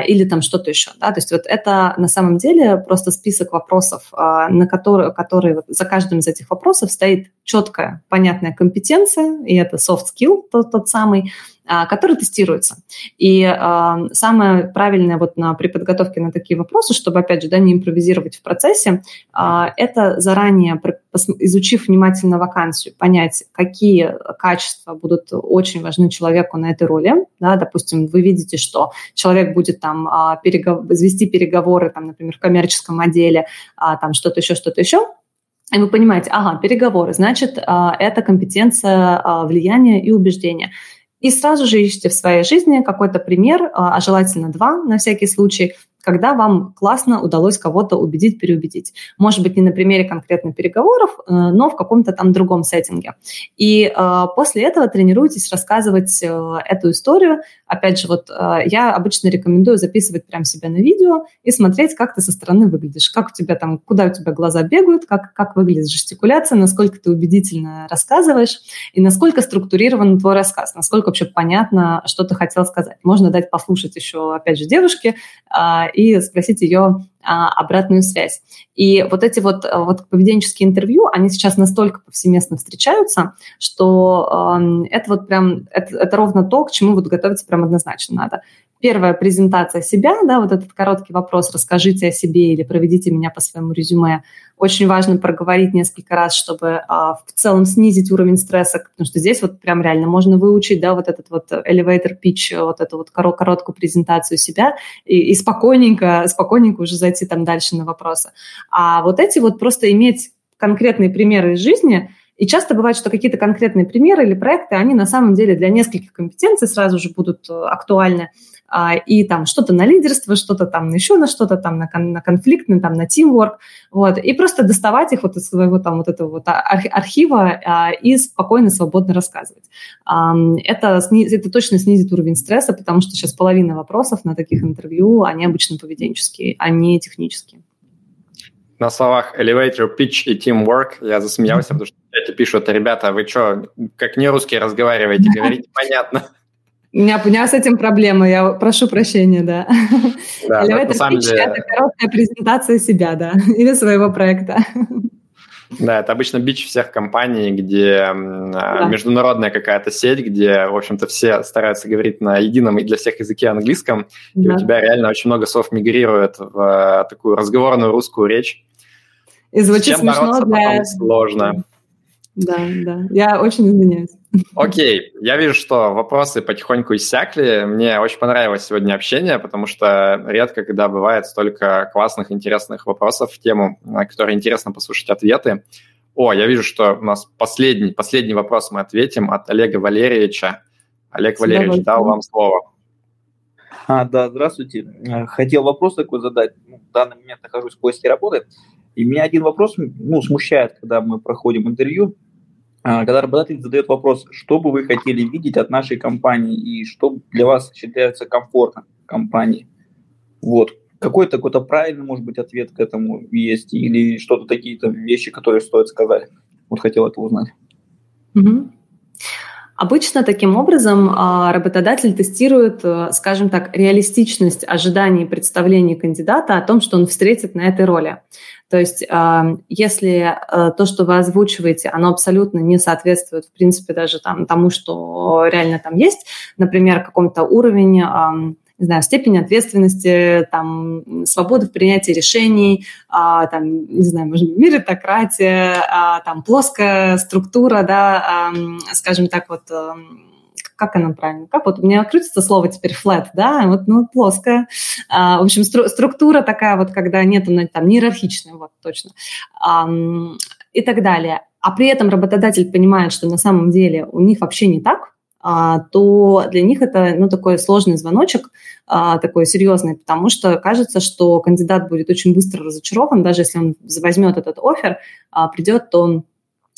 или там что-то еще. Да? То есть вот это на самом деле просто список вопросов, а, на которые, которые за каждым из этих вопросов стоит четкая, понятная компетенция, и это soft skill тот, тот самый, а, который тестируется. И э, самое правильное вот на, при подготовке на такие вопросы, чтобы, опять же, да, не импровизировать в процессе, э, это заранее изучив внимательно вакансию, понять, какие качества будут очень важны человеку на этой роли. Да, допустим, вы видите, что человек будет там а, перегов... вести переговоры, там, например, в коммерческом отделе, а, там что-то еще, что-то еще, и вы понимаете, ага, переговоры, значит, это компетенция влияния и убеждения. И сразу же ищите в своей жизни какой-то пример, а желательно два на всякий случай, когда вам классно удалось кого-то убедить, переубедить. Может быть, не на примере конкретно переговоров, э, но в каком-то там другом сеттинге. И э, после этого тренируйтесь рассказывать э, эту историю. Опять же, вот я обычно рекомендую записывать прям себя на видео и смотреть, как ты со стороны выглядишь, как у тебя там, куда у тебя глаза бегают, как, как выглядит жестикуляция, насколько ты убедительно рассказываешь и насколько структурирован твой рассказ, насколько вообще понятно, что ты хотел сказать. Можно дать послушать еще, опять же, девушке, и спросить ее а, обратную связь. И вот эти вот, а, вот поведенческие интервью, они сейчас настолько повсеместно встречаются, что э, это вот прям, это, это ровно то, к чему вот готовиться прям однозначно надо первая презентация себя, да, вот этот короткий вопрос «расскажите о себе» или «проведите меня по своему резюме», очень важно проговорить несколько раз, чтобы а, в целом снизить уровень стресса, потому что здесь вот прям реально можно выучить, да, вот этот вот elevator pitch, вот эту вот короткую презентацию себя и, и спокойненько, спокойненько уже зайти там дальше на вопросы. А вот эти вот просто иметь конкретные примеры из жизни – и часто бывает, что какие-то конкретные примеры или проекты, они на самом деле для нескольких компетенций сразу же будут э, актуальны. А, и там что-то на лидерство, что-то там еще на что-то там на, кон, на конфликтный, там на тимворк, вот, и просто доставать их вот из своего там вот этого вот архива а, и спокойно, свободно рассказывать. Это, это точно снизит уровень стресса, потому что сейчас половина вопросов на таких интервью, они обычно поведенческие, а не технические. На словах elevator pitch и teamwork я засмеялся, потому что чате пишут, ребята, вы что, как не русские разговариваете, говорите понятно. У меня, у меня с этим проблема, я прошу прощения, да. да Elevator pitch деле... – это короткая презентация себя, да, или своего проекта. Да, это обычно бич всех компаний, где а, да. международная какая-то сеть, где, в общем-то, все стараются говорить на едином и для всех языке английском, да. и у тебя реально очень много слов мигрирует в а, такую разговорную русскую речь. И звучит смешно для... сложно. Да, да. Я очень извиняюсь. Окей, я вижу, что вопросы потихоньку иссякли. Мне очень понравилось сегодня общение, потому что редко, когда бывает столько классных, интересных вопросов в тему, на которые интересно послушать ответы. О, я вижу, что у нас последний, последний вопрос мы ответим от Олега Валерьевича. Олег Валерьевич, дал вам слово. А, да, здравствуйте. Хотел вопрос такой задать. Ну, в данный момент нахожусь в поиске работы. И меня один вопрос ну, смущает, когда мы проходим интервью. А, когда работодатель задает вопрос, что бы вы хотели видеть от нашей компании и что для вас считается комфортно компании. Вот. Какой-то какой-то правильный, может быть, ответ к этому есть или что-то такие-то вещи, которые стоит сказать. Вот хотел это узнать. Угу. Обычно таким образом а, работодатель тестирует, э, скажем так, реалистичность ожиданий и представлений кандидата о том, что он встретит на этой роли. То есть а, если э, то, что вы озвучиваете, оно абсолютно не соответствует, в принципе, даже там, тому, что реально там есть, например, каком-то уровень не знаю, степень ответственности, там, свобода в принятии решений, а, там, не знаю, может быть, меритократия, а, там, плоская структура, да, а, скажем так, вот, как она правильно? Как вот у меня крутится слово теперь flat, да, вот, ну, плоская. А, в общем, стру- структура такая вот, когда нет, ну, там, не вот, точно. А, и так далее. А при этом работодатель понимает, что на самом деле у них вообще не так, то для них это ну, такой сложный звоночек, а, такой серьезный, потому что кажется, что кандидат будет очень быстро разочарован, даже если он возьмет этот офер, а, придет, то он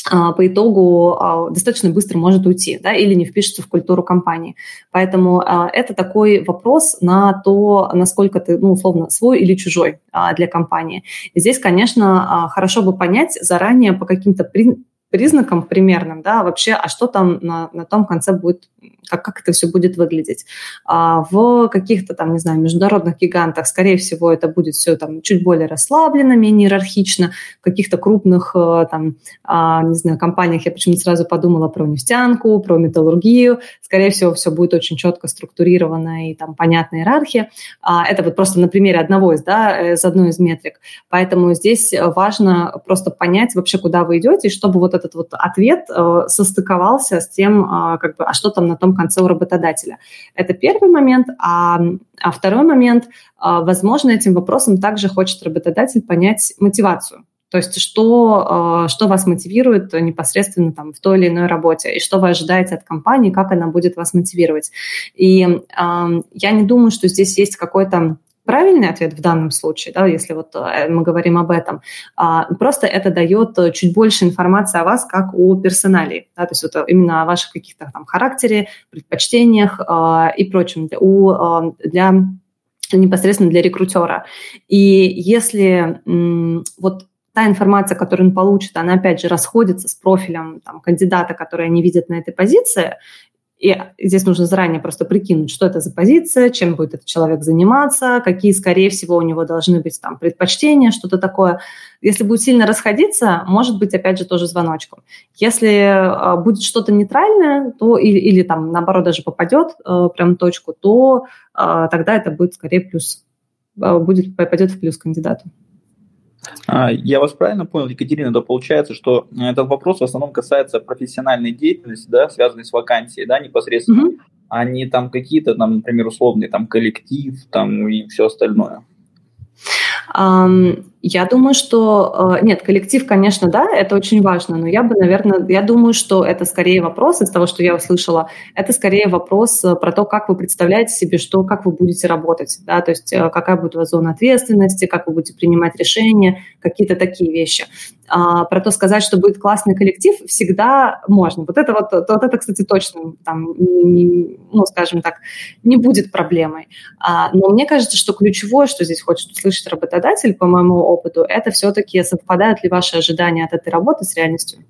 по итогу достаточно быстро может уйти да, или не впишется в культуру компании. Поэтому это такой вопрос на то, насколько ты, ну, условно, свой или чужой для компании. И здесь, конечно, хорошо бы понять заранее по каким-то признакам примерным, да, вообще, а что там на, на том конце будет, как, как это все будет выглядеть. А в каких-то там, не знаю, международных гигантах, скорее всего, это будет все там чуть более расслаблено, менее иерархично. В каких-то крупных э, там, а, не знаю, компаниях я почему-то сразу подумала про нефтянку, про металлургию. Скорее всего, все будет очень четко структурировано и там понятная иерархия. А, это вот просто на примере одного из, да, из одной из метрик. Поэтому здесь важно просто понять вообще, куда вы идете, и чтобы вот этот вот ответ э, состыковался с тем, э, как бы, а что там на том конце у работодателя. Это первый момент. А, а второй момент, э, возможно, этим вопросом также хочет работодатель понять мотивацию. То есть что, что вас мотивирует непосредственно там, в той или иной работе, и что вы ожидаете от компании, как она будет вас мотивировать. И я не думаю, что здесь есть какой-то правильный ответ в данном случае, да, если вот э, мы говорим об этом. А, просто это дает э, чуть больше информации о вас, как о персонале, да, то есть вот именно о ваших каких-то там характере, предпочтениях а, и прочем для, для непосредственно для рекрутера. И если вот та информация, которую он получит, она опять же расходится с профилем там, кандидата, который они видят на этой позиции, и здесь нужно заранее просто прикинуть, что это за позиция, чем будет этот человек заниматься, какие, скорее всего, у него должны быть там предпочтения, что-то такое. Если будет сильно расходиться, может быть, опять же, тоже звоночком. Если э, будет что-то нейтральное, то или, или там, наоборот, даже попадет э, прям точку, то э, тогда это будет скорее плюс, э, будет, попадет в плюс кандидату. А, я вас правильно понял, Екатерина, то получается, что этот вопрос в основном касается профессиональной деятельности, да, связанной с вакансией, да, непосредственно, mm-hmm. а не там какие-то, там, например, условные там коллектив, там и все остальное. Я думаю, что... Э, нет, коллектив, конечно, да, это очень важно, но я бы, наверное, я думаю, что это скорее вопрос из того, что я услышала, это скорее вопрос э, про то, как вы представляете себе, что, как вы будете работать, да, то есть э, какая будет у вас зона ответственности, как вы будете принимать решения, какие-то такие вещи. А, про то сказать, что будет классный коллектив, всегда можно. Вот это вот, вот это, кстати, точно, там, не, ну, скажем так, не будет проблемой. А, но мне кажется, что ключевое, что здесь хочет услышать работодатель, по моему опыту, это все-таки совпадают ли ваши ожидания от этой работы с реальностью?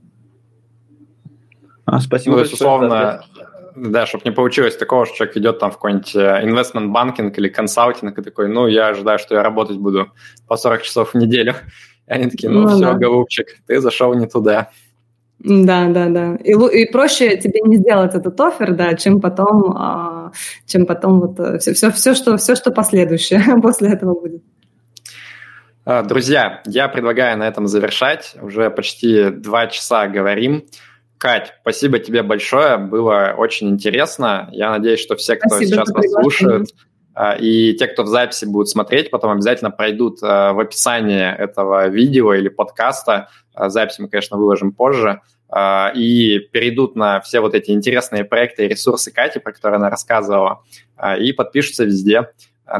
А, спасибо. Ну, безусловно, да, чтобы не получилось такого, что человек идет там в какой-нибудь инвестмент банкинг или консалтинг и такой, ну, я ожидаю, что я работать буду по 40 часов в неделю. И они такие, ну, ну все, да. голубчик, ты зашел не туда. Да, да, да. И, и проще тебе не сделать этот офер, да, чем потом, а, чем потом вот все, все, все, что, все, что последующее после этого будет. А, друзья, я предлагаю на этом завершать. Уже почти два часа говорим. Кать, спасибо тебе большое, было очень интересно. Я надеюсь, что все, кто спасибо, сейчас вас слушает, и те, кто в записи будут смотреть, потом обязательно пройдут а, в описании этого видео или подкаста. Запись мы, конечно, выложим позже. И перейдут на все вот эти интересные проекты и ресурсы Кати, про которые она рассказывала, и подпишутся везде.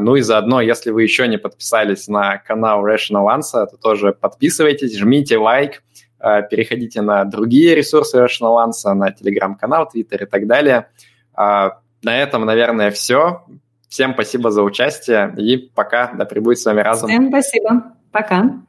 Ну и заодно, если вы еще не подписались на канал Rational Answer, то тоже подписывайтесь, жмите лайк, переходите на другие ресурсы Rational Answer, на телеграм-канал, твиттер и так далее. А, на этом, наверное, все. Всем спасибо за участие и пока. Да пребудет с вами разум. Всем спасибо. Пока.